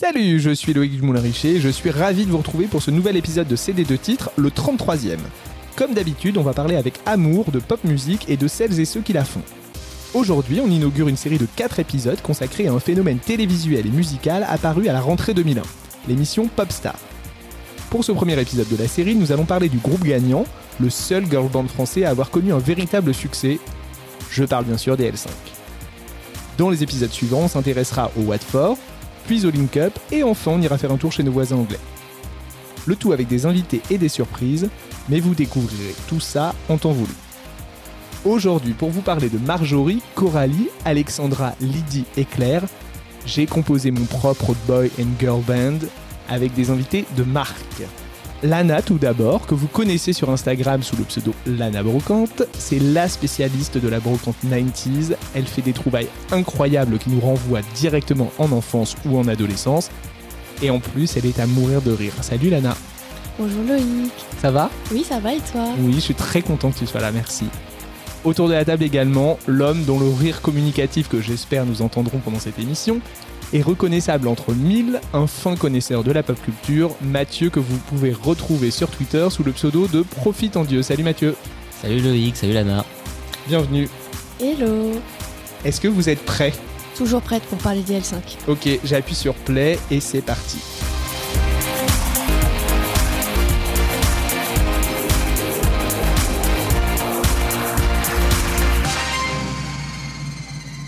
Salut, je suis Loïc Moulin-Richer et je suis ravi de vous retrouver pour ce nouvel épisode de CD de titres, le 33e. Comme d'habitude, on va parler avec amour de pop musique et de celles et ceux qui la font. Aujourd'hui, on inaugure une série de 4 épisodes consacrés à un phénomène télévisuel et musical apparu à la rentrée 2001, l'émission Popstar. Pour ce premier épisode de la série, nous allons parler du groupe gagnant, le seul girl band français à avoir connu un véritable succès. Je parle bien sûr des L5. Dans les épisodes suivants, on s'intéressera au Watford, puis au Link Up, et enfin on ira faire un tour chez nos voisins anglais. Le tout avec des invités et des surprises, mais vous découvrirez tout ça en temps voulu. Aujourd'hui, pour vous parler de Marjorie, Coralie, Alexandra, Lydie et Claire, j'ai composé mon propre boy and girl band avec des invités de marque. Lana tout d'abord, que vous connaissez sur Instagram sous le pseudo Lana Brocante, c'est la spécialiste de la brocante 90s, elle fait des trouvailles incroyables qui nous renvoient directement en enfance ou en adolescence, et en plus elle est à mourir de rire. Salut Lana. Bonjour Loïc. Ça va? Oui ça va et toi? Oui, je suis très content que tu sois là, merci. Autour de la table également, l'homme dont le rire communicatif que j'espère nous entendrons pendant cette émission est reconnaissable entre mille, un fin connaisseur de la pop culture, Mathieu que vous pouvez retrouver sur Twitter sous le pseudo de Profite en Dieu. Salut Mathieu Salut Loïc, salut Lana. Bienvenue. Hello Est-ce que vous êtes prêts? Toujours prête pour parler des L5. Ok, j'appuie sur play et c'est parti.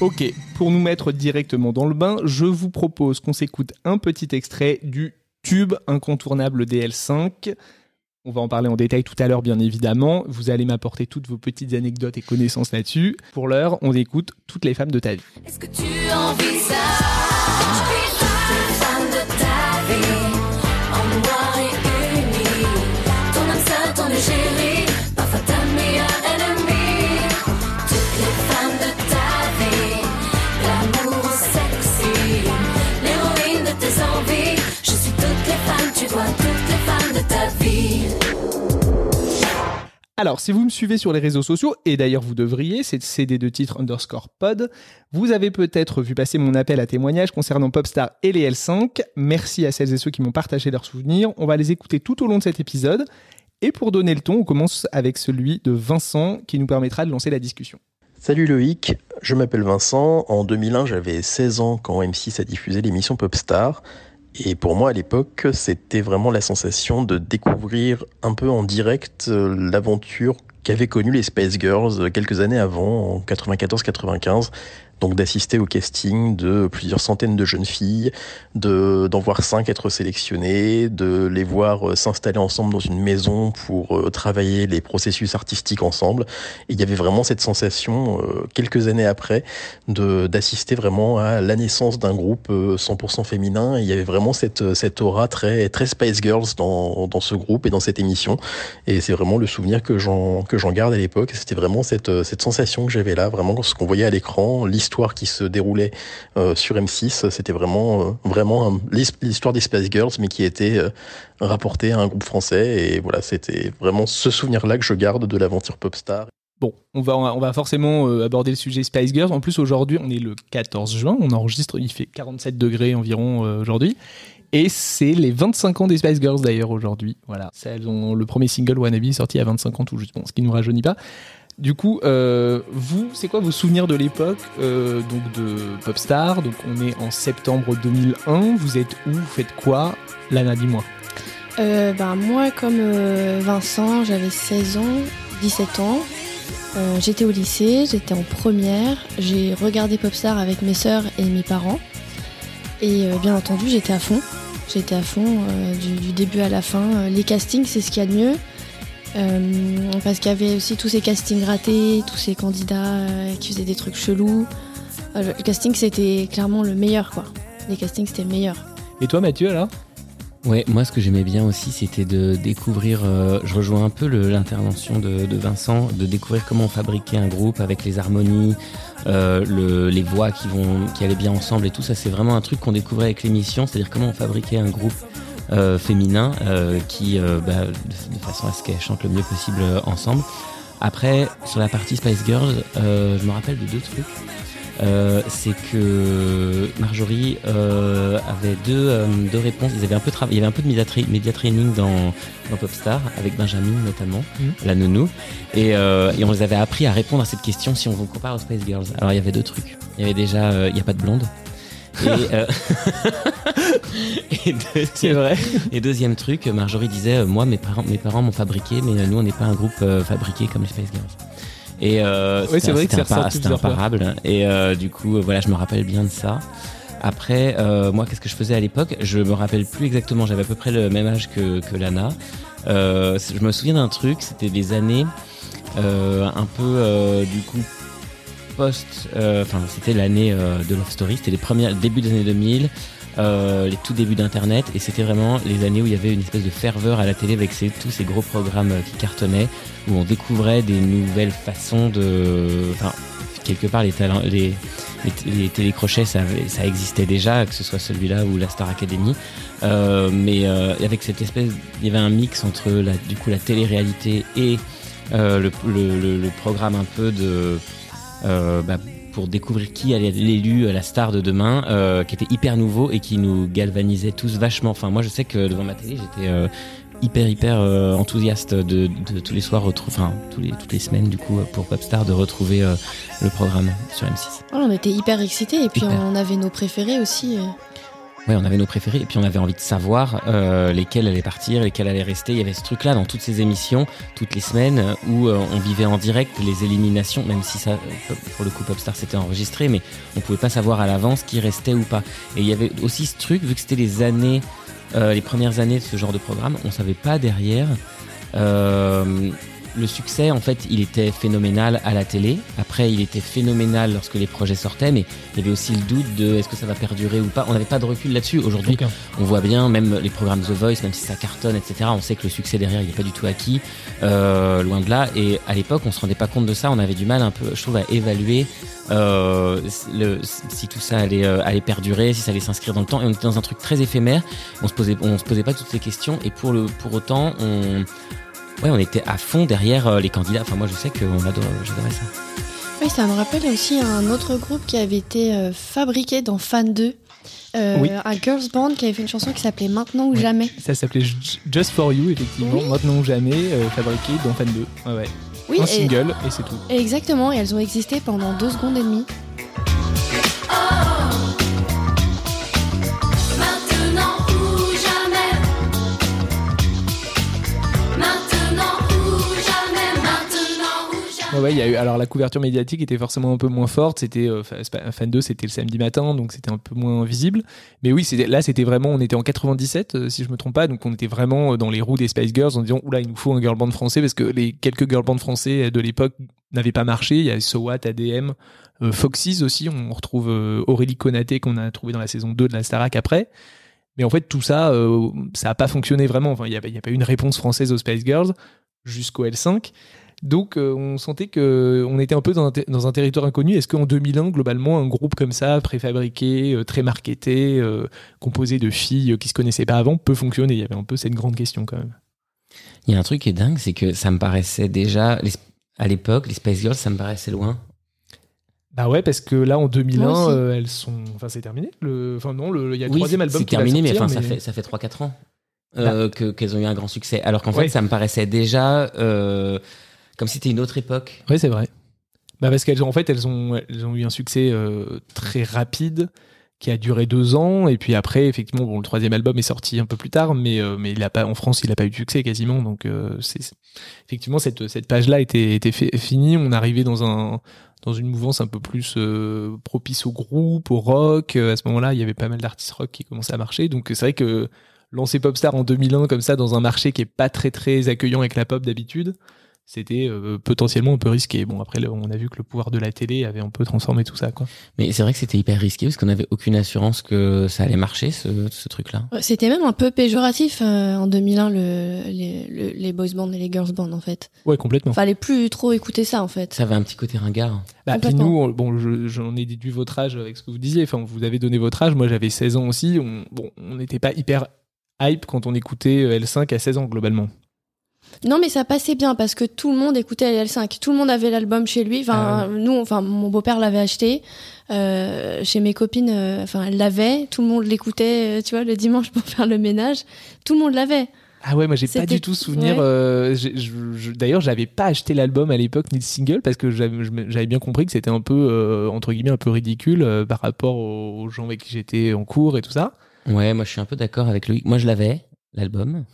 Ok, pour nous mettre directement dans le bain, je vous propose qu'on s'écoute un petit extrait du tube incontournable DL5. On va en parler en détail tout à l'heure, bien évidemment. Vous allez m'apporter toutes vos petites anecdotes et connaissances là-dessus. Pour l'heure, on écoute Toutes les femmes de ta vie. Est-ce que tu envisages Alors, si vous me suivez sur les réseaux sociaux, et d'ailleurs vous devriez, c'est CD de titre underscore pod, vous avez peut-être vu passer mon appel à témoignage concernant Popstar et les L5. Merci à celles et ceux qui m'ont partagé leurs souvenirs. On va les écouter tout au long de cet épisode. Et pour donner le ton, on commence avec celui de Vincent qui nous permettra de lancer la discussion. Salut Loïc, je m'appelle Vincent. En 2001, j'avais 16 ans quand M6 a diffusé l'émission Popstar. Et pour moi, à l'époque, c'était vraiment la sensation de découvrir un peu en direct euh, l'aventure qu'avaient connue les Space Girls euh, quelques années avant, en 94-95. Donc d'assister au casting de plusieurs centaines de jeunes filles, de d'en voir cinq être sélectionnées, de les voir euh, s'installer ensemble dans une maison pour euh, travailler les processus artistiques ensemble. Et il y avait vraiment cette sensation, euh, quelques années après, de d'assister vraiment à la naissance d'un groupe euh, 100% féminin. Et il y avait vraiment cette cette aura très très Spice Girls dans dans ce groupe et dans cette émission. Et c'est vraiment le souvenir que j'en que j'en garde à l'époque. C'était vraiment cette cette sensation que j'avais là, vraiment ce qu'on voyait à l'écran, l'histoire qui se déroulait euh, sur M6. C'était vraiment euh, vraiment l'histoire des Spice Girls, mais qui était euh, rapportée à un groupe français. Et voilà, c'était vraiment ce souvenir-là que je garde de l'aventure Popstar. Bon, on va, on va forcément aborder le sujet Spice Girls. En plus, aujourd'hui, on est le 14 juin, on enregistre, il fait 47 degrés environ aujourd'hui. Et c'est les 25 ans des Spice Girls d'ailleurs aujourd'hui. Voilà, le premier single Wannabe sorti à 25 ans tout juste, bon, ce qui nous rajeunit pas. Du coup, euh, vous, c'est quoi vos souvenirs de l'époque euh, donc de Popstar? Donc on est en septembre 2001. Vous êtes où? Vous faites quoi? Lana, dis-moi. Euh, ben, moi comme euh, Vincent, j'avais 16 ans, 17 ans. J'étais au lycée, j'étais en première. J'ai regardé Popstar avec mes sœurs et mes parents. Et bien entendu, j'étais à fond. J'étais à fond du, début à la fin. Les castings, c'est ce qu'il y a de mieux. Euh, parce qu'il y avait aussi tous ces castings ratés, tous ces candidats euh, qui faisaient des trucs chelous. Euh, le- le casting, c'était clairement le meilleur, quoi. Les castings, c'était le meilleur. Et toi, Mathieu, alors? Ouais, moi ce que j'aimais bien aussi, c'était de découvrir, euh, je rejoins un peu l'intervention de, de Vincent, de découvrir comment on fabriquait un groupe avec les harmonies, euh, le- les voix qui, vont, qui allaient bien ensemble et tout ça. C'est vraiment un truc qu'on découvrait avec l'émission, c'est-à-dire comment on fabriquait un groupe euh, féminin euh, qui, euh, bah, de, de façon à ce qu'elles chantent le mieux possible ensemble. Après, sur la partie Spice Girls, je me rappelle de deux trucs. c'est que Marjorie avait deux, deux réponses. Ils avaient un peu il y avait un peu de media, tra- media training dans, dans Popstar, avec Benjamin notamment, Mhm. la nounou. Et, et on les avait appris à répondre à cette question si on vous compare aux Spice Girls. Alors il y avait deux trucs. Il y avait déjà, il n'y a pas de blonde. Et, euh, et deuxième- vrai. et deuxième truc, Marjorie disait, euh, moi mes parents, mes parents m'ont fabriqué, mais euh, nous on n'est pas un groupe fabriqué comme les Spice Girls. Et euh, c'était c'est vrai que c'est imparable. Et euh, du coup, voilà, je me rappelle bien de ça. Après, euh, moi, qu'est-ce que je faisais à l'époque? Je me rappelle plus exactement. J'avais à peu près le même âge que, que Lana. Je me souviens d'un truc. C'était des années un peu du coup euh, c'était l'année euh, de Love Story. C'était les premiers début des années 2000. euh, les tout débuts d'internet et c'était vraiment les années où il y avait une espèce de ferveur à la télé avec ces, tous ces gros programmes qui cartonnaient où on découvrait des nouvelles façons de enfin quelque part les talents les les, télécrochets ça, existait déjà que ce soit celui-là ou la Star Academy mais avec cette espèce il y avait un mix entre la du coup la télé-réalité et le, le, programme un peu de bah, pour découvrir qui allait être l'élu, euh, la star de demain, euh, qui était hyper nouveau et qui nous galvanisait tous vachement. Enfin, moi, je sais que devant ma télé, j'étais euh, hyper hyper euh, enthousiaste de, de tous les soirs, enfin tous les toutes les semaines du coup pour Popstar de retrouver euh, le programme sur M6. Voilà, on était hyper excités et puis Hyper. on avait nos préférés aussi. Ouais, on avait nos préférés et puis on avait envie de savoir euh, lesquels allaient partir, lesquels allaient rester. Il y avait ce truc-là dans toutes ces émissions, toutes les semaines, où euh, on vivait en direct les éliminations, même si ça, euh, pour le coup, Popstar c'était enregistré, mais on pouvait pas savoir à l'avance qui restait ou pas. Et il y avait aussi ce truc, vu que c'était les années, les premières années de ce genre de programme, on savait pas derrière. Le succès, en fait, il était phénoménal à la télé. Après, il était phénoménal lorsque les projets sortaient, mais il y avait aussi le doute de est-ce que ça va perdurer ou pas. On n'avait pas de recul là-dessus. Aujourd'hui, on voit bien, même les programmes The Voice, même si ça cartonne, etc., on sait que le succès derrière, il n'est pas du tout acquis, euh, loin de là. Et à l'époque, on se rendait pas compte de ça. On avait du mal un peu, je trouve, à évaluer euh, le, si tout ça allait, euh, allait perdurer, si ça allait s'inscrire dans le temps. Et on était dans un truc très éphémère. On se posait, on se posait pas toutes ces questions. Et pour le, pour autant, on, ouais, on était à fond derrière euh, les candidats. Enfin, moi, je sais qu'on adore, j'adorais ça. Oui, ça me rappelle aussi un autre groupe qui avait été euh, fabriqué dans Fan 2. Euh, Oui. Un girls band qui avait fait une chanson qui s'appelait Maintenant ou jamais. Ça s'appelait Just for You, effectivement. Oui. Maintenant ou jamais, euh, fabriqué dans Fan 2. Ouais, ouais. Oui, Un et- single et c'est tout. exactement. Et elles ont existé pendant deux secondes et demie. Alors la couverture médiatique était forcément un peu moins forte. C'était euh, Fan 2, c'était le samedi matin, donc c'était un peu moins visible. Mais oui, là, c'était vraiment, on était en 97, euh, si je me trompe pas, donc on était vraiment euh, dans les roues des Spice Girls en disant, oula, il nous faut un girl band français parce que les quelques girl bands français euh, de l'époque n'avaient pas marché. Il y a So What, ADM, Foxys aussi. On retrouve Aurélie Konaté qu'on a trouvé dans la saison 2 de la Starac après. Mais en fait, tout ça, ça a pas fonctionné vraiment. Enfin, il y a, a pas eu une réponse française aux Spice Girls jusqu'au L5. Donc euh, on sentait que on était un peu dans un, ter- dans un territoire inconnu. Est-ce qu'en 2001, globalement, un groupe comme ça, préfabriqué, euh, très marketé, euh, composé de filles euh, qui se connaissaient pas avant, peut fonctionner? Il y avait un peu cette grande question quand même. Il y a un truc qui est dingue, c'est que ça me paraissait déjà, à l'époque, les Spice Girls, ça me paraissait loin. Bah ouais, parce que là en 2001, Moi aussi. euh, elles sont. Enfin, c'est terminé. Le... Enfin non, le... il y a le Oui, troisième album c'est terminé, mais, enfin, ça fait, ça fait 3-4 ans euh, que, qu'elles ont eu un grand succès. Alors qu'en Ouais. fait, ça me paraissait déjà euh, comme si c'était une autre époque. Oui, c'est vrai. Bah parce qu'elles ont en fait elles ont elles ont eu un succès euh, très rapide qui a duré deux ans. Et puis après effectivement bon le troisième album est sorti un peu plus tard mais euh, mais il a pas en France il a pas eu de succès quasiment. Donc euh, effectivement cette cette page là était était finie. On arrivait dans un dans une mouvance un peu plus propice au groupe au rock. À ce moment-là il y avait pas mal d'artistes rock qui commençaient à marcher. Donc c'est vrai que lancer Popstar en 2001 comme ça dans un marché qui est pas très très accueillant avec la pop d'habitude c'était euh, potentiellement un peu risqué. Bon, après, on a vu que le pouvoir de la télé avait un peu transformé tout ça, quoi. Mais c'est vrai que c'était hyper risqué parce qu'on n'avait aucune assurance que ça allait marcher, ce, ce truc-là. Ouais, C'était même un peu péjoratif euh, en 2001, le, les, le- les boys bands et les girls bands, en fait. Ouais, complètement. Fallait plus trop écouter ça, en fait. Ça avait un petit côté ringard. Bah, puis nous, on- bon, je- j'en ai déduit votre âge avec ce que vous disiez. Enfin, vous avez donné votre âge. Moi, j'avais 16 ans aussi. On, bon, on n'était pas hyper hype quand on écoutait euh, L5 à 16 ans, globalement. Non, mais ça passait bien parce que tout le monde écoutait les L5. Tout le monde avait l'album chez lui. Enfin, Ah nous, enfin, mon beau-père l'avait acheté. Euh, chez mes copines, euh, enfin, elle l'avait. Tout le monde l'écoutait, euh, tu vois, le dimanche pour faire le ménage. Tout le monde l'avait. Ah ouais, moi j'ai pas du tout souvenir. ouais. euh, D'ailleurs, j'avais pas acheté l'album à l'époque ni le single parce que j'avais bien compris que c'était un peu euh, entre guillemets un peu ridicule euh, par rapport aux gens avec qui j'étais en cours et tout ça. Ouais, moi je suis un peu d'accord avec Loïc. Moi je l'avais, l'album,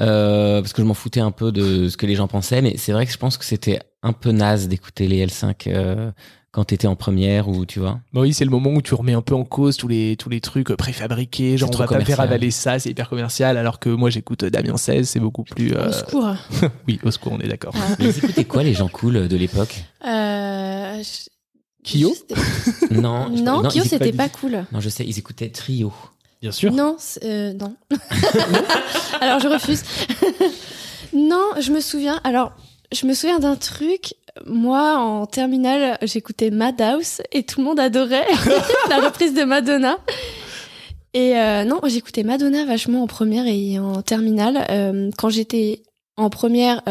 euh, parce que je m'en foutais un peu de ce que les gens pensaient, mais c'est vrai que je pense que c'était un peu naze d'écouter les L5 euh, quand t'étais en première ou tu vois. Bon, oui, c'est le moment où tu remets un peu en cause tous les tous les trucs préfabriqués, genre on va pas faire avaler ça, c'est hyper commercial, alors que moi j'écoute Damien 16, c'est beaucoup plus. euh, Au secours. Oui, au secours, on est d'accord. Ah. Mais ils écoutaient quoi les gens cool de l'époque? Euh, je- Kyo? Non, je- Non, Kyo, c'était dit. pas cool. Non, je sais, ils écoutaient Trio. Bien sûr. Non, euh, non. alors je refuse. non, je me souviens. Alors, je me souviens d'un truc. Moi, en terminale, j'écoutais Madhouse et tout le monde adorait la reprise de Madonna. Et euh, non, j'écoutais Madonna vachement en première et en terminale. Euh, quand j'étais en première,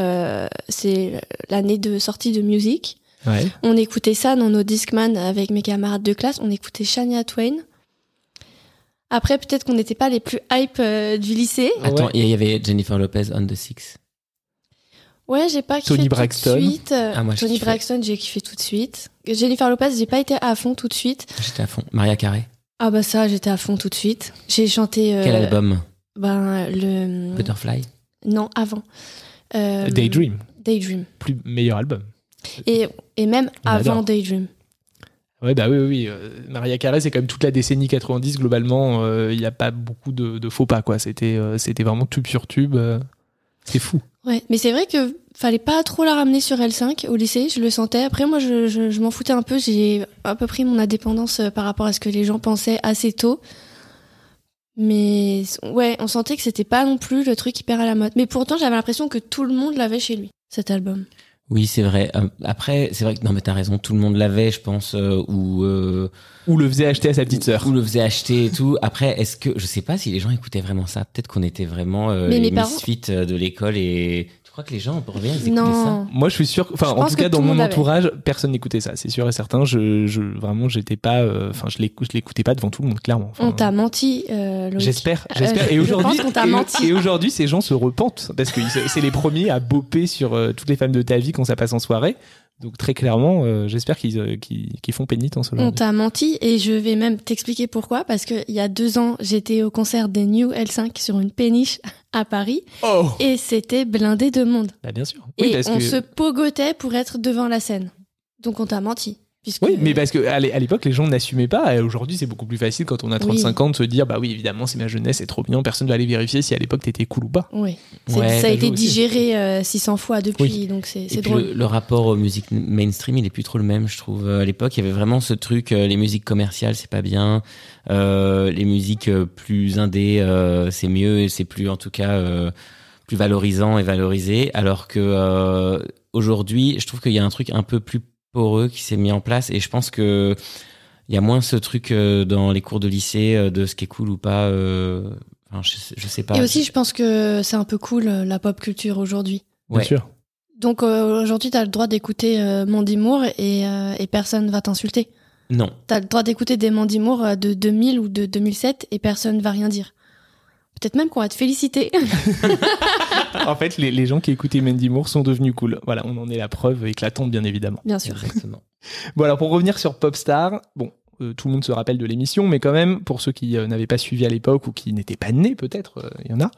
c'est l'année de sortie de musique. Ouais. On écoutait ça dans nos Discman avec mes camarades de classe. On écoutait Shania Twain. Après, peut-être qu'on n'était pas les plus hype euh, du lycée. Attends, Ouais. il y avait Jennifer Lopez on the Six. Ouais, j'ai pas kiffé Toni tout Braxton. de suite. Ah, moi, kiffé. Braxton, j'ai kiffé tout de suite. Jennifer Lopez, j'ai pas été à fond tout de suite. J'étais à fond. Maria Carey. Ah bah ça, j'étais à fond tout de suite. J'ai chanté. euh, Quel album? Ben le. Butterfly? Non, avant. Euh, Daydream, Daydream. plus meilleur album. Et, et même On avant adore. Daydream. Ouais, bah oui, oui, euh, Maria Carey, c'est quand même toute la décennie 90, globalement, euh, il n'y a pas beaucoup de, faux pas, quoi. C'était euh, c'était vraiment tube sur tube. euh, c'est fou. Ouais, mais c'est vrai que fallait pas trop la ramener sur L5 au lycée, je le sentais. Après, moi, je, je, je m'en foutais un peu. J'ai un peu pris mon indépendance euh, par rapport à ce que les gens pensaient assez tôt. Mais ouais, on sentait que c'était pas non plus le truc hyper à la mode. Mais pourtant, j'avais l'impression que tout le monde l'avait chez lui, cet album. Oui, c'est vrai. Euh, Après, c'est vrai que non, mais t'as raison. Tout le monde l'avait, je pense, euh, ou euh, Ou le faisait acheter à sa petite sœur. ou le faisait acheter et tout. Après, est-ce que je sais pas si les gens écoutaient vraiment ça Peut-être qu'on était vraiment euh, Mais les parents- misfits de l'école et crois que les gens reviennent ils écoutaient ça Non. Moi, je suis sûr. Enfin, Je en tout cas, dans tout mon avait. entourage, personne n'écoutait ça. C'est sûr et certain. Je, je vraiment, j'étais pas. euh, Enfin, je l'écou- je l'écoutais pas devant tout le monde, clairement. Enfin, On t'a menti, euh. J'espère, Euh, j'espère. Et je aujourd'hui, et- aujourd'hui, ces gens se repentent parce que c'est les premiers à boper sur euh, toutes les femmes de ta vie quand ça passe en soirée. Donc très clairement, euh, j'espère qu'ils euh, qu'ils qu'ils font pénitence On t'a menti et je vais même t'expliquer pourquoi. Parce qu'il y a deux ans, j'étais au concert des New L5 sur une péniche à Paris Oh, et c'était blindé de monde. bah bien sûr. Oui, et parce on que se pogotait pour être devant la scène. Donc on t'a menti. Puisque... oui, mais parce que à l'é- à l'époque, les gens n'assumaient pas. Et aujourd'hui, c'est beaucoup plus facile quand on a 35 ans de se dire, bah oui, évidemment, c'est ma jeunesse, c'est trop bien. Personne va aller vérifier si à l'époque t'étais cool ou pas. Oui. Ouais, ça a ça été digéré euh, 600 fois depuis, Oui. donc c'est Et c'est puis drôle. le, le rapport aux musiques mainstream, il est plus trop le même, je trouve. Euh, À l'époque, il y avait vraiment ce truc, euh, les musiques commerciales, c'est pas bien. Euh, les musiques euh, plus indées, euh, c'est mieux et c'est plus, en tout cas, euh, plus valorisant et valorisé. Alors que euh, aujourd'hui, je trouve qu'il y a un truc un peu plus poreux qui s'est mis en place et je pense que il y a moins ce truc euh, dans les cours de lycée euh, de ce qui est cool ou pas. euh, Enfin, je, sais- je sais pas. Et aussi, je pense que c'est un peu cool la pop culture aujourd'hui. Bien sûr. Donc euh, aujourd'hui, t'as le droit d'écouter euh, Mandy Moore et, euh, et personne va t'insulter. Non. T'as le droit d'écouter des Mandy Moore de 2000 ou de 2007 et personne va rien dire. Peut-être même qu'on va te féliciter. en fait, les, les gens qui écoutaient Mandy Moore sont devenus cool. Voilà, on en est la preuve éclatante, bien évidemment. Bien sûr. Exactement. Bon, alors pour revenir sur Popstar, bon, euh, tout le monde se rappelle de l'émission, mais quand même, pour ceux qui euh, n'avaient pas suivi à l'époque ou qui n'étaient pas nés, peut-être, euh, il y en a,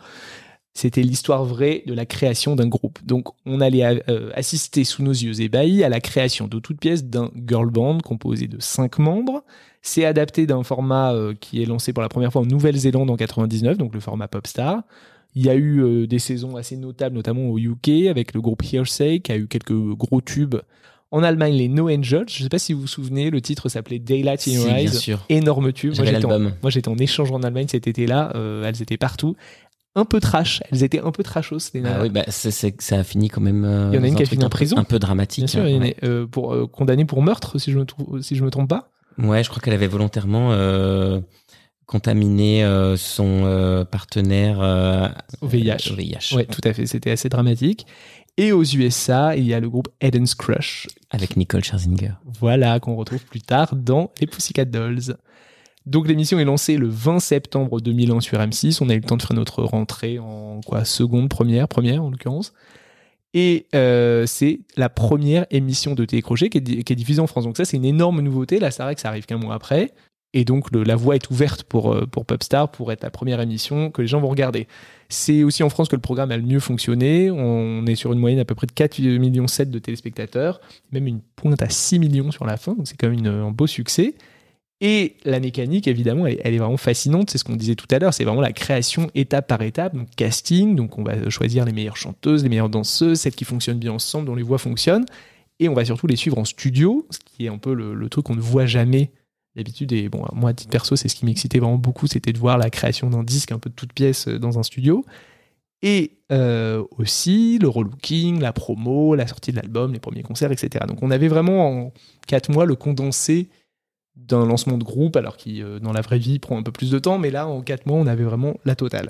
c'était l'histoire vraie de la création d'un groupe. Donc, on allait euh, assister sous nos yeux ébahis à la création de toute pièce d'un girl band composé de cinq membres. C'est adapté d'un format euh, qui est lancé pour la première fois en Nouvelle-Zélande en 99, donc le format Popstar. Il y a eu euh, des saisons assez notables, notamment au UK, avec le groupe Hearsay, qui a eu quelques gros tubes. En Allemagne, les No Angels, je ne sais pas si vous vous souvenez, le titre s'appelait Daylight in Your Eyes. Énorme tube. Moi, j'étais en-. Moi, j'étais en échange en Allemagne cet été-là. euh, elles étaient partout. Un peu trash. Elles étaient un peu trashos. les Ah oui, bah, ça a fini quand même. euh, Il y en a une qui a fini en prison. Un peu dramatique. Bien sûr, hein, il y en a, euh, pour, euh, condamnée pour meurtre, si je me, si je me trompe pas. Ouais, je crois qu'elle avait volontairement contaminé euh, son euh, partenaire euh, Au VIH. au VIH. Ouais, tout à fait. C'était assez dramatique. Et aux USA, il y a le groupe Eden's Crush. Avec Nicole Scherzinger. Voilà, qu'on retrouve plus tard dans les Pussycat Dolls. Donc l'émission est lancée le 20 septembre 2001 sur M6. On a eu le temps de faire notre rentrée en quoi seconde, première, première en l'occurrence. Et euh, c'est la première émission de télécrochet qui est, qui est diffusée en France. Donc ça, c'est une énorme nouveauté. Là, c'est vrai que ça arrive qu'un mois après. Et donc la voie est ouverte pour, euh, pour pour être la première émission que les gens vont regarder. C'est aussi en France que le programme a le mieux fonctionné. On est sur une moyenne à peu près de 4,7 millions de téléspectateurs, même une pointe à 6 millions sur la fin, donc c'est quand même un beau succès. Et la mécanique, évidemment, elle, est vraiment fascinante. C'est ce qu'on disait tout à l'heure. C'est vraiment la création étape par étape, donc casting. Donc on va choisir les meilleures chanteuses, les meilleures danseuses, celles qui fonctionnent bien ensemble, dont les voix fonctionnent. Et on va surtout les suivre en studio, ce qui est un peu le, truc qu'on ne voit jamais d'habitude. Et bon, moi, à titre perso, c'est ce qui m'excitait vraiment beaucoup, c'était de voir la création d'un disque un peu de toute pièce euh, dans un studio. Et euh, aussi le relooking, la promo, la sortie de l'album, les premiers concerts, etc. Donc on avait vraiment en quatre mois le condensé d'un lancement de groupe, alors qui euh, dans la vraie vie prend un peu plus de temps, mais là en quatre mois on avait vraiment la totale.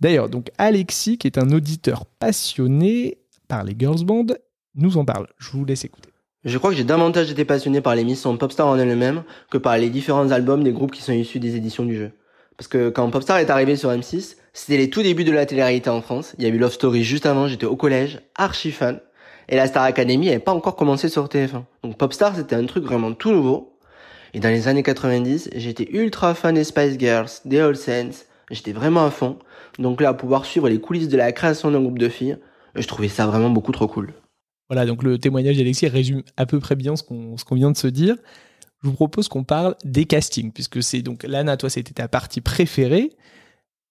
D'ailleurs, donc Alexis, qui est un auditeur passionné par les girls band, nous en parle. Je vous laisse écouter. Je crois que j'ai davantage été passionné par l'émission Popstar en elle-même que par les différents albums des groupes qui sont issus des éditions du jeu. Parce que quand Popstar est arrivé sur M6, c'était les tout débuts de la télé-réalité en France. Il y a eu Love Story juste avant, j'étais au collège, archi fan. Et la Star Academy n'avait pas encore commencé sur TF1. Donc Popstar, c'était un truc vraiment tout nouveau. Et dans les années 90, j'étais ultra fan des Spice Girls, des All Saints. J'étais vraiment à fond. Donc là, pouvoir suivre les coulisses de la création d'un groupe de filles, je trouvais ça vraiment beaucoup trop cool. Voilà, donc le témoignage d'Alexis résume à peu près bien ce qu'on vient de se dire. Je vous propose qu'on parle des castings, puisque c'est donc, Lana, toi, c'était ta partie préférée.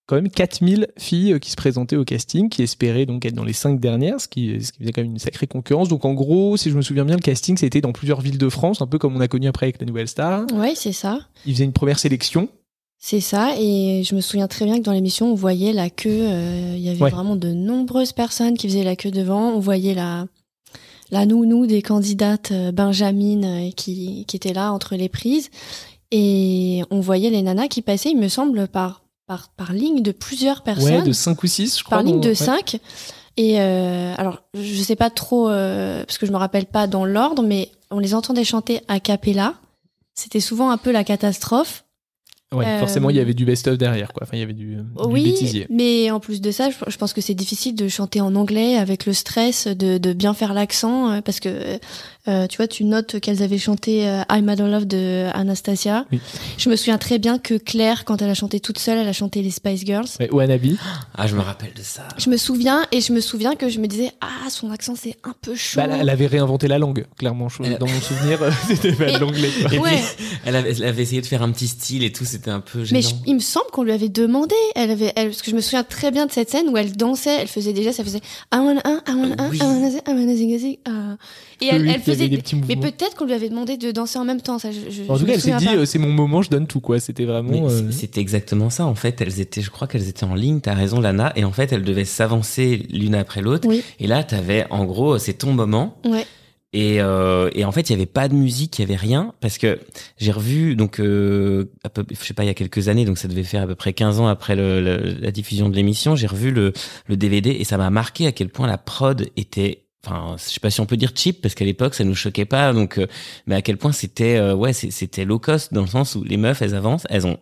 Quand même 4000 filles euh, qui se présentaient au casting, qui espéraient donc être dans les 5 dernières, ce qui, ce qui faisait quand même une sacrée concurrence. Donc en gros, si je me souviens bien, le casting, c'était dans plusieurs villes de France, un peu comme on a connu après avec la Nouvelle Star. Ouais, c'est ça. Ils faisaient une première sélection. C'est ça, et je me souviens très bien que dans l'émission, on voyait la queue. euh, Il y avait Ouais. vraiment de nombreuses personnes qui faisaient la queue devant. On voyait la, la nounou des candidates euh, Benjamin euh, qui, qui était là entre les prises. Et on voyait les nanas qui passaient, il me semble, par, par, par ligne de plusieurs personnes. Ouais, de 5 ou 6, je crois. par ligne de ouais. 5. Et euh, alors, je sais pas trop, euh, parce que je me rappelle pas dans l'ordre, mais on les entendait chanter a cappella. C'était souvent un peu la catastrophe. Ouais, Euh, forcément, il y avait du best-of derrière, quoi. Enfin, il y avait du, du oui, bêtisier. mais en plus de ça, je, je pense que c'est difficile de chanter en anglais avec le stress de, de bien faire l'accent, parce que euh, tu vois, tu notes qu'elles avaient chanté euh, I'm Mad in Love de Anastasia. Oui. Je me souviens très bien que Claire, quand elle a chanté toute seule, elle a chanté les Spice Girls. Ouais, Wannabe. Ah, je me rappelle de ça. Je me souviens et je me souviens que je me disais ah son accent c'est un peu chaud. Bah, elle avait réinventé la langue, clairement. Elle- Dans mon souvenir, c'était pas l'anglais. Ouais. elle avait, elle avait essayé de faire un petit style et tout, c'était un peu Mais je- il me semble qu'on lui avait demandé. Elle avait, elle, parce que je me souviens très bien de cette scène où elle dansait. Elle faisait déjà, ça faisait I want un, I want un, Oui. I want a, I want a zing, zing, ah. Et elle, Oui, elle il y avait faisait. des petits mais peut-être qu'on lui avait demandé de danser en même temps. Ça, je, je, En je tout cas, elle s'est dit, euh, c'est mon moment, je donne tout, quoi. C'était vraiment. euh, c'était exactement ça en fait. Elles étaient, je crois qu'elles étaient en ligne. T'as raison, Lana. Et en fait, elles devaient s'avancer l'une après l'autre. Oui. Et là, t'avais en gros, c'est ton moment. Ouais. Et, euh, et en fait, il y avait pas de musique, il y avait rien parce que j'ai revu donc euh, à peu, je sais pas il y a quelques années, donc ça devait faire à peu près 15 ans après le, le- la diffusion de l'émission, j'ai revu le, le DVD et ça m'a marqué à quel point la prod était Enfin, je sais pas si on peut dire cheap parce qu'à l'époque ça nous choquait pas, donc euh, mais à quel point c'était euh, ouais c'était low cost dans le sens où les meufs elles avancent, elles ont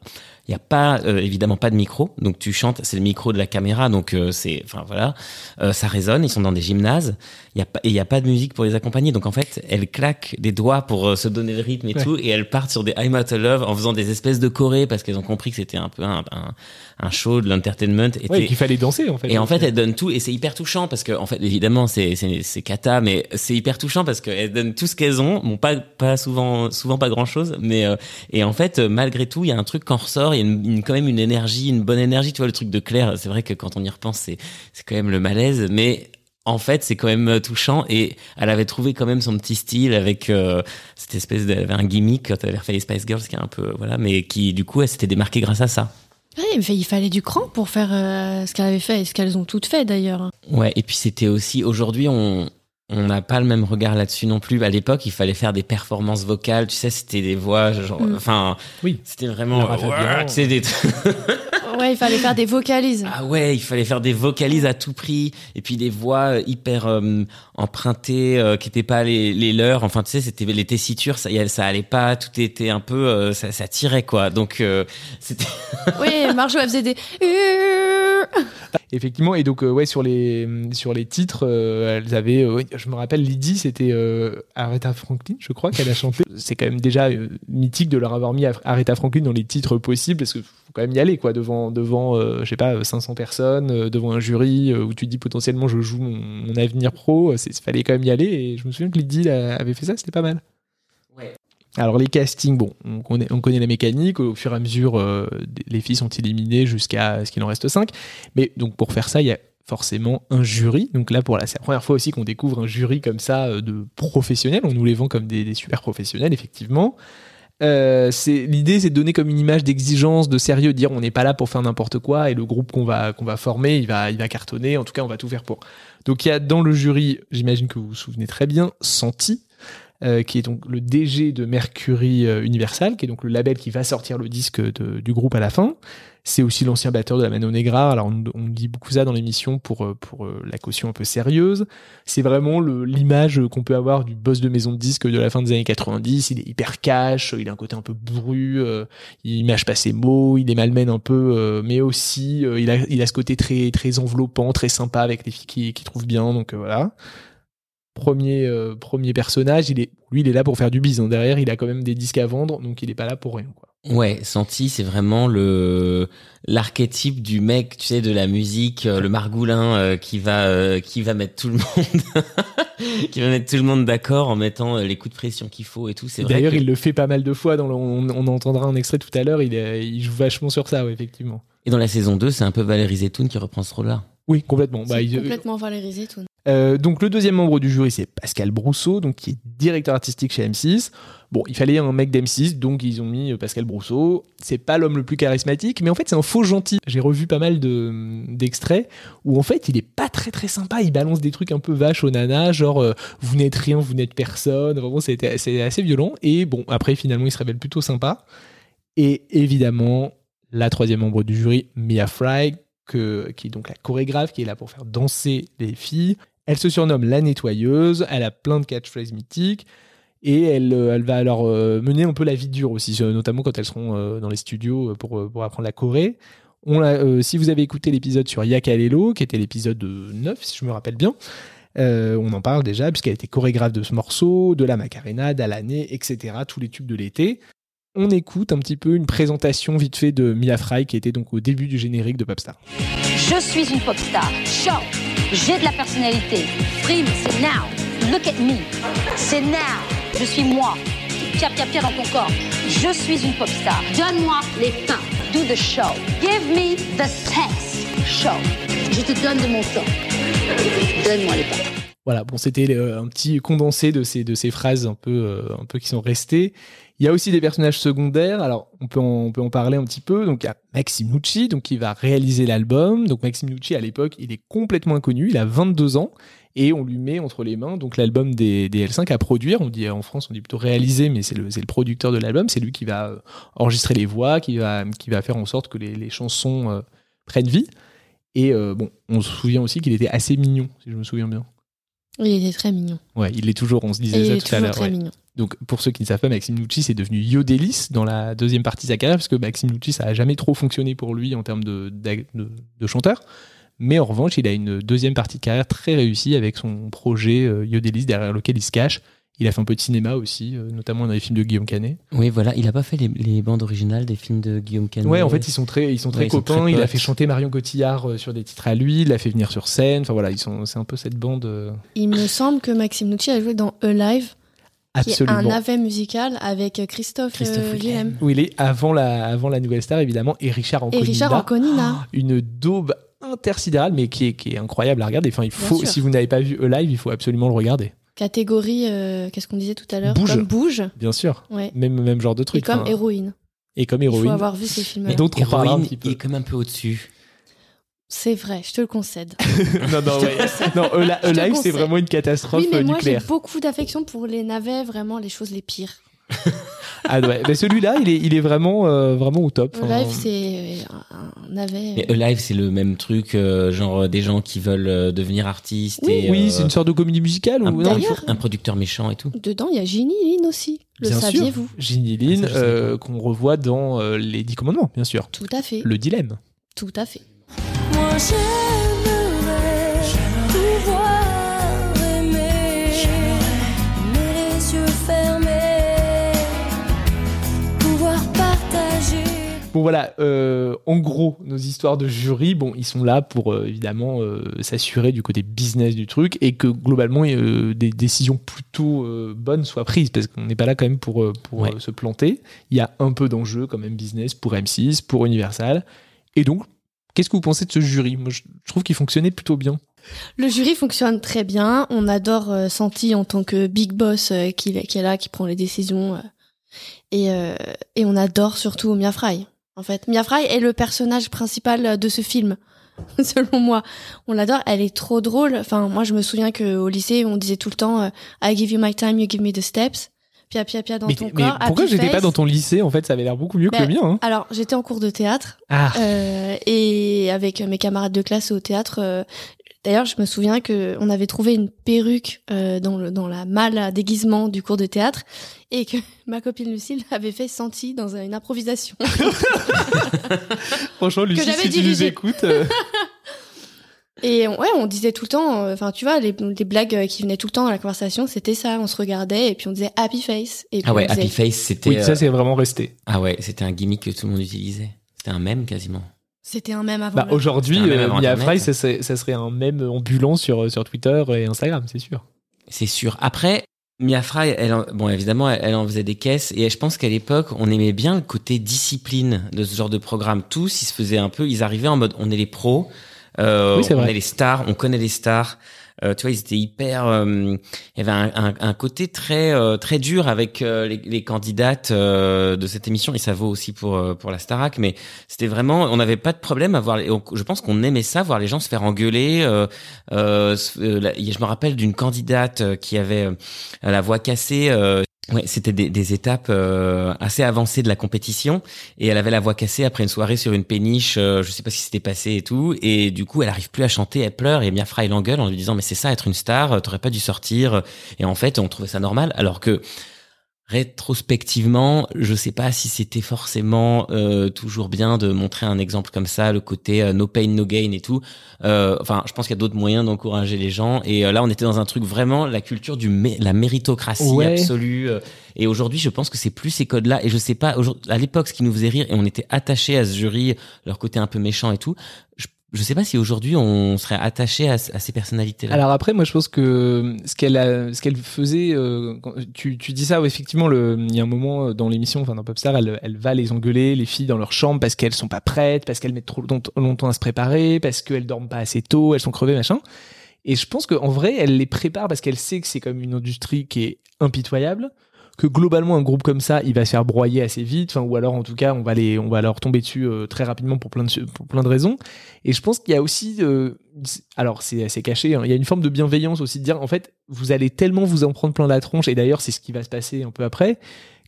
il y a pas euh, évidemment pas de micro, donc tu chantes c'est le micro de la caméra, donc euh, c'est enfin voilà. Euh, ça résonne, ils sont dans des gymnases, y a pas et il y a pas de musique pour les accompagner, donc en fait elles claquent des doigts pour euh, se donner le rythme et Ouais. tout, et elles partent sur des I'm Out of Love en faisant des espèces de chorés parce qu'elles ont compris que c'était un peu un, un, un show de l'entertainment. Et Ouais, qu'il fallait danser, en fait. et en fait, elle donne tout et c'est hyper touchant parce que, en fait, évidemment, c'est c'est c'est cata, mais c'est hyper touchant parce qu'elles donnent tout ce qu'elles ont. Bon, pas pas souvent, souvent pas grand chose, mais euh, et en fait, euh, malgré tout, il y a un truc quand ressort, il y a une, une- quand même une énergie, une bonne énergie. Tu vois, le truc de Claire, c'est vrai que quand on y repense, c'est c'est quand même le malaise, mais en fait, c'est quand même euh, touchant et elle avait trouvé quand même son petit style avec euh, cette espèce de, un gimmick quand elle avait fait les Spice Girls qui est un peu voilà, mais qui du coup, elle s'était démarquée grâce à ça. Ouais, mais il fallait du cran pour faire euh, ce qu'elle avait fait et ce qu'elles ont toutes fait d'ailleurs. Ouais, et puis c'était aussi aujourd'hui on on n'a pas le même regard là-dessus non plus. À l'époque, il fallait faire des performances vocales. Tu sais, c'était des voix, genre, Mm. enfin, Oui. c'était vraiment. Ouais, tu sais, des Ouais, il fallait faire des vocalises. Ah ouais, il fallait faire des vocalises à tout prix et puis des voix euh, hyper euh, empruntées euh, qui étaient pas les, les leurs. Enfin, tu sais, c'était les tessitures, ça, ça allait pas, tout était un peu, euh, ça, ça tirait quoi. Donc euh, c'était Oui, Marjo, elle faisait des. Effectivement, et donc euh, ouais sur les sur les titres, euh, elles avaient, euh, je me rappelle Lydie, c'était euh, Aretha Franklin, je crois qu'elle a chanté. C'est quand même déjà euh, mythique de leur avoir mis Aretha Franklin dans les titres possibles parce que quand même y aller quoi devant devant euh, je sais pas 500 personnes, euh, devant un jury euh, où tu dis potentiellement je joue mon, mon avenir pro, euh, c'est fallait quand même y aller et je me souviens que Lydie avait fait ça, c'était pas mal. Ouais. Alors les castings, bon, on connaît, on connaît la mécanique, au fur et à mesure, euh, les filles sont éliminées jusqu'à ce qu'il en reste 5. Mais donc pour faire ça, il y a forcément un jury. Donc là, pour la, c'est la première fois aussi qu'on découvre un jury comme ça euh, de professionnels. On nous les vend comme des, des super professionnels, effectivement. Euh, c'est l'idée, c'est de donner comme une image d'exigence, de sérieux, de dire on n'est pas là pour faire n'importe quoi et le groupe qu'on va qu'on va former, il va il va cartonner. En tout cas, on va tout faire pour. Donc il y a dans le jury, j'imagine que vous vous souvenez très bien, Santi. Euh, qui est donc le DG de Mercury euh, Universal, qui est donc le label qui va sortir le disque du groupe à la fin. C'est aussi l'ancien batteur de la Mano Negra. Alors, on, dit beaucoup ça dans l'émission pour, euh, pour la caution un peu sérieuse. C'est vraiment l'image qu'on peut avoir du boss de maison de disque de la fin des années 90. Il est hyper cash, il a un côté un peu bourru, il mâche pas ses mots, il est malmène un peu, mais aussi il, a, il a ce côté très, très enveloppant, très sympa avec les filles qui, qui trouvent bien. Donc voilà. Premier, euh, premier personnage, il est, lui, il est là pour faire du bise. hein. Derrière, il a quand même des disques à vendre, donc il est pas là pour rien. Quoi. Ouais, Santi, c'est vraiment le l'archétype du mec, tu sais, de la musique, euh, le margoulin euh, qui va qui va mettre tout le monde qui va mettre tout le monde d'accord en mettant les coups de pression qu'il faut et tout. C'est. D'ailleurs, que- il le fait pas mal de fois. Dans le- on, on entendra un extrait tout à l'heure. Il, joue vachement sur ça, ouais, effectivement. Et dans la saison 2, c'est un peu Valérie Zetoun qui reprend ce rôle-là. Oui, complètement. Bah, il- complètement valorisé tout. Euh, donc le deuxième membre du jury, c'est Pascal Brousseau, donc qui est directeur artistique chez M6. Bon, il fallait un mec d'M6, donc ils ont mis euh, Pascal Brousseau. C'est pas l'homme le plus charismatique, mais en fait c'est un faux gentil. J'ai revu pas mal de d'extraits où en fait il est pas très très sympa. Il balance des trucs un peu vaches au nana, genre euh, vous n'êtes rien, vous n'êtes personne. Vraiment c'était c'est assez violent. Et bon après finalement il se révèle plutôt sympa. Et évidemment la troisième membre du jury, Mia Fry, qui est donc la chorégraphe, qui est là pour faire danser les filles. Elle se surnomme la nettoyeuse, elle a plein de catchphrases mythiques, et elle, euh, va alors euh, mener un peu la vie dure aussi, euh, notamment quand elles seront dans les studios pour, apprendre la Corée. Si vous avez écouté l'épisode sur Yakalelo, qui était l'épisode 9, si je me rappelle bien, on en parle déjà, puisqu'elle était chorégraphe de ce morceau, de la Macarena, d'Alané, etc., tous les tubes de l'été. On écoute un petit peu une présentation vite fait de Mia Fry, qui était donc au début du générique de Popstar. Je suis une pop star. Show. J'ai de la personnalité. Prime, c'est now. Look at me. C'est now. Je suis moi. Pia, pia, pia dans ton corps. Je suis une pop star. Donne-moi les pains. Do the show. Give me the sex. Show. Je te donne de mon temps. Donne-moi les pains. Voilà, bon, c'était euh, un petit condensé de ces, de ces phrases un peu, euh, un peu qui sont restées. Il y a aussi des personnages secondaires. Alors, on peut en, on peut en parler un petit peu. Donc, il y a Maxime Nucci, donc qui va réaliser l'album. Donc, Maxime Nucci, à l'époque, il est complètement inconnu. Il a 22 ans et on lui met entre les mains donc l'album des, des L5 à produire. On dit en France, on dit plutôt réaliser, mais c'est le, le producteur de l'album. C'est lui qui va euh, enregistrer les voix, qui va, qui va faire en sorte que les, les chansons euh, prennent vie. Et euh, bon, on se souvient aussi qu'il était assez mignon, si je me souviens bien. Il était très mignon. Ouais, il est toujours, on se Et disait il ça est tout à l'heure. très ouais. mignon. Donc, pour ceux qui ne savent pas, Maxime Nucci, c'est devenu Yodelis dans la deuxième partie de sa carrière, parce que Maxime Nucci, ça a jamais trop fonctionné pour lui en termes de, d'ag- de, de chanteur. Mais en revanche, il a une deuxième partie de carrière très réussie avec son projet euh, Yodelis, derrière lequel il se cache. Il a fait un peu de cinéma aussi, euh, notamment dans les films de Guillaume Canet. Oui, voilà, il a pas fait les, les bandes originales des films de Guillaume Canet. Ouais, en fait, ils sont très, ils sont très Ouais, ils sont copains. très il a fait chanter Marion Cotillard euh, sur des titres à lui, il l'a fait venir sur scène. Enfin voilà, ils sont, c'est un peu cette bande. euh, Il me semble que Maxime Nucci a joué dans Alive, qui est absolument. un navet musical avec Christophe, Christophe euh, Willem. Willem. Où il est avant la, avant la nouvelle star, évidemment, et Richard Et Anconina. Richard Anconina. une daube intersidérale, mais qui est, qui est incroyable à regarder. Enfin, il faut, si vous n'avez pas vu E Live, il faut absolument le regarder. Catégorie, euh, qu'est-ce qu'on disait tout à l'heure? Bouge. Comme bouge. Bien sûr. Ouais. Même, même genre de Et truc. comme enfin, héroïne. et comme Il faut héroïne. avoir vu ces films-là. Et d'autres on parlera un Héroïne, petit peu. il est comme un peu au-dessus. C'est vrai, je te le concède. non, non, ouais. non, Eli- Je te Alive, c'est vraiment une catastrophe oui, mais euh, moi j'ai beaucoup d'affection pour les navets, vraiment les choses les pires. Ah ouais, mais celui-là, il est, il est vraiment, euh, vraiment au top. Enfin, Live, c'est un, un navet. Mais Alive, c'est le même truc, euh, genre euh, des gens qui veulent euh, devenir artistes Oui. et oui, euh, c'est une sorte de comédie musicale. un, Ou, un- non, D'ailleurs- un producteur méchant et tout. Dedans, il y a Ginny Lynn aussi. Le bien sûr. saviez-vous? Ginny Lynn, Ah, euh, qu'on revoit dans euh, Les Dix Commandements, bien sûr. Tout à fait. Le dilemme. Tout à fait. Bon voilà, euh, en gros, nos histoires de jury, bon, ils sont là pour euh, évidemment euh, s'assurer du côté business du truc et que globalement euh, des décisions plutôt euh, bonnes soient prises parce qu'on n'est pas là quand même pour, pour Ouais. euh, se planter. Il y a un peu d'enjeu quand même business pour M6, pour Universal. Et donc, qu'est-ce que vous pensez de ce jury? Moi, je trouve qu'il fonctionnait plutôt bien. Le jury fonctionne très bien. On adore euh, Santi en tant que big boss euh, qui, est là, qui prend les décisions. euh. et, euh, et on adore surtout Mia Fry. En fait, Mia Fry est le personnage principal de ce film. Selon moi, on l'adore. Elle est trop drôle. Enfin, moi, je me souviens que au lycée, on disait tout le temps "I give you my time, you give me the steps." Pia pia pia dans mais ton mais corps. pourquoi j'étais pas dans ton lycée En fait, ça avait l'air beaucoup mieux que Bah, le mien. hein. Alors, j'étais en cours de théâtre Ah, euh, et avec mes camarades de classe au théâtre. euh, D'ailleurs, je me souviens que on avait trouvé une perruque euh, dans, le, dans la malle à déguisement du cours de théâtre et que ma copine Lucille avait fait senti dans une improvisation. franchement, Lucie, j'avais si tu nous dirigé. écoutes. euh, Et on- ouais, on disait tout le temps, euh, enfin tu vois, les, les blagues euh, qui venaient tout le temps dans la conversation, c'était ça. On se regardait et puis on disait happy face. Et puis Ah ouais, disait- Happy Face, c'était. oui, euh, ça c'est vraiment resté. Ah ouais, c'était un gimmick que tout le monde utilisait. C'était un mème quasiment. C'était un même avant. Bah, aujourd'hui, mème euh, Mia. Fry, ça, serait- ça serait un mème ambulant sur, sur Twitter et Instagram, c'est sûr. C'est sûr. Après, Mia Fry, elle, en- bon, évidemment, elle, elle en faisait des caisses. Et je pense qu'à l'époque, on aimait bien le côté discipline de ce genre de programme. Tous, ils se faisaient un peu, ils arrivaient en mode, on est les pros, euh, Oui, on vrai. est les stars, on connaît les stars. Euh, tu vois, ils étaient hyper. euh, il y avait un, un- un côté très euh, très dur avec euh, les, les candidates euh, de cette émission et ça vaut aussi pour euh, pour la Starac. Mais c'était vraiment, on n'avait pas de problème à voir. les- Je pense qu'on aimait ça, voir les gens se faire engueuler. Euh, euh, euh, je me rappelle d'une candidate qui avait euh, la voix cassée. Ouais, c'était des, des étapes euh, assez avancées de la compétition. Et elle avait la voix cassée après une soirée sur une péniche, euh, je sais pas ce qui s'était passé et tout. Et du coup elle arrive plus à chanter, elle pleure et Mia Fry l'engueule en lui disant mais c'est ça être une star, euh, t'aurais pas dû sortir. Et en fait on trouvait ça normal. Alors que rétrospectivement, je sais pas si c'était forcément euh, toujours bien de montrer un exemple comme ça, le côté euh, no pain no gain et tout. Euh, enfin, je pense qu'il y a d'autres moyens d'encourager les gens. Et euh, là, on était dans un truc vraiment la culture du mé- la méritocratie Ouais. absolue. euh, et aujourd'hui, je pense que c'est plus ces codes-là. Et je sais pas, à l'époque, ce qui nous faisait rire et on était attachés à ce jury, leur côté un peu méchant et tout. Je, je sais pas si aujourd'hui on serait attaché à, ces personnalités-là. Alors après, moi je pense que ce qu'elle ce qu'elle faisait, euh, tu, tu dis ça, effectivement, il y a un moment euh, dans l'émission, enfin dans Popstar, elle, elle va les engueuler, les filles dans leur chambre parce qu'elles sont pas prêtes, parce qu'elles mettent trop long- longtemps à se préparer, parce qu'elles dorment pas assez tôt, elles sont crevées, machin. Et je pense qu'en vrai, elle les prépare parce qu'elle sait que c'est comme une industrie qui est impitoyable, que globalement un groupe comme ça, il va se faire broyer assez vite, enfin ou alors en tout cas, on va les, on va leur tomber dessus euh, très rapidement pour plein de pour plein de raisons. Et je pense qu'il y a aussi, euh, alors c'est assez caché, hein, il y a une forme de bienveillance aussi de dire en fait, vous allez tellement vous en prendre plein la tronche, et d'ailleurs c'est ce qui va se passer un peu après,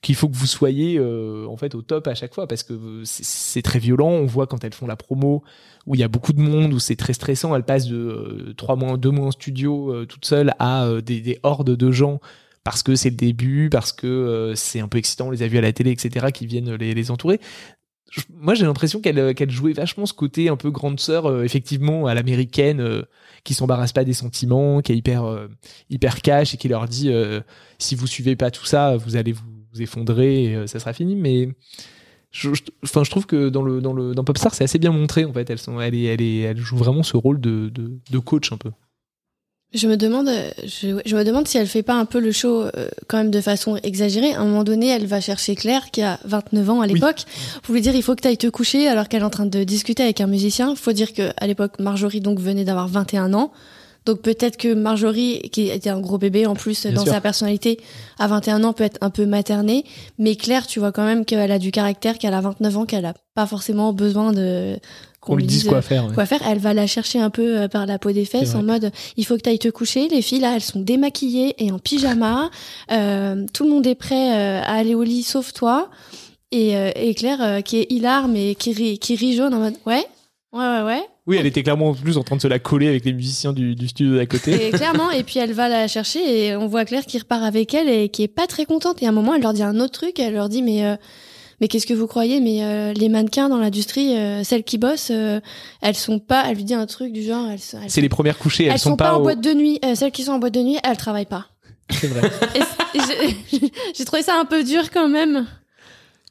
qu'il faut que vous soyez euh, en fait au top à chaque fois parce que c'est- c'est très violent. On voit quand elles font la promo où il y a beaucoup de monde, où c'est très stressant. Elles passent de euh, trois mois, deux mois en studio euh, toute seule à euh, des, des hordes de gens parce que c'est le début, parce que euh, c'est un peu excitant, on les a vus à la télé, etc., qui viennent les, les entourer. Moi, j'ai l'impression qu'elle euh, qu'elle jouait vachement ce côté un peu grande sœur, euh, effectivement, à l'américaine, euh, qui s'embarrasse pas des sentiments, qui est hyper, hyper cash et qui leur dit si vous suivez pas tout ça, vous allez vous, effondrer et ça sera fini. Mais je, enfin, je trouve que dans le dans le dans Popstar, c'est assez bien montré en fait. Elles sont, elle est, elle est, elle joue vraiment ce rôle de, de coach un peu. Je me demande, euh, je, je me demande si elle fait pas un peu le show euh, quand même de façon exagérée. À un moment donné, elle va chercher Claire qui a 29 ans à l'époque pour lui dire il faut que tu ailles te coucher alors qu'elle est en train de discuter avec un musicien. Faut dire que à l'époque Marjorie donc venait d'avoir 21 ans. Donc peut-être que Marjorie qui était un gros bébé en plus Bien dans sûr. sa personnalité à 21 ans peut être un peu maternée, mais Claire, tu vois quand même qu'elle a du caractère, qu'elle a 29 ans, qu'elle a pas forcément besoin de Qu'on lui dise quoi faire. ouais. quoi faire. Elle va la chercher un peu euh, par la peau des fesses en mode il faut que tu ailles te coucher. Les filles là, elles sont démaquillées et en pyjama. Euh, tout le monde est prêt euh, à aller au lit sauf toi. Et, euh, et Claire euh, qui est hilar mais qui rit, qui rit jaune en mode ouais, ouais, ouais, ouais. Oui, elle était clairement en plus en train de se la coller avec les musiciens du, du studio d'à côté. Et clairement, et puis elle va la chercher et on voit Claire qui repart avec elle et qui est pas très contente. Et à un moment, elle leur dit un autre truc. Elle leur dit mais euh, mais qu'est-ce que vous croyez? Mais euh, les mannequins dans l'industrie, euh, celles qui bossent, euh, elles sont pas. Elle lui dit un truc du genre. Elles, elles C'est les premières couchées, elles, elles sont, sont pas, en au- boîte de nuit. Euh, celles qui sont en boîte de nuit, elles travaillent pas. C'est vrai. J'ai- J'ai trouvé ça un peu dur quand même.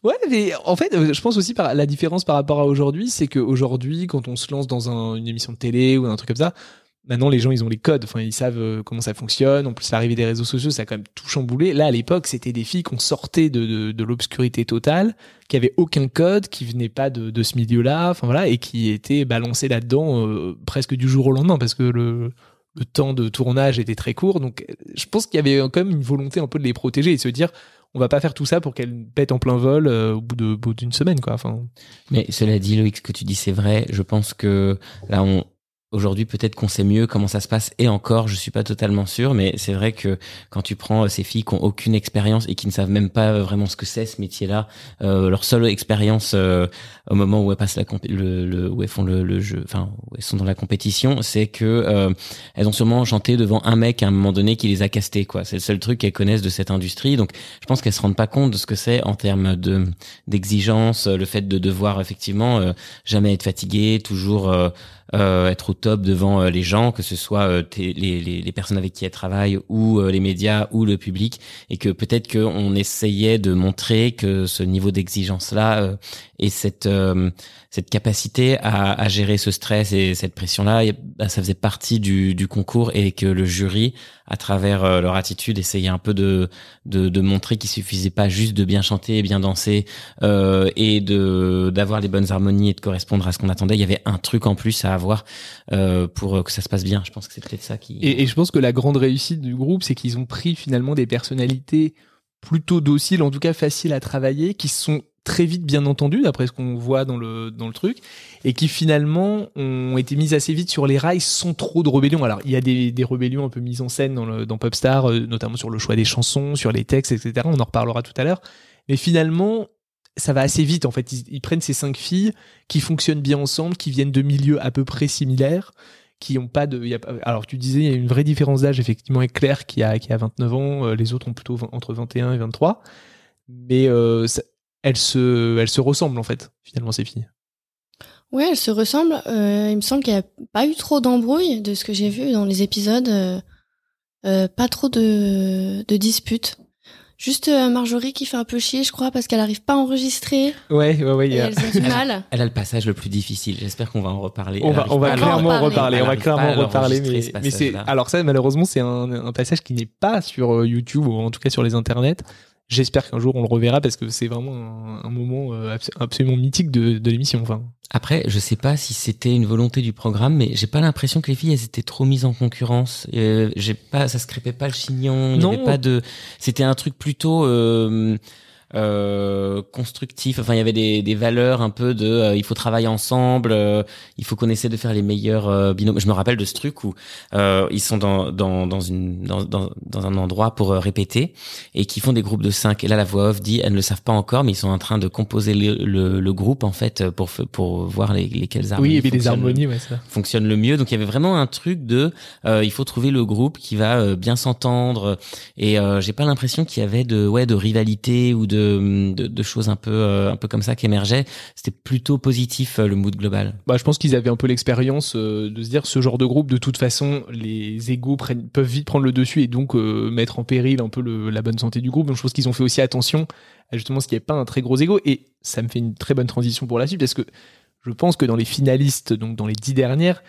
Ouais, mais en fait, euh, je pense aussi par la différence par rapport à aujourd'hui, c'est qu'aujourd'hui, quand on se lance dans un- une émission de télé ou un truc comme ça, maintenant les gens ils ont les codes, enfin ils savent euh, comment ça fonctionne. En plus, l'arrivée des réseaux sociaux, ça a quand même tout chamboulé. Là, à l'époque, c'était des filles qu'on sortait de, de, de l'obscurité totale, qui avaient aucun code, qui venaient pas de, de ce milieu-là, enfin voilà, et qui étaient balancées là-dedans euh, presque du jour au lendemain parce que le temps de tournage était très court. Donc, je pense qu'il y avait quand même une volonté un peu de les protéger et de se dire, on va pas faire tout ça pour qu'elles pètent en plein vol euh, au bout de au bout d'une semaine, quoi. Enfin, Mais cela dit, Loïc, ce que tu dis, c'est vrai. Je pense que là, on, aujourd'hui, peut-être qu'on sait mieux comment ça se passe. Et encore, je suis pas totalement sûr, mais c'est vrai que quand tu prends euh, ces filles qui ont aucune expérience et qui ne savent même pas euh, vraiment ce que c'est ce métier-là, euh, leur seule expérience euh, au moment où elles passent la le, le- où elles font le, le jeu, enfin où elles sont dans la compétition, c'est que euh, elles ont sûrement chanté devant un mec à un moment donné qui les a castés, quoi. C'est le seul truc qu'elles connaissent de cette industrie. Donc, je pense qu'elles se rendent pas compte de ce que c'est en termes de d'exigence, le fait de devoir effectivement euh, jamais être fatigué, toujours euh, être au top devant euh, les gens, que ce soit euh, les, les, personnes avec qui elles travaillent ou euh, les médias ou le public, et que peut-être qu'on essayait de montrer que ce niveau d'exigence-là et cette cette capacité à, gérer ce stress et cette pression-là, bah, ça faisait partie du, concours et que le jury, à travers euh, leur attitude, essayait un peu de montrer qu'il suffisait pas juste de bien chanter, bien danser euh, et d'avoir les bonnes harmonies et de correspondre à ce qu'on attendait. Il y avait un truc en plus à avoir euh, pour que ça se passe bien. Je pense que c'est peut-être ça qui. et, je pense que la grande réussite du groupe, c'est qu'ils ont pris finalement des personnalités plutôt dociles, en tout cas faciles à travailler, qui sont très vite bien entendues, d'après ce qu'on voit dans le, dans le truc, et qui finalement ont été mises assez vite sur les rails sans trop de rébellion. Alors, il y a des, des rébellions un peu mises en scène dans, le, dans Popstar, euh, notamment sur le choix des chansons, sur les textes, etc. On en reparlera tout à l'heure. Mais finalement, ça va assez vite en fait. Ils, prennent ces cinq filles qui fonctionnent bien ensemble, qui viennent de milieux à peu près similaires, qui ont pas de. alors tu disais il y a une vraie différence d'âge effectivement avec Claire qui a qui a 29 ans, euh, les autres ont plutôt entre 21 et 23, mais euh, ça- elles se elles se ressemblent en fait finalement ces filles. Ouais, elles se ressemblent. Euh, il me semble qu'il n'y a pas eu trop d'embrouilles de ce que j'ai vu dans les épisodes. euh, euh, pas trop de, de disputes. Juste Marjorie qui fait un peu chier, je crois, parce qu'elle arrive pas à enregistrer Ouais ouais ouais. et a- du mal. Elle a le passage le plus difficile. J'espère qu'on va en reparler. On va, on va clairement en reparler. On va clairement reparler. Mais, l'enregistrer, ce mais c'est alors ça malheureusement c'est un, un passage qui n'est pas sur YouTube ou en tout cas sur les internets. J'espère qu'un jour on le reverra parce que c'est vraiment un, un moment euh, abs- absolument mythique de, de l'émission. Enfin, Après, je sais pas si c'était une volonté du programme, mais j'ai pas l'impression que les filles elles étaient trop mises en concurrence. Euh, j'ai pas, ça se crêpait pas le chignon. Il y Non. avait pas de. C'était un truc plutôt. Euh, euh, constructif. Enfin, il y avait des, des valeurs un peu de euh, il faut travailler ensemble, euh, il faut qu'on essaie de faire les meilleurs euh, binômes. Je me rappelle de ce truc où euh, ils sont dans dans dans une dans dans, dans un endroit pour répéter et qui font des groupes de cinq. Et là, la voix off dit elles ne le savent pas encore, mais ils sont en train de composer le, le, le groupe en fait pour pour voir les, lesquelles harmonies. oui, il y avait des fonctionnent- harmonies, ouais, ça. fonctionne le mieux. Donc il y avait vraiment un truc de euh, il faut trouver le groupe qui va euh, bien s'entendre et euh, j'ai pas l'impression qu'il y avait de ouais de rivalité ou de de, choses un peu euh, un peu comme ça qui émergeaient. C'était plutôt positif euh, le mood global. Bah, je pense qu'ils avaient un peu l'expérience euh, de se dire ce genre de groupe, de toute façon, les égaux peuvent vite prendre le dessus et donc mettre en péril un peu la bonne santé du groupe. Donc je pense qu'ils ont fait aussi attention à justement ce qu'il n'y pas un très gros égo. Et ça me fait une très bonne transition pour la suite parce que je pense que dans les finalistes, donc dans les dix dernières,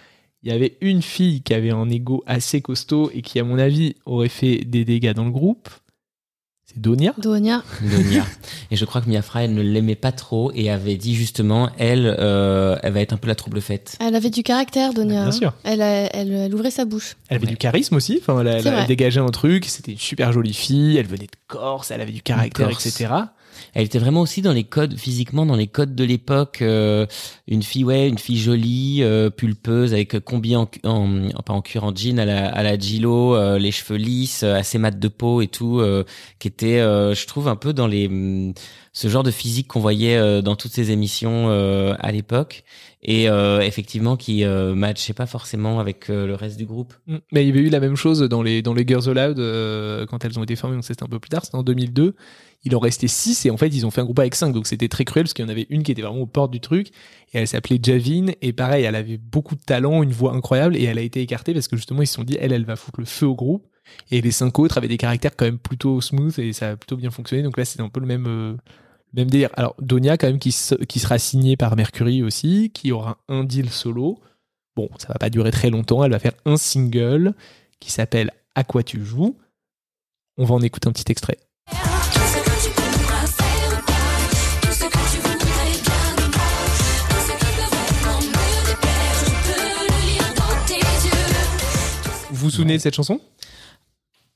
il y avait une fille qui avait un ego assez costaud et qui, à mon avis, aurait fait des dégâts dans le groupe. C'est Donia. Donia, de Mia. Et je crois que Mia Fry, elle ne l'aimait pas trop et avait dit justement, elle, euh, elle va être un peu la trouble faite. elle avait du caractère, Donia. Bien hein. sûr. Elle, a- elle, elle ouvrait sa bouche. Elle avait Ouais. du charisme aussi. Enfin, elle, elle- elle dégageait un truc. C'était une super jolie fille. Elle venait de Corse. Elle avait du caractère, etc. Elle était vraiment aussi dans les codes physiquement, dans les codes de l'époque. euh, une fille, ouais, une fille jolie, euh, pulpeuse, avec combi en, en, en- pas en cuir, en jean à la, à la Gilo, euh, les cheveux lisses, euh, assez mat de peau et tout, euh, qui était, euh, je trouve, un peu dans les hum, ce genre de physique qu'on voyait dans toutes ces émissions à l'époque et euh, effectivement qui euh, matchait pas forcément avec euh, le reste du groupe. Mm. Mais il y avait eu la même chose dans les, dans les Girls Aloud quand elles ont été formées, donc c'était un peu plus tard, c'était en 2002. Il en restait 6 et en fait ils ont fait un groupe avec 5, donc c'était très cruel parce qu'il y en avait une qui était vraiment aux portes du truc et elle s'appelait Javine et pareil, elle avait beaucoup de talent, une voix incroyable et elle a été écartée parce que justement ils se sont dit elle, elle va foutre le feu au groupe et les cinq autres avaient des caractères quand même plutôt smooth et ça a plutôt bien fonctionné, donc là c'est un peu le même. euh, même délire. Alors, Donia, quand même, qui, qui sera signée par Mercury aussi, qui aura un deal solo. Bon, ça va pas durer très longtemps. Elle va faire un single qui s'appelle À quoi tu joues. On va en écouter un petit extrait. Vous vous souvenez de cette chanson?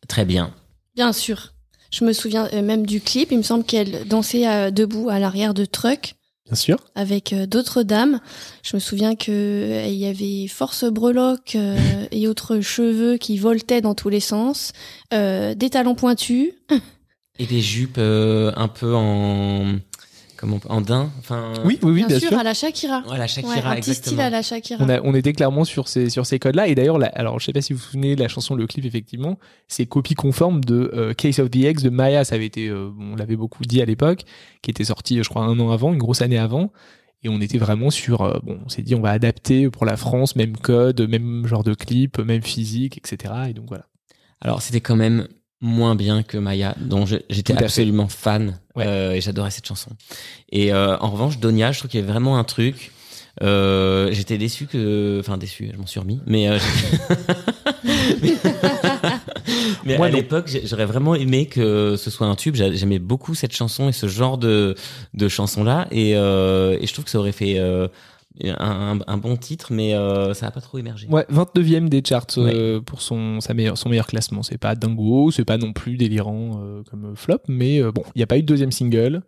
Très bien. Bien sûr. Je me souviens euh, même du clip. Il me semble qu'elle dansait euh, debout à l'arrière de truck Bien sûr. avec euh, d'autres dames. Je me souviens que euh, il y avait force breloque euh, et autres cheveux qui voltaient dans tous les sens, euh, des talons pointus. Et des jupes euh, un peu en comment en daim, enfin Oui, oui, oui, bien, bien, sûr, sûr. à la Shakira. Voilà, Ouais, Shakira un petit style exactement. à la Shakira. On, a- on était clairement sur ces, sur ces codes-là. Et d'ailleurs, alors je sais pas si vous vous souvenez de la chanson, le clip, effectivement, c'est copie conforme de euh, Case of the X de Maya. Ça avait été, euh, on l'avait beaucoup dit à l'époque, qui était sorti, je crois, un an avant, une grosse année avant. Et on était vraiment sur, euh, bon, on s'est dit, on va adapter pour la France, même code, même genre de clip, même physique, etc. Et donc voilà. Alors c'était quand même moins bien que Maya, dont j'étais fait. absolument fan Ouais. euh, et j'adorais cette chanson. Et euh, en revanche, Donia, je trouve qu'il y avait vraiment un truc. Euh, j'étais déçu que, enfin déçu, je m'en suis remis, mais euh, j'ai- mais Moi, à l'époque, j'aurais vraiment aimé que ce soit un tube. J'a- J'aimais beaucoup cette chanson et ce genre de de chanson là, et, euh, et je trouve que ça aurait fait euh, un, un- bon titre, mais euh, ça a pas trop émergé. Ouais, 29e des charts euh, pour son, sa meilleure, son meilleur classement. C'est pas dingo, c'est pas non plus délirant euh, comme flop, mais euh, bon, il n'y a pas eu de deuxième single.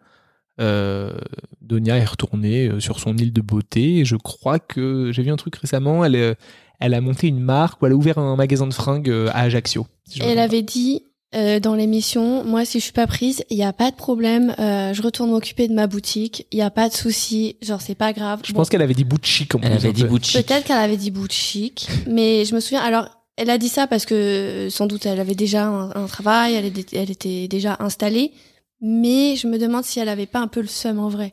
Euh, Donia est retournée sur son île de beauté et je crois que j'ai vu un truc récemment, elle, elle a monté une marque ou elle a ouvert un magasin de fringues à Ajaccio. si Elle avait dit euh, dans l'émission, moi si je suis pas prise, il y a pas de problème, euh, je retourne m'occuper de ma boutique, il y a pas de souci, genre c'est pas grave. Je Bon, pense qu'elle avait dit bout de chic en Elle avait dit peu. bout de chic. Peut-être qu'elle avait dit bout de chic, mais je me souviens. Alors, elle a dit ça parce que sans doute elle avait déjà un, un travail, elle était, elle était déjà installée. Mais je me demande si elle avait pas un peu le seum en vrai.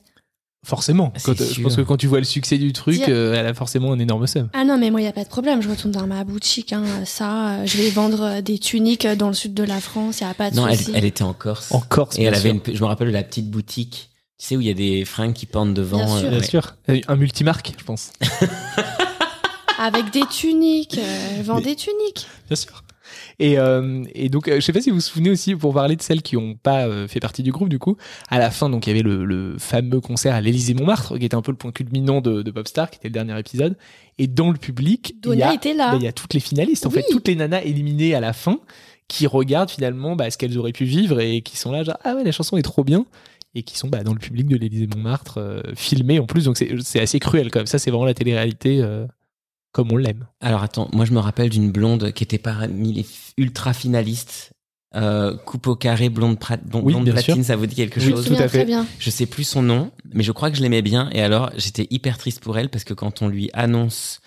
Forcément. Quand, euh, je pense que quand tu vois le succès du truc, Dire- euh, elle a forcément un énorme seum. Ah non, mais moi, il y a pas de problème. Je retourne dans ma boutique. Hein, ça, euh, je vais vendre des tuniques dans le sud de la France. Il y a pas de Non, elle, était en Corse. En Corse, Et elle avait une, je me rappelle la petite boutique, tu sais, où il y a des fringues qui pendent devant. Bien sûr. euh, Bien ouais. sûr. Un multimarque, je pense. Avec des tuniques. euh, elle vend Mais- des tuniques. Bien sûr. Et, euh, et donc, euh, je sais pas si vous vous souvenez aussi, pour parler de celles qui n'ont pas euh, fait partie du groupe, du coup, à la fin, donc il y avait le, le fameux concert à l'Élysée-Montmartre, qui était un peu le point culminant de, de Popstar, qui était le dernier épisode. Et dans le public, il y, a, était là. bah, il y a toutes les finalistes, en fait, toutes les nanas éliminées à la fin, qui regardent finalement bah, ce qu'elles auraient pu vivre et qui sont là, genre, ah ouais, la chanson est trop bien. Et qui sont bah, dans le public de l'Élysée-Montmartre, euh, filmés en plus. Donc c'est c'est assez cruel quand même. Ça, c'est vraiment la télé-réalité euh, comme on l'aime. Alors attends, moi je me rappelle d'une blonde qui était parmi les ultra finalistes. Euh, coupe au carré, blonde, pra- blonde, Oui, blonde bien platine, sûr. ça vous dit quelque Oui, chose tout à fait. très bien. Je sais plus son nom, mais je crois que je l'aimais bien. Et alors, j'étais hyper triste pour elle parce que quand on lui annonce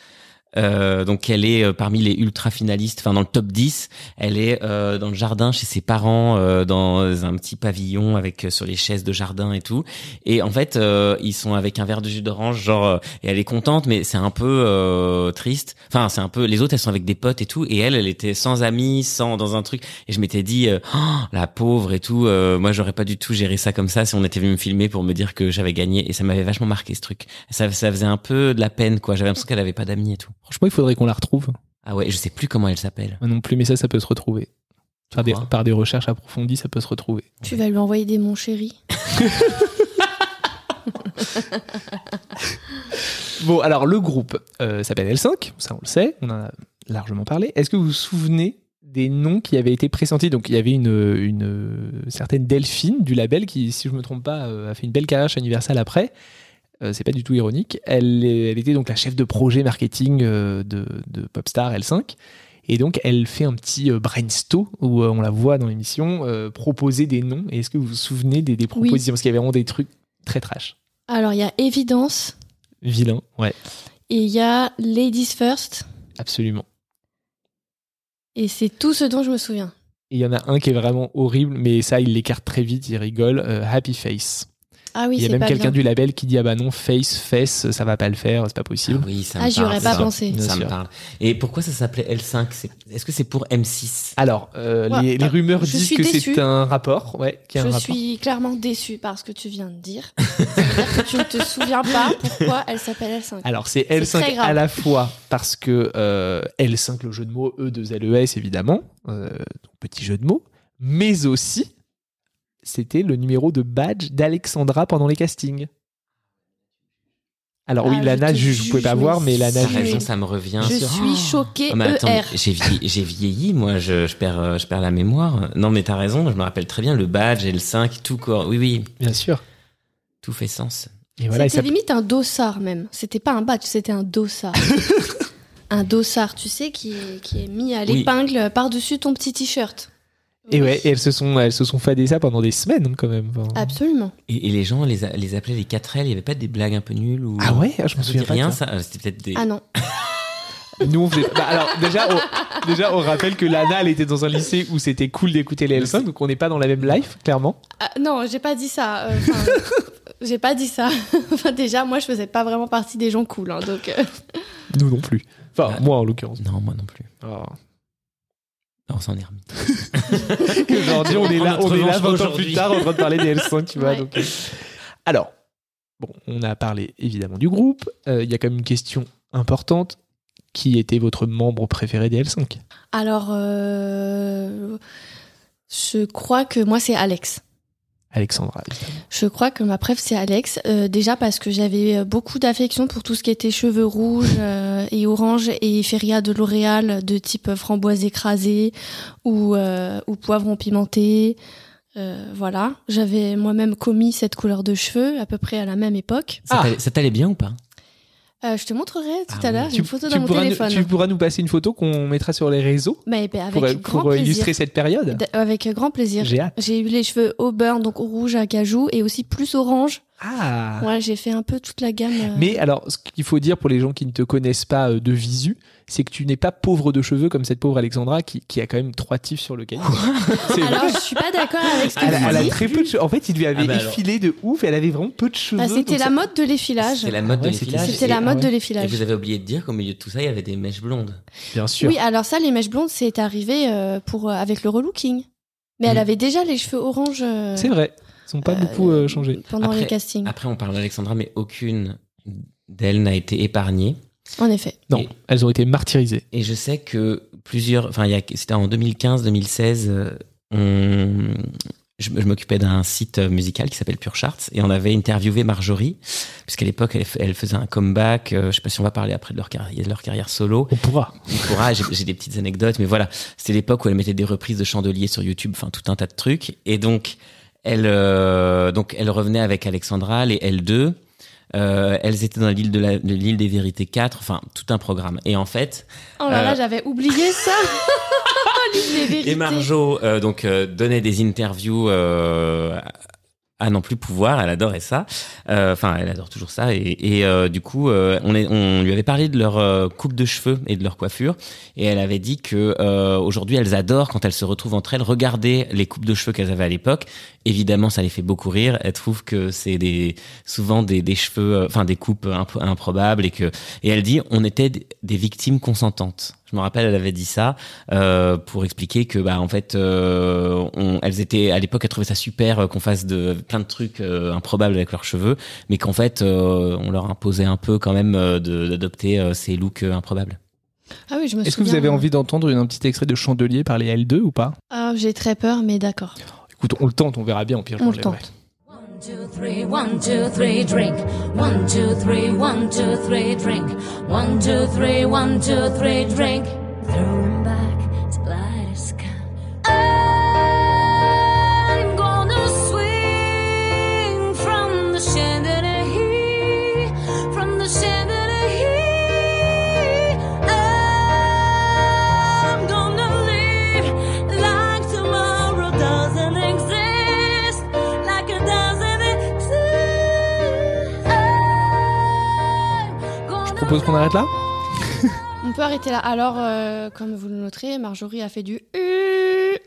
euh, donc qu'elle est euh, parmi les ultra finalistes, enfin dans le top 10, elle est euh, dans le jardin chez ses parents, euh, dans un petit pavillon avec euh, sur les chaises de jardin et tout. Et en fait, euh, ils sont avec un verre de jus d'orange, genre, et elle est contente, mais c'est un peu triste. Enfin, c'est un peu. Les autres, elles sont avec des potes et tout, et elle, elle était sans amis, sans dans un truc. Et je m'étais dit, Oh, la pauvre et tout. moi, j'aurais pas du tout géré ça comme ça si on était venu me filmer pour me dire que j'avais gagné. Et ça m'avait vachement marqué ce truc. Ça, ça faisait un peu de la peine, quoi. J'avais l'impression qu'elle avait pas d'amis et tout. Franchement, il faudrait qu'on la retrouve. Ah ouais, je sais plus comment elle s'appelle. Moi non plus, mais ça, ça peut se retrouver. Par des, crois? par des recherches approfondies, ça peut se retrouver. Tu vas lui envoyer des mon chéri. Bon, alors le groupe euh, s'appelle L5, ça on le sait, on en a largement parlé. Est-ce que vous vous souvenez des noms qui avaient été pressentis? Donc il y avait une, une certaine Delphine du label qui, si je me trompe pas, euh, a fait une belle carrière chez Universal après. Euh, c'est pas du tout ironique. Elle, était donc la chef de projet marketing euh, de, de Popstar L5. Et donc elle fait un petit euh, brainstorm où on la voit dans l'émission euh, proposer des noms. Et est-ce que vous vous souvenez des, des Oui. propositions? Parce qu'il y avait vraiment des trucs très trash. Alors, il y a Évidence Vilain, ouais, et il y a Ladies First. absolument. Et c'est tout ce dont je me souviens. Et il y en a un qui est vraiment horrible, mais ça, il l'écarte très vite, il rigole. euh, Happy Face. Ah oui, il y a c'est même quelqu'un du label qui dit Ah bah non, Face, Face, ça va pas le faire, c'est pas Ah possible. oui, ça Ah, me j'y aurais pas pensé. Ça me parle. Et pourquoi ça s'appelait L5 C'est- Est-ce que c'est pour M6 Alors, euh, Ouais, les, les euh, rumeurs disent que c'est un rapport. Ouais, un Je rapport. suis clairement déçue par ce que tu viens de dire. C'est-à-dire que tu ne te souviens pas pourquoi elle s'appelle L5. Alors, c'est C'est L5 très grave. à la fois parce que euh, L5, le jeu de mots, E2LES, évidemment, euh, donc petit jeu de mots, mais aussi, c'était le numéro de badge d'Alexandra pendant les castings. Alors oui, Ah, je Lana juge, vous pouvez pas voir, mais Lana juge. raison, ça me revient. Je sur- suis choquée Oh, mais attends, ER. j'ai vieilli, moi, je, je perds, euh, je perds la mémoire. Non, mais t'as raison, je me rappelle très bien le badge et le 5, tout corps. Oui, oui, Bien sûr. tout fait sens. Et voilà, il c'était limite un dossard même. C'était pas un badge, c'était un dossard. un dossard, tu sais, qui est, qui est mis à Oui. l'épingle par-dessus ton petit t-shirt. Et ouais, et elles se sont, elles se sont fadées ça pendant des semaines quand même. Enfin, Absolument. Et, et les gens les, a- les appelaient les 4L, il y avait pas des blagues un peu nulles ou... Ah ouais, Ah, je me souviens de rien, ça. ça Euh, C'était peut-être des... Ah non. Nous on faisait. Bah, alors déjà, on, déjà, on rappelle que Lana, elle était dans un lycée où c'était cool d'écouter les L5, donc on n'est pas dans la même life, clairement. Ah, non, j'ai pas dit ça. euh, enfin, j'ai pas dit ça. Enfin, déjà, moi, je faisais pas vraiment partie des gens cool. hein, donc, euh, Nous non plus. Enfin, Ah. moi en l'occurrence. Non, moi non plus. Oh. Non, on s'en est remis. Aujourd'hui, on est là, on est là revanche 20 ans aujourd'hui. plus tard en train de parler des L5, tu vois. Ouais. donc, euh. Alors, bon, on a parlé évidemment du groupe. Euh, Il y a quand même une question importante. Qui était votre membre préféré des L5 alors, euh, je crois que moi, c'est Alex. Alexandra. Je crois que ma préf c'est Alex. Euh, déjà parce que j'avais euh, beaucoup d'affection pour tout ce qui était cheveux rouges euh, et orange et feria de L'Oréal de type framboise écrasée ou, euh, ou poivron pimenté. Euh, voilà. J'avais moi-même commis cette couleur de cheveux à peu près à la même époque. Ça Ah. t'allait bien ou pas? Euh, je te montrerai tout Ah à l'heure une photo dans mon téléphone. Nous, tu pourras nous passer une photo qu'on mettra sur les réseaux Mais ben, avec pour, grand pour plaisir. illustrer cette période. D- Avec grand plaisir. J'ai hâte. J'ai eu les cheveux au beurre, donc rouge à cajou et aussi plus orange. Ah Ouais, j'ai fait un peu toute la gamme. euh, Mais alors, ce qu'il faut dire pour les gens qui ne te connaissent pas euh, de visu, c'est que tu n'es pas pauvre de cheveux comme cette pauvre Alexandra qui, qui a quand même trois tifs sur le vrai. Alors, je suis pas d'accord avec ce que elle, elle a très peu de cheveux. En fait, il lui avait Ah bah effilé de ouf et elle avait vraiment peu de cheveux. Bah, c'était la ça- mode de l'effilage. C'était la mode Ouais, de c'était- l'effilage. C'était Et- la mode ah de ouais. Et l'effilage. vous avez oublié de dire qu'au milieu de tout ça, il y avait des mèches blondes. Bien sûr. Oui, alors ça, les mèches blondes, c'est arrivé euh, pour, euh, avec le relooking. Mais elle Mhm. avait déjà les cheveux orange euh, C'est vrai. Ils sont pas euh, beaucoup euh, changés. pendant Après- les castings. Après, on parle d'Alexandra, mais aucune d'elles n'a été épargnée. En effet. Non, Et- elles ont été martyrisées. Et je sais que plusieurs, enfin, c'était en 2015-2016, euh, on- je, je m'occupais d'un site musical qui s'appelle Pure Charts et on avait interviewé Marjorie, puisqu'à l'époque elle, faisait un comeback. euh, je sais pas si on va parler après de leur carrière, de leur carrière solo. On pourra. On pourra, j'ai j'ai des petites anecdotes, mais voilà, c'était l'époque où elle mettait des reprises de chandeliers sur YouTube, enfin tout un tas de trucs. Et donc, elle, euh, donc elle revenait avec Alexandra, les L2. Euh, elles étaient dans l'île de l'île des vérités 4, enfin tout un programme. Et en fait, Oh là là, Euh. j'avais oublié ça. L'île des vérités. et Marjo euh, donc donnait des interviews à n'en plus pouvoir. Elle adorait ça. Enfin, elle adore toujours ça. Et, et, du coup, on, est, on lui avait parlé de leur coupe de cheveux et de leur coiffure. Et elle avait dit que aujourd'hui, elles adorent quand elles se retrouvent entre elles regarder les coupes de cheveux qu'elles avaient à l'époque. Évidemment, ça les fait beaucoup rire. Elles trouvent que c'est des souvent des, des cheveux, euh, enfin des coupes impro- improbables et que et elle dit on était d- des victimes consentantes. Je me rappelle, elle avait dit ça euh, pour expliquer que bah en fait, euh, on- elles étaient à l'époque, elles trouvaient ça super euh, qu'on fasse de plein de trucs euh, improbables avec leurs cheveux, mais qu'en fait, euh, on leur imposait un peu quand même euh, de- d'adopter euh, ces looks euh, improbables. Ah oui, je me Est-ce que vous avez envie d'entendre une- un petit extrait de Chandelier par les L2 ou pas? Ah, j'ai très peur, mais d'accord. Écoute, on le tente, on verra bien au pire. je On le l'enlèverai. tente. One, two, three, one, two, three, drink. One, two, three, one, two, three, drink. One, two, three, one, two, three, drink. Throw 'em back, propose qu'on arrête là On peut arrêter là. Alors, euh, comme vous le noterez, Marjorie a fait du U.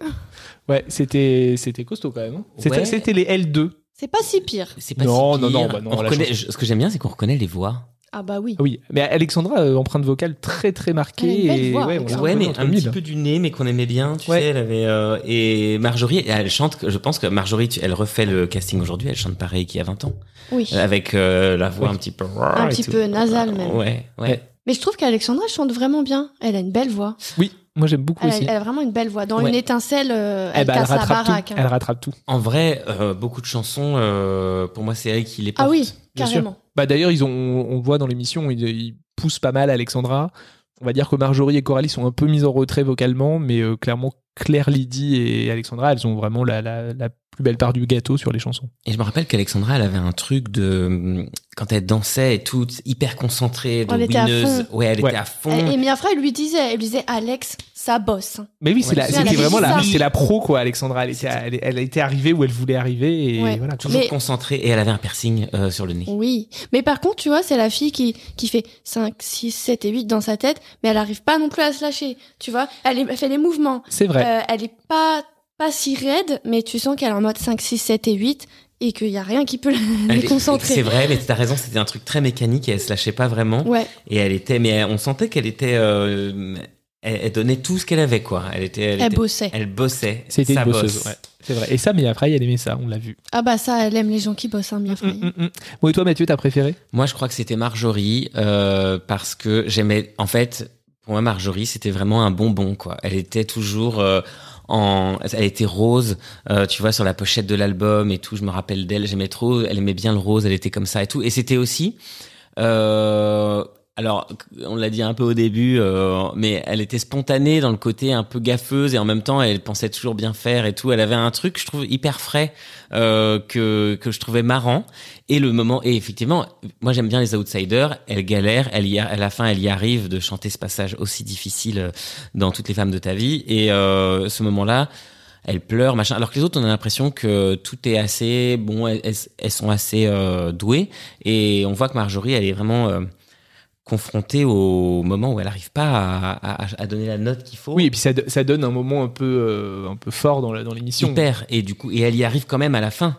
Ouais, c'était c'était costaud quand même. hein. C'était Ouais. c'était les L2. C'est pas si pire. C'est pas Non, si non, pire. non, bah non, On la reconnaît- je- ce que j'aime bien, c'est qu'on reconnaît les voix. Ah bah oui. Oui, mais Alexandra, euh, empreinte vocale très très marquée. Elle a une belle et voix, ouais, on la Alexandra. Ouais, reconnaît mais entre un mille. petit peu du nez, mais qu'on aimait bien, tu Ouais. sais. Elle avait euh, et Marjorie, elle chante. Je pense que Marjorie, tu- elle refait le casting aujourd'hui. Elle chante pareil qu'il y a 20 ans, Oui. Euh, avec euh, la voix Oui. un petit peu. Un et petit peu nasale même. Ouais, ouais. Ouais. Mais je trouve qu'Alexandra chante vraiment bien. Elle a une belle voix. Oui, moi j'aime beaucoup Elle a, aussi. elle a vraiment une belle voix. Dans Ouais. une étincelle, euh, Eh elle elle casse la rattrape baraque. tout. hein. Elle rattrape tout. En vrai, euh, beaucoup de chansons. euh, pour moi, c'est elle qui les porte. Ah oui, carrément. Bah d'ailleurs, ils ont, on le voit dans l'émission, ils, ils poussent pas mal Alexandra. On va dire que Marjorie et Coralie sont un peu mises en retrait vocalement, mais euh, clairement Claire, Lydie et Alexandra, elles ont vraiment la, la, la plus belle part du gâteau sur les chansons. Et je me rappelle qu'Alexandra, elle avait un truc de quand elle dansait et tout, hyper concentrée, de Elle était à winneuse. fond. Ouais, elle Ouais. était à fond. Et, et Mia Frey lui disait, elle lui disait, Alex, ça bosse. Mais oui, c'est Ouais, la- elle c'était vraiment la, c'est la pro quoi, Alexandra. Elle était, elle, elle était arrivée où elle voulait arriver et Ouais. voilà. Toujours Mais- concentrée et elle avait un piercing euh, sur le nez. Oui. Mais par contre, tu vois, c'est la fille qui, qui fait 5, 6, 7 et 8 dans sa tête, mais elle arrive pas non plus à se lâcher. Tu vois, elle, elle fait les mouvements. C'est vrai. Euh, elle est pas, pas si raide, mais tu sens qu'elle est en mode 5, 6, 7 et 8 et qu'il y a rien qui peut la Elle- déconcentrer. C'est vrai, mais t'as raison, c'était un truc très mécanique et elle se lâchait pas vraiment. Ouais. Et elle était, mais on sentait qu'elle était, euh, elle, elle donnait tout ce qu'elle avait, quoi. Elle était, elle, Elle était- bossait. elle bossait. C'était une bosseuse. bosse. ouais. C'est vrai. Et ça, mais après, elle aimait ça, on l'a vu. Ah bah ça, elle aime les gens qui bossent, hein, Mia. Mm, mm, mm. Bon, et toi, Mathieu, t'as préféré? Moi, je crois que c'était Marjorie euh, parce que j'aimais. En fait, pour Marjorie, c'était vraiment un bonbon, quoi. Elle était toujours euh, en. Elle était rose, euh, tu vois, sur la pochette de l'album et tout. Je me rappelle d'elle. J'aimais trop. Elle aimait bien le rose. Elle était comme ça et tout. Et c'était aussi. Euh, alors, on l'a dit un peu au début, euh, mais elle était spontanée dans le côté un peu gaffeuse et en même temps, elle pensait toujours bien faire et tout. Elle avait un truc, je trouve, hyper frais euh, que que je trouvais marrant. Et le moment, et effectivement, moi j'aime bien les outsiders. Elle galère, elle y a, à la fin, elle y arrive de chanter ce passage aussi difficile euh, dans toutes les femmes de ta vie. Et euh, ce moment-là, elle pleure, machin. Alors que les autres, on a l'impression que tout est assez bon, elles, elles- sont assez euh, douées. Et on voit que Marjorie, elle est vraiment euh, confrontée au moment où elle n'arrive pas à, à- à donner la note qu'il faut. Oui, et puis ça, do- ça donne un moment un peu, euh, un peu fort dans la- dans l'émission. hyper. Et du coup, et elle y arrive quand même à la fin.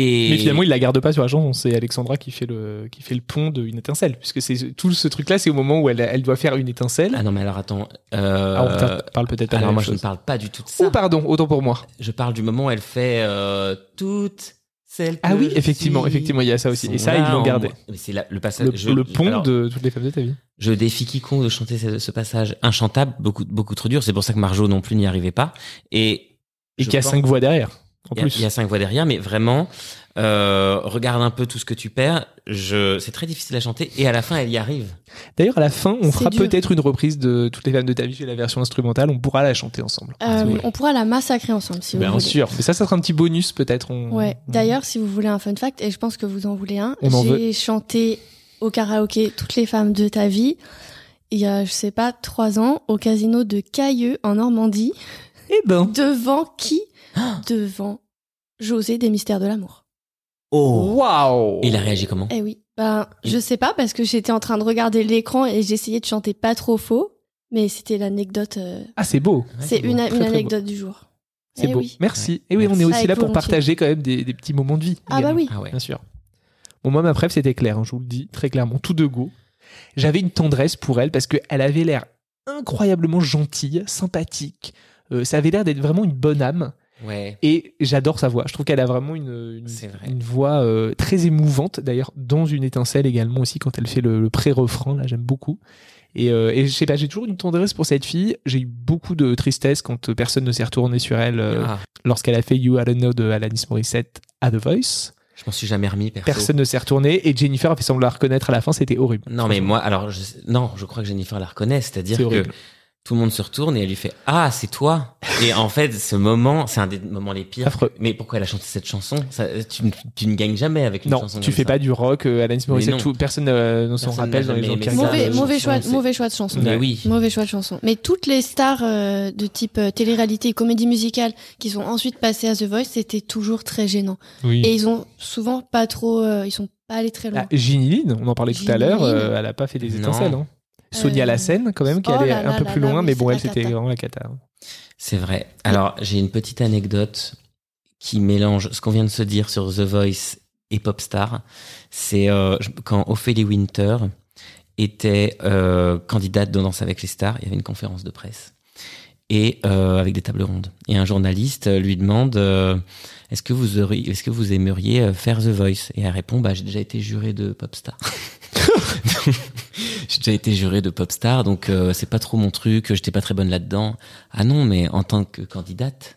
Et Mais finalement, il la garde pas sur la chanson. C'est Alexandra qui fait le, qui fait le pont d'une étincelle. Puisque c'est tout ce truc-là, c'est au moment où elle, elle doit faire une étincelle. Ah non, mais alors attends. Euh... Ah, on t'a- parle peut-être pas de la alors moi, je ne parle pas du tout de ça. Oh, pardon, autant pour moi. Je parle du moment où elle fait euh, toutes Ah que oui, effectivement, suis effectivement, il y a ça aussi. Et ça, ils l'ont gardé. Mais c'est la- le passage. Le, je- le pont alors, de toutes les femmes de ta vie. Je défie quiconque de chanter ce, ce passage inchantable, beaucoup, beaucoup trop dur. C'est pour ça que Marjo non plus n'y arrivait pas. Et, Et je qu'il y a pense- cinq voix derrière. En il y a- plus. Il y a cinq voix derrière, mais vraiment, euh, regarde un peu tout ce que tu perds. Je, c'est très difficile à chanter. Et à la fin, elle y arrive. D'ailleurs, à la fin, on fera dur. peut-être une reprise de toutes les femmes de ta vie, la version instrumentale. On pourra la chanter ensemble. Euh, Oui. On pourra la massacrer ensemble si vous Bien voulez. sûr. Mais ça, ça sera un petit bonus peut-être. On... Ouais. D'ailleurs, si vous voulez un fun fact, et je pense que vous en voulez un, j'ai chanté au karaoké toutes les femmes de ta vie. Il y a, je sais pas, trois ans, au casino de Cailleux en Normandie. Eh ben. Devant qui? Devant José des Mystères de l'amour. Oh! Waouh. Et il a réagi comment? Eh oui. Ben, je sais pas parce que j'étais en train de regarder l'écran et j'essayais de chanter pas trop faux, mais c'était l'anecdote. euh, Ah, c'est beau. Ouais, c'est beau. une, très anecdote du jour. C'est Eh beau. oui. Merci. Et oui, on est aussi Avec là pour volontiers. partager quand même des, des petits moments de vie. Ah bah également. oui. Ah ouais. Bien sûr. Bon, moi, ma préf, c'était clair, hein, je vous le dis très clairement, tout de go. J'avais une tendresse pour elle parce qu'elle avait l'air incroyablement gentille, sympathique. Euh, ça avait l'air d'être vraiment une bonne âme. Ouais. Et j'adore sa voix. Je trouve qu'elle a vraiment une, une, C'est vrai. une voix euh, très émouvante. D'ailleurs, dans une étincelle également aussi, quand elle fait le, le pré-refrain, là, j'aime beaucoup. Et, euh, et je sais pas, j'ai toujours une tendresse pour cette fille. J'ai eu beaucoup de tristesse quand euh, personne ne s'est retourné sur elle euh, Ah, lorsqu'elle a fait You I Don't Know de Alanis Morissette à The Voice. je m'en suis jamais remis, perso. Personne ne s'est retourné et Jennifer a fait semblant la reconnaître à la fin, c'était horrible. Non, mais moi, alors, je, non, je crois que Jennifer la reconnaît, c'est-à-dire C'est que. Tout le monde se retourne et elle lui fait Ah, c'est toi Et en fait, ce moment, c'est un des moments les pires. Affreux. Mais pourquoi elle a chanté cette chanson? Ça, tu, ne- tu ne gagnes jamais avec une Non, chanson tu comme fais ça. pas du rock, euh, Alanis Morissette, non. tout- personne euh, ne s'en rappelle dans les gens qui. Mauvais, mauvais, choix, c'est- mauvais choix de chanson. Mais oui. Mauvais choix de chanson. Mais toutes les stars euh, de type euh, télé-réalité et comédie musicale qui sont ensuite passées à The Voice, c'était toujours très gênant. Oui. Et ils ont souvent pas trop, euh, ils sont pas allés très loin. Ah, Ginny Lynn, on en parlait tout à l'heure, euh, elle a pas fait des Non. étincelles. hein. Sonia Euh, Lassen, quand même, qui oh allait là un là peu là plus là, loin, mais c'est bon, elle, c'était vraiment la cata. C'est vrai. Alors, j'ai une petite anecdote qui mélange ce qu'on vient de se dire sur The Voice et Popstar. C'est euh, quand Ophélie Winter était euh, candidate dans Danse avec les stars, il y avait une conférence de presse et euh, avec des tables rondes. Et un journaliste lui demande euh, Est-ce que vous auriez, est-ce que vous aimeriez faire The Voice? Et elle répond Bah, j'ai déjà été jurée de Popstar. j'ai déjà été jurée de Popstar, donc euh, c'est pas trop mon truc. J'étais pas très bonne là-dedans. Ah non, mais en tant que candidate.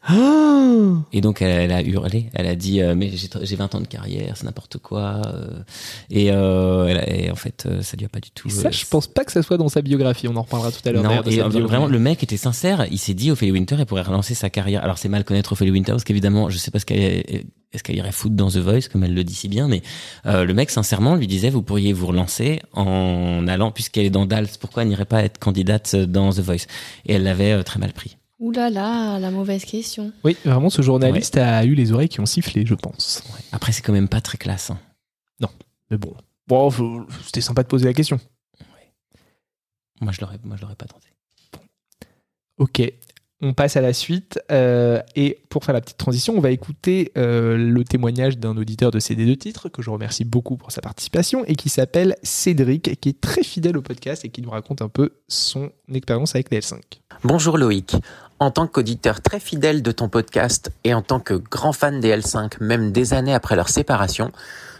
Et donc elle, elle a hurlé, elle a dit euh, mais j'ai j'ai 20 ans de carrière, c'est n'importe quoi. euh. et, elle a- et en fait ça lui a pas du tout. Ça, je pense pas que ça soit dans sa biographie. On en reparlera tout à l'heure. non, et vraiment le mec était sincère. Il s'est dit Ophélie Winter elle pourrait relancer sa carrière. Alors c'est mal connaître Ophélie Winter parce qu'évidemment je sais pas ce qu'elle est- est-ce qu'elle irait foutre dans The Voice comme elle le dit si bien, mais euh, le mec sincèrement lui disait vous pourriez vous relancer en allant puisqu'elle est dans Dals, pourquoi elle n'irait pas être candidate dans The Voice? Et elle l'avait euh, très mal pris. Ouh là là, la mauvaise question. Oui, vraiment, ce journaliste a eu les oreilles qui ont sifflé, je pense. Ouais. Après c'est quand même pas très classe. hein. Mais bon, bon c'était sympa de poser la question. Moi je l'aurais, moi je l'aurais pas tenté. Ok, on passe à la suite. euh, et pour faire la petite transition, on va écouter euh, le témoignage d'un auditeur de CD de titres que je remercie beaucoup pour sa participation et qui s'appelle Cédric, qui est très fidèle au podcast et qui nous raconte un peu son expérience avec les L5. Bonjour Loïc. En tant qu'auditeur très fidèle de ton podcast et en tant que grand fan des L5, même des années après leur séparation,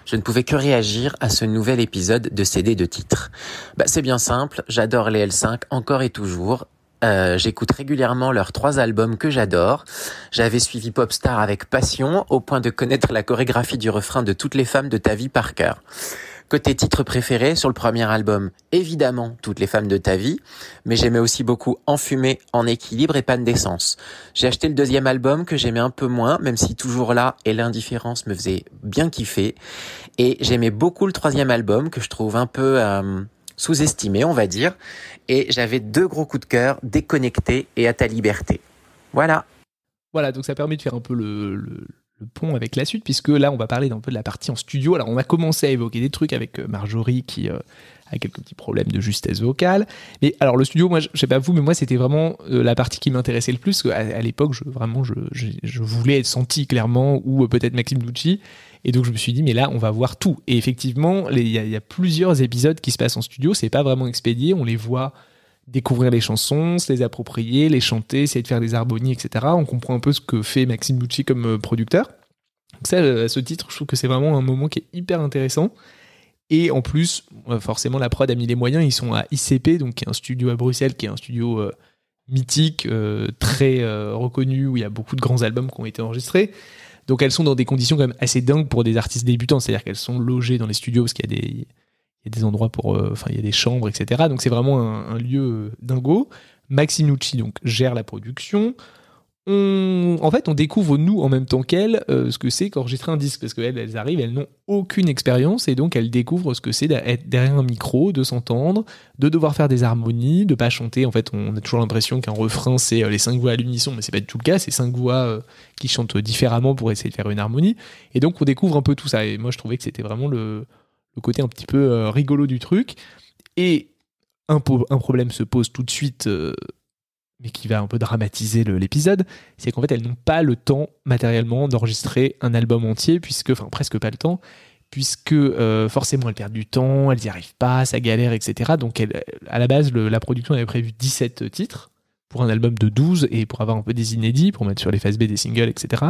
je ne pouvais que réagir à ce nouvel épisode de CD de titres. Bah, c'est bien simple, j'adore les L5 encore et toujours. Euh, J'écoute régulièrement leurs trois albums que j'adore. J'avais suivi Popstar avec passion, au point de connaître la chorégraphie du refrain de toutes les femmes de ta vie par cœur. Côté titre préféré sur le premier album, évidemment Toutes les femmes de ta vie, mais j'aimais aussi beaucoup Enfumé, En équilibre et Panne d'essence. J'ai acheté le deuxième album que j'aimais un peu moins, même si toujours là et l'indifférence me faisait bien kiffer. Et j'aimais beaucoup le troisième album que je trouve un peu euh, sous-estimé, on va dire. Et j'avais deux gros coups de cœur, Déconnecté et À ta liberté. Voilà. Voilà, donc ça permet de faire un peu le, pont avec la suite, puisque là, on va parler d'un peu de la partie en studio. Alors, on a commencé à évoquer des trucs avec euh, Marjorie qui euh, quelques petits problèmes de justesse vocale. Mais alors, le studio, moi, je je sais pas vous, mais moi, c'était vraiment euh, la partie qui m'intéressait le plus. À, l'époque, je, vraiment, je, voulais être senti clairement, ou euh, peut-être Maxime Nucci. Et donc, je me suis dit, mais là, on va voir tout. Et effectivement, il y, a- plusieurs épisodes qui se passent en studio. C'est pas vraiment expédié. On les voit découvrir les chansons, se les approprier, les chanter, essayer de faire des harmonies, etc. On comprend un peu ce que fait Maxime Nucci comme euh, producteur. Donc ça, à ce titre, je trouve que c'est vraiment un moment qui est hyper intéressant. Et en plus, euh, forcément, la prod a mis les moyens. Ils sont à ICP, donc qui est un studio à Bruxelles, qui est un studio euh, mythique, euh, très reconnu, où il y a beaucoup de grands albums qui ont été enregistrés. Donc elles sont dans des conditions quand même assez dingues pour des artistes débutants. C'est-à-dire qu'elles sont logées dans les studios parce qu'il y a des, endroits pour, enfin il y a des chambres, etc. Donc c'est vraiment un, un lieu dingo. Maxinucci donc gère la production. En fait, on découvre nous en même temps qu'elles euh, ce que c'est qu'enregistrer un disque parce qu'elles elles arrivent, elles n'ont aucune expérience et donc elles découvrent ce que c'est d'être derrière un micro, de s'entendre, de devoir faire des harmonies, de pas chanter. En fait, on a toujours l'impression qu'un refrain c'est euh, les cinq voix à l'unisson, mais c'est pas du tout le cas. C'est cinq voix euh, qui chantent différemment pour essayer de faire une harmonie. Et donc on découvre un peu tout ça. Et moi, je trouvais que c'était vraiment le, côté un petit peu rigolo du truc. Et un, problème se pose tout de suite, mais qui va un peu dramatiser l'épisode, c'est qu'en fait elles n'ont pas le temps matériellement d'enregistrer un album entier, puisque, enfin presque pas le temps, puisque euh, forcément elles perdent du temps, elles n'y arrivent pas, ça galère, etc. Donc à la base, la production avait prévu 17 titres pour un album de 12 et pour avoir un peu des inédits, pour mettre sur les phases B des singles, etc.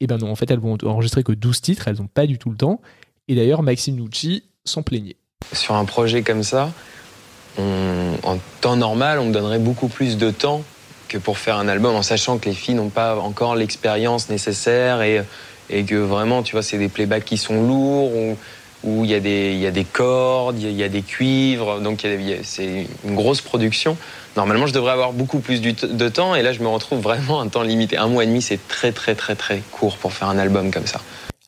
Et ben non, en fait elles vont enregistrer que 12 titres, elles n'ont pas du tout le temps. Et d'ailleurs, Maxime Nucci s'en plaignait. Sur un projet comme ça, en temps normal, on me donnerait beaucoup plus de temps que pour faire un album, en sachant que les filles n'ont pas encore l'expérience nécessaire et, que vraiment, tu vois, c'est des playbacks qui sont lourds. Ou où il y, a des- il y a des cordes, il y a- des cuivres, donc c'est une grosse production. Normalement, je devrais avoir beaucoup plus de temps, et là, je me retrouve vraiment un temps limité. Un mois et demi, c'est très, très, très, très court pour faire un album comme ça.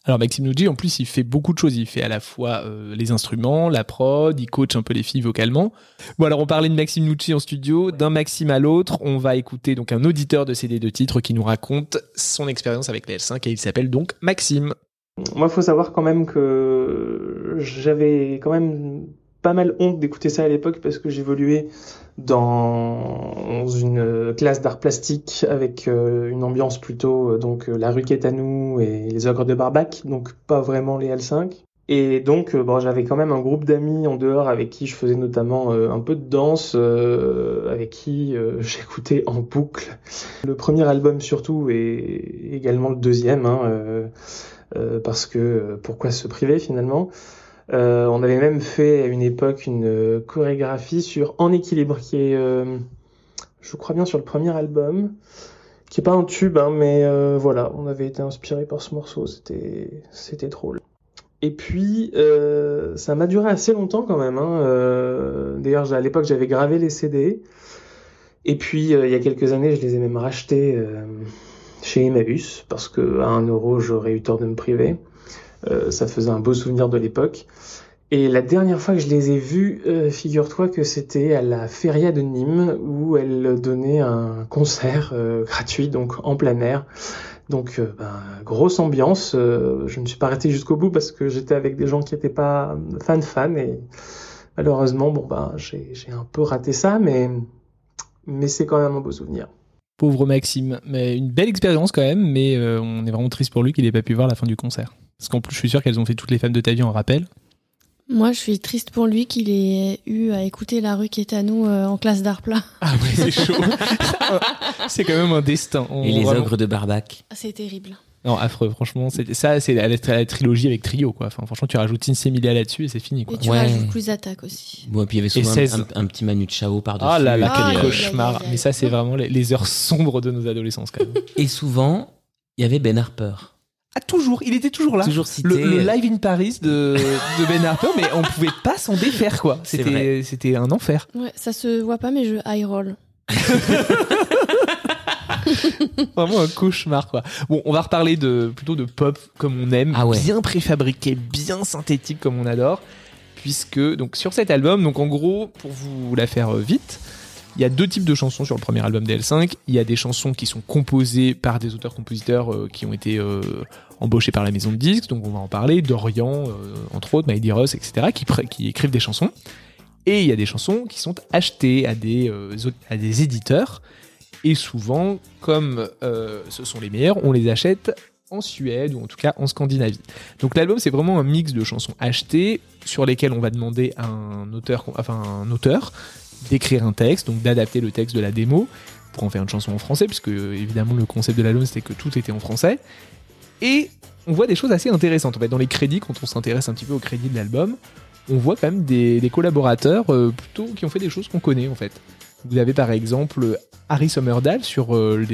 Alors Maxime Nucci, en plus, il fait beaucoup de choses. Il fait à la fois euh, les instruments, la prod, il coach un peu les filles vocalement. Bon, alors on parlait de Maxime Nucci en studio. D'un Maxime à l'autre, on va écouter donc un auditeur de CD de titres qui nous raconte son expérience avec les L5 et il s'appelle donc Maxime. Moi, il faut savoir quand même que j'avais quand même pas mal honte d'écouter ça à l'époque parce que j'évoluais dans une classe d'art plastique avec euh, une ambiance plutôt euh, donc euh, la rue Quétanou et les ogres de Barbac, donc pas vraiment les L5. Et donc, euh, bon, j'avais quand même un groupe d'amis en dehors avec qui je faisais notamment euh, un peu de danse, euh, avec qui euh, j'écoutais en boucle le premier album surtout et également le deuxième. Hein, euh, euh, parce que euh, pourquoi se priver finalement? Euh, On avait même fait à une époque une euh, chorégraphie sur En équilibre, qui est, euh, je crois bien, sur le premier album, qui est pas un tube, hein, mais voilà, on avait été inspiré par ce morceau, c'était c'était drôle. Et puis, ça m'a duré assez longtemps quand même. Hein. D'ailleurs, à l'époque, j'avais gravé les CD. Et puis, il y a quelques années, je les ai même rachetés chez Emmaüs, parce que à 1 euro, j'aurais eu tort de me priver. Euh, ça faisait un beau souvenir de l'époque. Et la dernière fois que je les ai vus, euh, figure-toi que c'était à la Feria de Nîmes, où elle donnait un concert euh, gratuit, donc en plein air. Donc, euh, ben, grosse ambiance. Euh, je ne suis pas arrêté jusqu'au bout parce que j'étais avec des gens qui n'étaient pas fan-fan. Et malheureusement, bon, ben, j'ai j'ai un peu raté ça, mais, mais c'est quand même un beau souvenir. Pauvre Maxime, mais une belle expérience quand même, mais euh, on est vraiment triste pour lui qu'il n'ait pas pu voir la fin du concert. Parce qu'en plus, je suis sûr qu'elles ont fait toutes les femmes de ta vie en rappel. Moi, je suis triste pour lui qu'il ait eu à écouter La rue qui est à nous euh, en classe d'art plat. Ah ouais, c'est chaud. c'est quand même un destin. On- Et les vraiment- ogres de Barbac. Ah, C'est terrible. Non, affreux, franchement. c'est- Ça, c'est la, la trilogie avec Trio, quoi. Enfin, franchement, tu rajoutes Cincy Emilia là-dessus et c'est fini, quoi. Et tu Ouais. rajoutes Quiz Attack aussi. Bon, et puis il y avait souvent un, 16. un- un petit Manu Chao par-dessus. Ah là là, Ah, quel cauchemar. Mais ça, c'est vraiment les, les heures sombres de nos adolescences, quand même. Et souvent, il y avait Ben Harper. ah, toujours, il était toujours là. Toujours cité. Le, le live in Paris de, de Ben Harper, mais on pouvait pas s'en défaire, quoi. C'était, c'était un enfer. Ouais, ça se voit pas, mais je high roll. Vraiment un cauchemar, quoi. Bon, on va reparler de, plutôt de pop comme on aime, Ah ouais. bien préfabriqué, bien synthétique comme on adore. Puisque, donc, sur cet album, donc en gros, pour vous la faire euh, vite, il y a deux types de chansons sur le premier album des L5. Il y a des chansons qui sont composées par des auteurs-compositeurs euh, qui ont été euh, embauchés par la maison de disques, donc on va en parler, Dorian, euh, entre autres, Miley Ross, etc., qui, qui écrivent des chansons. Et il y a des chansons qui sont achetées à des, à des éditeurs. Et souvent, comme euh, ce sont les meilleurs, on les achète en Suède ou en tout cas en Scandinavie. Donc l'album c'est vraiment un mix de chansons achetées sur lesquelles on va demander à un auteur, enfin un auteur d'écrire un texte, donc d'adapter le texte de la démo pour en faire une chanson en français, puisque évidemment le concept de l'album c'était que tout était en français. Et on voit des choses assez intéressantes. En fait, dans les crédits, quand on s'intéresse un petit peu aux crédits de l'album, on voit quand même des, des collaborateurs euh, plutôt qui ont fait des choses qu'on connaît en fait. Vous avez par exemple Harry Sommerdahl sur euh,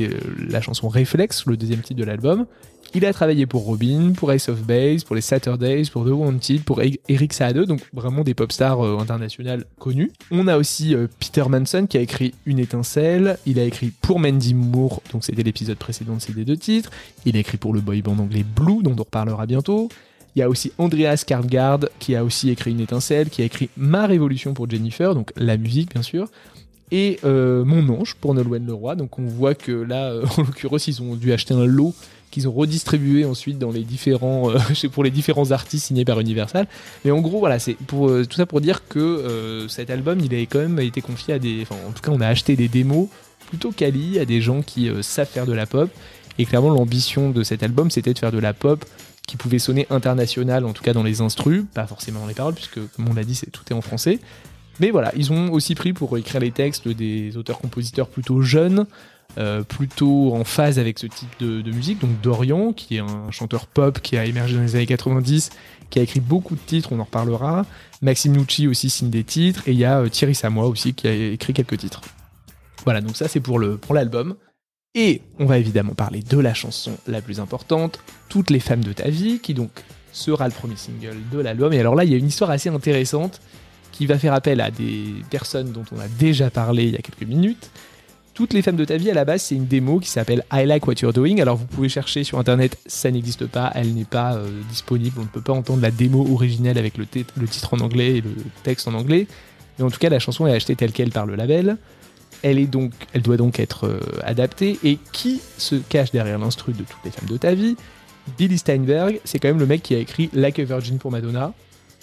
la chanson Reflex, le deuxième titre de l'album. Il a travaillé pour Robin, pour Ace of Base, pour les Saturdays, pour The Wanted, pour E- Eric Saade, donc vraiment des pop stars euh, internationales connues. On a aussi euh, Peter Manson qui a écrit Une étincelle. Il a écrit pour Mandy Moore, donc c'était l'épisode précédent de ces deux titres. Il a écrit pour le boy band anglais Blue, dont on reparlera bientôt. Il y a aussi Andreas Karlgaard qui a aussi écrit Une étincelle, qui a écrit Ma Révolution pour Jennifer, donc la musique bien sûr. Et euh, Mon Ange pour Nolwenn Leroy. Donc on voit que là, euh, en l'occurrence, ils ont dû acheter un lot qu'ils ont redistribué ensuite euh, pour les différents artistes signés par Universal. Mais en gros, voilà, c'est tout ça pour dire que cet album, il a quand même été confié à des, enfin, en tout cas, on a acheté des démos plutôt quali à des gens qui savent faire de la pop. Et clairement, l'ambition de cet album, c'était de faire de la pop qui pouvait sonner international, en tout cas dans les instrus, pas forcément dans les paroles, puisque comme on l'a dit, tout est en français. Mais voilà, ils ont aussi pris pour écrire les textes des auteurs-compositeurs plutôt jeunes, euh, plutôt en phase avec ce type de, musique. Donc Dorian, qui est un chanteur pop qui a émergé dans les années 90, qui a écrit beaucoup de titres, on en reparlera. Maxime Nucci aussi signe des titres, et il y a euh, Thierry Samoa aussi qui a écrit quelques titres. Voilà, donc ça c'est pour le pour l'album. Et on va évidemment parler de la chanson la plus importante, Toutes les femmes de ta vie, qui donc sera le premier single de l'album. Et alors là, il y a une histoire assez intéressante qui va faire appel à des personnes dont on a déjà parlé il y a quelques minutes. Toutes les femmes de ta vie, à la base, c'est une démo qui s'appelle I Like What You're Doing. Alors vous pouvez chercher sur internet, ça n'existe pas, elle n'est pas euh, disponible, on ne peut pas entendre la démo originelle avec le, tit- le titre en anglais et le texte en anglais. Mais en tout cas, la chanson est achetée telle qu'elle par le label. Elle, est donc, elle doit donc être euh, adaptée. Et qui se cache derrière l'instru de toutes les femmes de ta vie? Billy Steinberg, c'est quand même le mec qui a écrit Like a Virgin pour Madonna,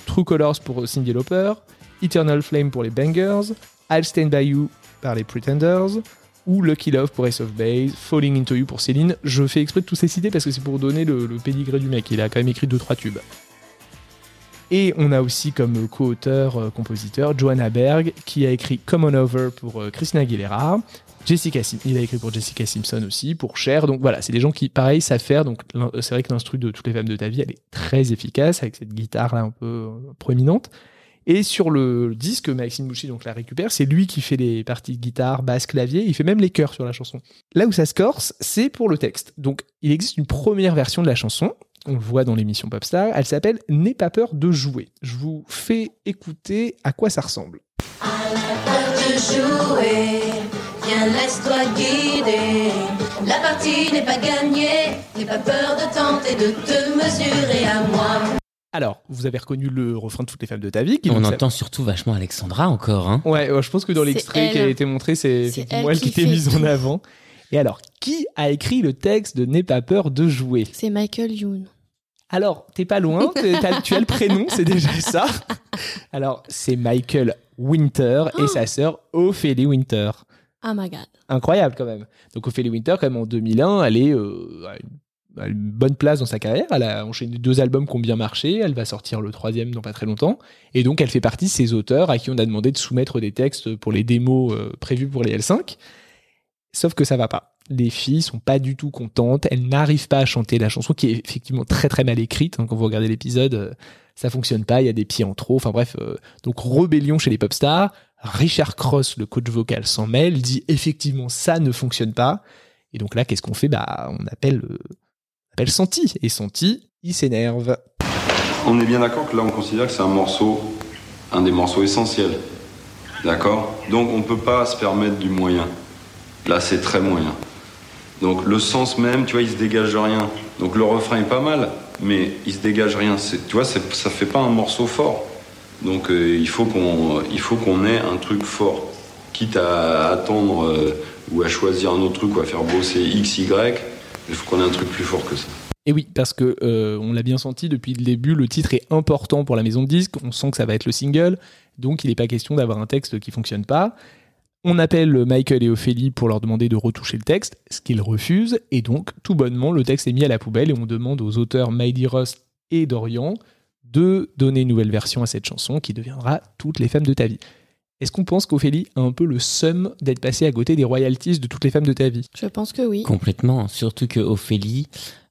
True Colors pour Cyndi Lauper, Eternal Flame pour les Bangers, I'll Stand By You par les Pretenders, ou Lucky Love pour Ace of Base, Falling Into You pour Céline. Je fais exprès de tous ces citer parce que c'est pour donner le, le pédigré du mec. Il a quand même écrit 2-3 tubes. Et on a aussi comme co-auteur, euh, compositeur, Joanna Berg, qui a écrit Come On Over pour euh, Christina Aguilera. Jessica Sim il a écrit pour Jessica Simpson aussi, pour Cher. Donc voilà, c'est des gens qui, pareil, savent faire. Donc c'est vrai que l'instru de Toutes les femmes de ta vie, elle est très efficace avec cette guitare là un peu euh, proéminente. Et sur le disque, Maxime Bouchy donc la récupère. C'est lui qui fait les parties de guitare, basse, clavier. Il fait même les chœurs sur la chanson. Là où ça se corse, c'est pour le texte. Donc il existe une première version de la chanson. On le voit dans l'émission Popstar. Elle s'appelle N'aie pas peur de jouer. Je vous fais écouter à quoi ça ressemble. La partie n'est pas gagnée. N'aie pas peur de tenter de te mesurer à moi. Alors, vous avez reconnu le refrain de toutes les femmes de ta vie. Qui On entend surtout vachement Alexandra encore. Hein. Ouais, ouais, je pense que dans l'extrait qui a été montré, c'est C'est effectivement elle elle qui était mise en avant. Et alors, qui a écrit le texte de N'aie pas peur de jouer? C'est Michael Youn. Alors, t'es pas loin, t'es- t'as- tu as le prénom, c'est déjà ça. Alors, c'est Michael Winter et sa sœur Ophélie Winter. Oh my god. Incroyable quand même. Donc Ophélie Winter, quand même en 2001, elle est euh, à une, à une bonne place dans sa carrière. Elle a enchaîné deux albums qui ont bien marché. Elle va sortir le troisième dans pas très longtemps. Et donc elle fait partie de ces auteurs à qui on a demandé de soumettre des textes pour les démos euh, prévus pour les L5. Sauf que ça va pas. Les filles sont pas du tout contentes. Elles n'arrivent pas à chanter la chanson qui est effectivement très très mal écrite. hein. Quand vous regardez l'épisode, euh, ça fonctionne pas. Il y a des pieds en trop. Enfin bref, euh, donc rébellion chez les pop stars. Richard Cross, le coach vocal, s'en mêle, dit effectivement ça ne fonctionne pas. Et donc là, qu'est-ce qu'on fait? Bah, on appelle, appelle Santi. Et Santi, il s'énerve. On est bien d'accord que là, on considère que c'est un morceau, un des morceaux essentiels. D'accord? Donc, on ne peut pas se permettre du moyen. Là, c'est très moyen. Donc, le sens même, tu vois, il se dégage rien. Donc, le refrain est pas mal, mais il se dégage rien. Tu vois, ça fait pas un morceau fort. Donc, euh, il faut qu'on il faut qu'on ait un truc fort. Quitte à attendre euh, ou à choisir un autre truc ou à faire bosser X, Y, il faut qu'on ait un truc plus fort que ça. Et oui, parce que euh, on l'a bien senti depuis le début, le titre est important pour la maison de disques. On sent que ça va être le single, donc il n'est pas question d'avoir un texte qui fonctionne pas. On appelle Michael et Ophélie pour leur demander de retoucher le texte, ce qu'ils refusent, et donc tout bonnement le texte est mis à la poubelle et on demande aux auteurs Mighty Ross et Dorian de donner une nouvelle version à cette chanson qui deviendra Toutes les femmes de ta vie. Est-ce qu'on pense qu'Ophélie a un peu le seum d'être passée à côté des royalties de toutes les femmes de ta vie? Je pense que oui. Complètement. Surtout que Ophélie,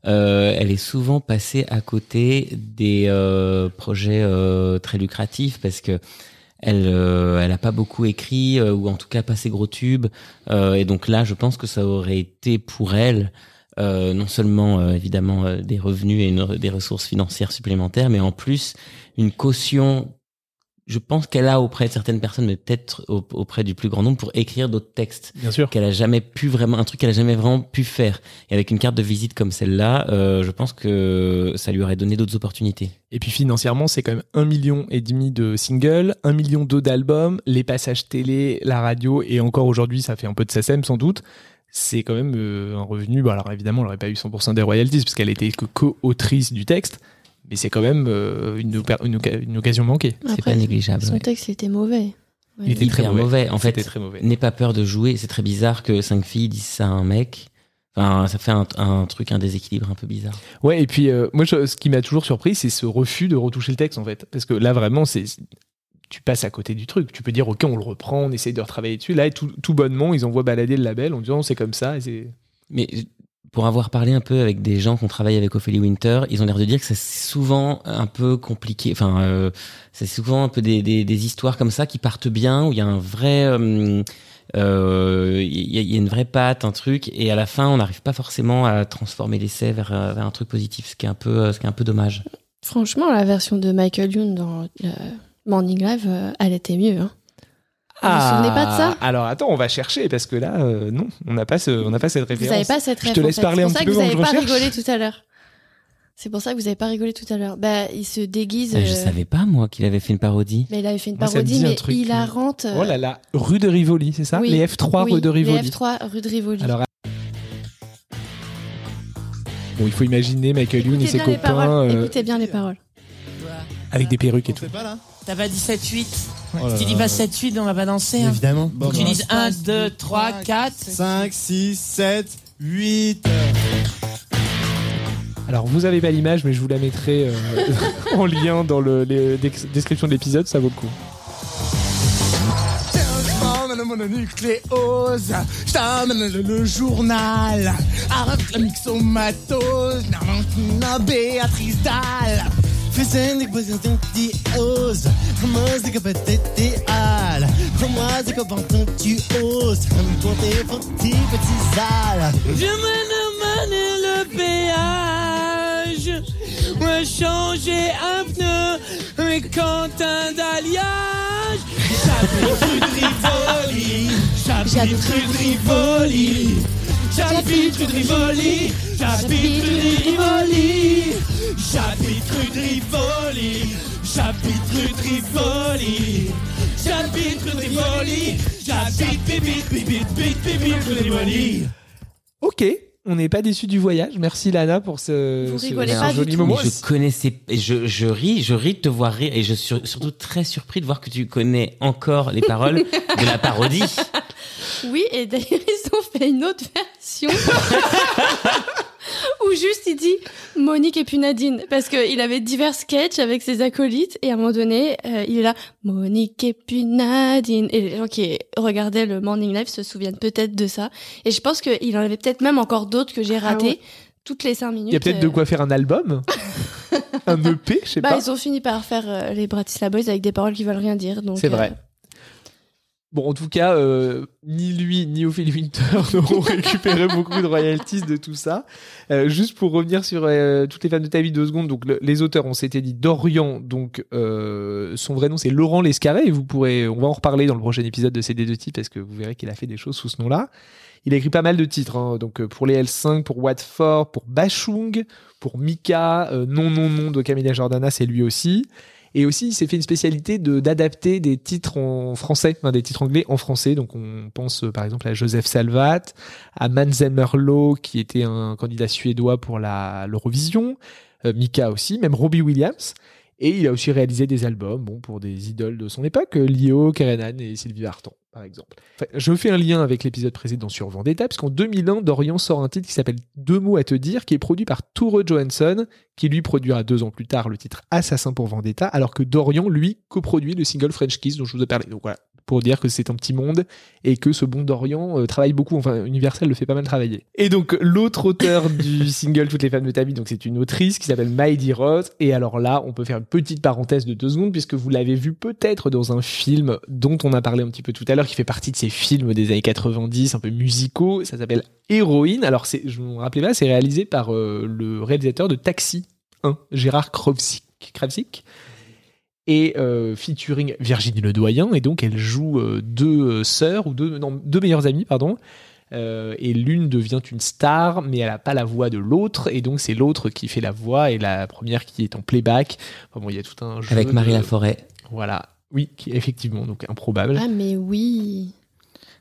euh, elle est souvent passée à côté des euh, projets euh, très lucratifs parce que elle, euh, elle a pas beaucoup écrit euh, ou en tout cas pas ses gros tubes. Euh, et donc là, je pense que ça aurait été pour elle euh, non seulement euh, évidemment euh, des revenus et une- des ressources financières supplémentaires, mais en plus une caution. Je pense qu'elle a auprès de certaines personnes, mais peut-être au- auprès du plus grand nombre, pour écrire d'autres textes Bien sûr. qu'elle a jamais pu vraiment un truc qu'elle a jamais vraiment pu faire et avec une carte de visite comme celle-là euh, je pense que ça lui aurait donné d'autres opportunités Et puis financièrement, c'est quand même un million et demi de singles, un million deux d'albums, les passages télé, la radio, et encore aujourd'hui, ça fait un peu de SACEM sans doute. C'est quand même euh, un revenu. Bon, alors évidemment, elle n'aurait pas eu 100% des royalties parce qu'elle était que co-autrice du texte, mais c'est quand même euh, une, occasion manquée. c'est pas négligeable Son ouais. texte était mauvais. Ouais. Il était très mauvais. en fait C'était très mauvais. n'aie pas peur de jouer c'est très bizarre que cinq filles disent ça à un mec enfin ça fait un, un truc un déséquilibre un peu bizarre Ouais, et puis euh, moi, je- ce qui m'a toujours surpris, c'est ce refus de retoucher le texte en fait, parce que là vraiment, c'est tu passes à côté du truc. Tu peux dire, ok, on le reprend, on essaye de retravailler dessus. Là, tout, tout bonnement, ils envoient balader le label en disant, c'est comme ça. et Mais pour avoir parlé un peu avec des gens qui ont travaillé avec Ophélie Winter, ils ont l'air de dire que c'est souvent un peu compliqué. Enfin, euh, c'est souvent un peu des, des, histoires comme ça qui partent bien, où il y a un vrai, euh, euh, il y, a- une vraie patte, un truc, et à la fin, on n'arrive pas forcément à transformer l'essai vers, vers un truc positif, ce qui est un peu, ce qui est un peu dommage. Franchement, la version de Michael Youn dans le Morning Live, elle était mieux. Hein. Vous vous souvenez pas de ça Alors attends, on va chercher parce que là, euh, non, on n'a pas, ce, on n'a pas cette Vous référence. n'avez pas cette Je rêve. te laisse parler un C'est petit pour peu ça que vous je n'avez pas recherche. rigolé tout à l'heure. C'est pour ça que vous n'avez pas rigolé tout à l'heure. Bah, il se déguise. Euh, Je euh, savais pas, moi, qu'il avait fait une parodie. Mais il avait fait une parodie, dit un mais truc, il euh, a rente. Oh là là, rue de Rivoli, c'est ça Oui, Les F3 oui, rue de Rivoli. Les F3 rue de Rivoli. Alors, bon, il faut imaginer Michael Youn et ses copains euh, Écoutez bien les paroles. avec des perruques et tout. T'as pas dit 7-8 Oh là Si tu dis là. pas 7-8, on va pas danser. Hein. Évidemment. Faut que tu dises 1, 2, 3, 4. 5, 6, 7, 8. Alors, vous avez pas l'image, mais je vous la mettrai euh, en lien dans le, les dex- description de l'épisode, ça vaut le coup. Je le, le journal, avec la mixomatose, Narmantina Béatrice Dalle. Fais des positions diose, ramasse des capatétéales, prends-moi des copains tu oses, comme pour tes petits petits sales? Je me demande le péage. Moi, changer un pneu, mais Quentin d'alliage. De Rivoli. De Rivoli. J'habite rue de Rivoli. J'habite rue de Rivoli. J'habite rue de Rivoli. J'habite rue de Rivoli. J'habite rue de Rivoli. J'habite bibite bibite bibite bibite rue de Rivoli. Ok, on n'est pas déçu du voyage. Merci Lana pour ce, Vous ce- rigolez ce pas du joli tout. moment. Mais je connaissais, et je, je ris, je ris de te voir rire, et je suis surtout très surpris de voir que tu connais encore les paroles de la parodie. Oui, et d'ailleurs, ils ont fait une autre version. où juste il dit Monique et puis Nadine. Parce qu'il avait divers sketchs avec ses acolytes. Et à un moment donné, euh, il est là Monique et puis Nadine. Et les gens qui regardaient le Morning Live se souviennent peut-être de ça. Et je pense qu'il en avait peut-être même encore d'autres que j'ai ratés. ouais. Toutes les cinq minutes. Il y a peut-être de euh, quoi faire un album, un EP, je sais Bah, pas. ils ont fini par faire euh, les Bratislava Boys avec des paroles qui veulent rien dire. donc, C'est vrai. Bon, en tout cas, euh, ni lui ni Ophélie Winter n'auront récupéré beaucoup de royalties de tout ça. Euh, juste pour revenir sur euh, toutes les femmes de ta vie deux secondes, donc le- les auteurs, on s'était dit Dorian, donc son vrai nom c'est Laurent Lescarré, vous pourrez, on va en reparler dans le prochain épisode de CD de type parce que vous verrez qu'il a fait des choses sous ce nom-là. Il a écrit pas mal de titres, hein, donc pour les L5, pour Watford, pour Bachung, pour Mika, Non Non Non de Camilla Jordana, c'est lui aussi. Et aussi, il s'est fait une spécialité de d'adapter des titres en français, enfin, des titres anglais en français. Donc, on pense euh, par exemple à Joseph Salvat, à Manzel Merlot, qui était un candidat suédois pour l'Eurovision, euh, Mika aussi, même Robbie Williams. Et il a aussi réalisé des albums, bon, pour des idoles de son époque, euh, Lio, Karenan et Sylvie Vartan, par exemple. Je fais un lien avec l'épisode précédent sur Vendetta, puisqu'en 2001, Dorian sort un titre qui s'appelle Deux mots à te dire, qui est produit par Toure Johansson, qui lui produira deux ans plus tard le titre Assassin pour Vendetta, alors que Dorian, lui, coproduit le single French Kiss dont je vous ai parlé. Donc voilà, pour dire que c'est un petit monde et que ce bon Dorian euh, travaille beaucoup, enfin Universal le fait pas mal travailler. Et donc l'autre auteur du single Toutes les femmes de ta vie, donc c'est une autrice qui s'appelle Maïdi Roth, et alors là on peut faire une petite parenthèse de deux secondes puisque vous l'avez vu peut-être dans un film dont on a parlé un petit peu tout à l'heure, qui fait partie de ces films des années 90, un peu musicaux, ça s'appelle Héroïne, alors c'est, je me rappelais pas, c'est réalisé par euh, le réalisateur de Taxi 1, Gérard Kravsik. Kravsik et euh, featuring Virginie Ledoyen et donc elle joue euh, deux euh, sœurs ou deux non deux meilleures amies pardon Euh, et l'une devient une star mais elle a pas la voix de l'autre et donc c'est l'autre qui fait la voix et la première qui est en playback enfin bon il y a tout un jeu Avec Marie de- Laforêt. voilà oui qui effectivement donc improbable Ah, mais oui.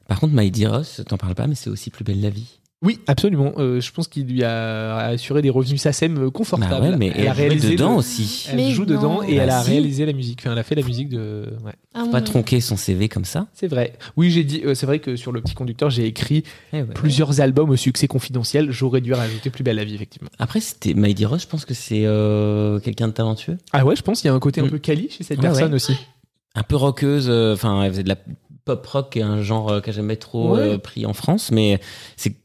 Par contre, Maïdi Ross, t'en parles pas, mais c'est aussi plus belle la vie. Oui absolument Euh, je pense qu'il lui a assuré des revenus SACEM confortables Bah ouais, mais elle a réalisé dedans le- aussi. elle Mais joue non. dedans et Bah elle a si. réalisé la musique enfin elle a fait la musique de ouais. Ah, Pas mon- tronquer son CV comme ça. C'est vrai. Oui, j'ai dit. euh, c'est vrai que sur le petit conducteur, j'ai écrit Eh ouais. plusieurs albums au succès confidentiel. J'aurais dû rajouter Plus belle la vie, effectivement. Après, c'était Maïdi Ross, je pense que c'est euh, quelqu'un de talentueux. Ah ouais, je pense qu'il y a un côté un Mm. peu quali chez cette personne ouais. aussi. Un peu rockeuse, euh, enfin, elle faisait de la pop rock, qui est un genre euh, qui a jamais trop Ouais. euh, pris en France, mais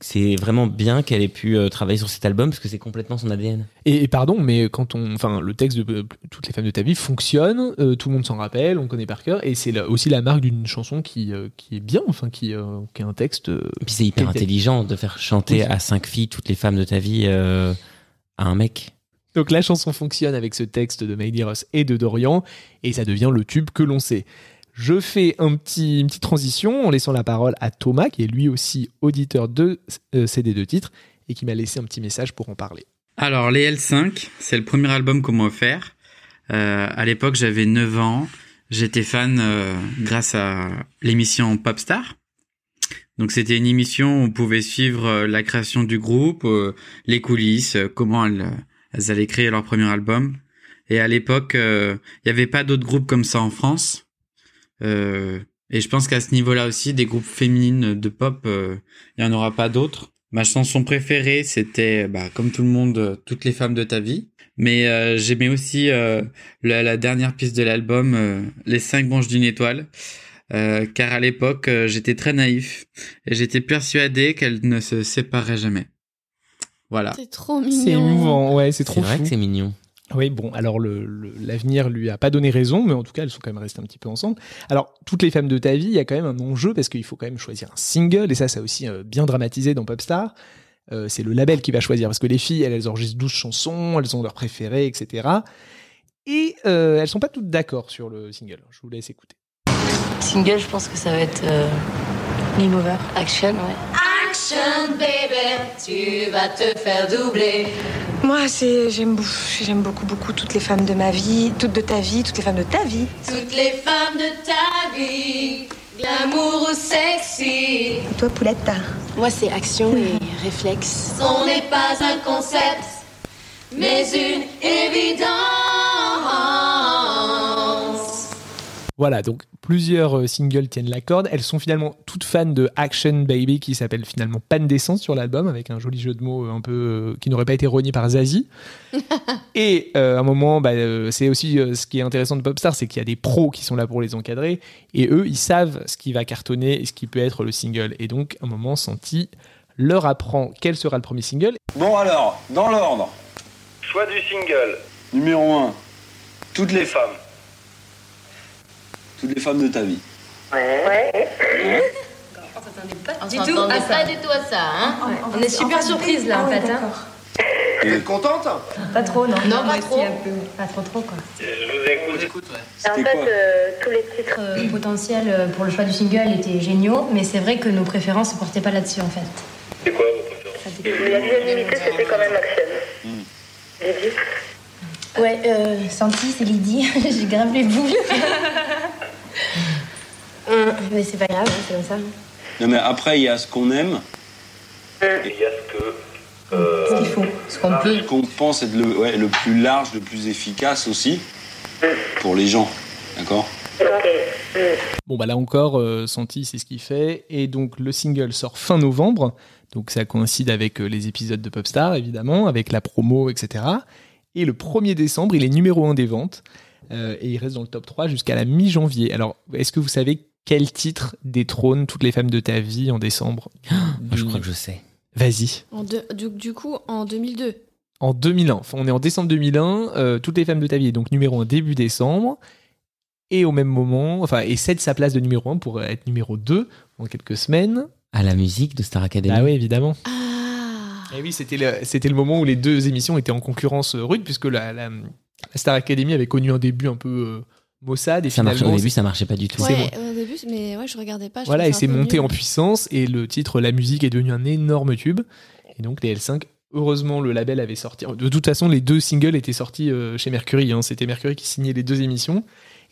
c'est vraiment bien qu'elle ait pu euh, travailler sur cet album parce que c'est complètement son ADN. Et, et pardon, mais quand on, enfin, le texte de euh, Toutes les femmes de ta vie fonctionne, tout le monde s'en rappelle, on connaît par cœur, et c'est aussi la marque d'une chanson qui, qui est bien, enfin, qui, qui a un texte. Et puis c'est hyper intelligent de faire chanter Oui. à cinq filles toutes les femmes de ta vie à un mec. Donc la chanson fonctionne avec ce texte de Miley Ross et de Dorian, et ça devient le tube que l'on sait. Je fais un petit, une petite transition en laissant la parole à Thomas, qui est lui aussi auditeur de euh, CD de titres, et qui m'a laissé un petit message pour en parler. Alors, les L5, c'est le premier album qu'on m'a offert. Euh, à l'époque, j'avais 9 ans. J'étais fan euh, grâce à l'émission Popstar. Donc, c'était une émission où on pouvait suivre la création du groupe, les coulisses, comment elles, elles allaient créer leur premier album. Et à l'époque, il n'y avait pas d'autres groupes comme ça en France. Euh, et je pense qu'à ce niveau-là aussi, des groupes féminines de pop, euh, il n'y en aura pas d'autres. Ma chanson préférée, c'était, bah, comme tout le monde, euh, Toutes les femmes de ta vie. Mais euh, j'aimais aussi euh, la, la dernière piste de l'album, euh, Les cinq branches d'une étoile. Euh, car à l'époque, euh, j'étais très naïf et j'étais persuadé qu'elles ne se sépareraient jamais. Voilà. C'est trop mignon. C'est émouvant, ouais, c'est trop C'est vrai fou. que c'est mignon. Oui, bon, alors le- le- l'avenir lui a pas donné raison, mais en tout cas, elles sont quand même restées un petit peu ensemble. Alors, toutes les femmes de ta vie, il y a quand même un enjeu parce qu'il faut quand même choisir un single, et ça, ça a aussi euh, bien dramatisé dans Popstar. Euh, c'est le label qui va choisir parce que les filles, elles, elles enregistrent 12 chansons, elles ont leurs préférées, etc. Et euh, elles sont pas toutes d'accord sur le single. Je vous laisse écouter. Single, je pense que ça va être euh, Game Over. Action, ouais. Action, baby, tu vas te faire doubler. Moi, c'est j'aime j'aime beaucoup beaucoup toutes les femmes de ma vie, toutes de ta vie, toutes les femmes de ta vie. Toutes les femmes de ta vie, glamour ou sexy. Et toi, Poulette Moi, c'est action et réflexe. On n'est pas un concept, mais une évidence. Voilà, donc plusieurs euh, singles tiennent la corde. Elles sont finalement toutes fans de Action Baby qui s'appelle finalement Panne d'essence sur l'album avec un joli jeu de mots euh, un peu euh, qui n'aurait pas été rogné par Zazie. Et euh, à un moment, bah, euh, c'est aussi euh, ce qui est intéressant de Popstar, c'est qu'il y a des pros qui sont là pour les encadrer et eux, ils savent ce qui va cartonner et ce qui peut être le single. Et donc, à un moment, Santi leur apprend quel sera le premier single. Bon alors, dans l'ordre. Choix du single. Numéro 1. Toutes les femmes. Toutes les femmes de ta vie. Ouais. On Du tout s'attendait à pas ça. du tout à ça, hein On est super surprise là, en fait. Hein. Vous êtes contente? Pas trop, non. Non, pas trop. aussi, un peu. Pas trop, trop, quoi. Je vous écoute. En C'était fait, quoi euh, tous les titres euh, potentiels euh, pour le choix du single étaient géniaux, mais c'est vrai que nos préférences ne portaient pas là-dessus, en fait. C'est quoi vos préférences? La l'unanimité, c'était quand même Action. Ouais, euh, Santi, c'est Lydie. J'ai grave les boules. Hum, mais c'est pas grave, c'est comme ça. Non mais après, il y a ce qu'on aime. Et il y a ce que... Ce qu'il faut, ce qu'on peut. Ce qu'on pense être le, ouais, le plus large, le plus efficace aussi. Pour les gens. D'accord? Bon, bah là encore, euh, Santi, c'est ce qu'il fait. Et donc, le single sort fin novembre. Donc, ça coïncide avec euh, les épisodes de Popstar, évidemment, avec la promo, etc. Et le 1er décembre, il est numéro 1 des ventes. Euh, et il reste dans le top 3 jusqu'à la mi-janvier. Alors, est-ce que vous savez quel titre détrône toutes les femmes de ta vie en décembre Moi, je crois que je sais. Vas-y. En deux- du, du coup, en 2002. En 2001. Enfin, on est en décembre 2001. euh, toutes les femmes de ta vie est donc numéro 1 début décembre. Et au même moment, enfin, et cède sa place de numéro 1 pour être numéro 2 en quelques semaines. À la musique de Star Academy. Ah oui, évidemment. Ah Et oui, c'était le, c'était le moment où les deux émissions étaient en concurrence euh, rude, puisque la, la- la Star Academy avait connu un début un peu euh, maussade. Et Ça marchait, finalement, au début, ça marchait pas du tout. Ouais, bon. au début, mais ouais, je regardais pas. je Voilà, et c'est monté en puissance, et le titre La musique est devenu un énorme tube. Et donc, les L5, heureusement, le label avait sorti. De toute façon, les deux singles étaient sortis euh, chez Mercury. hein. C'était Mercury qui signait les deux émissions.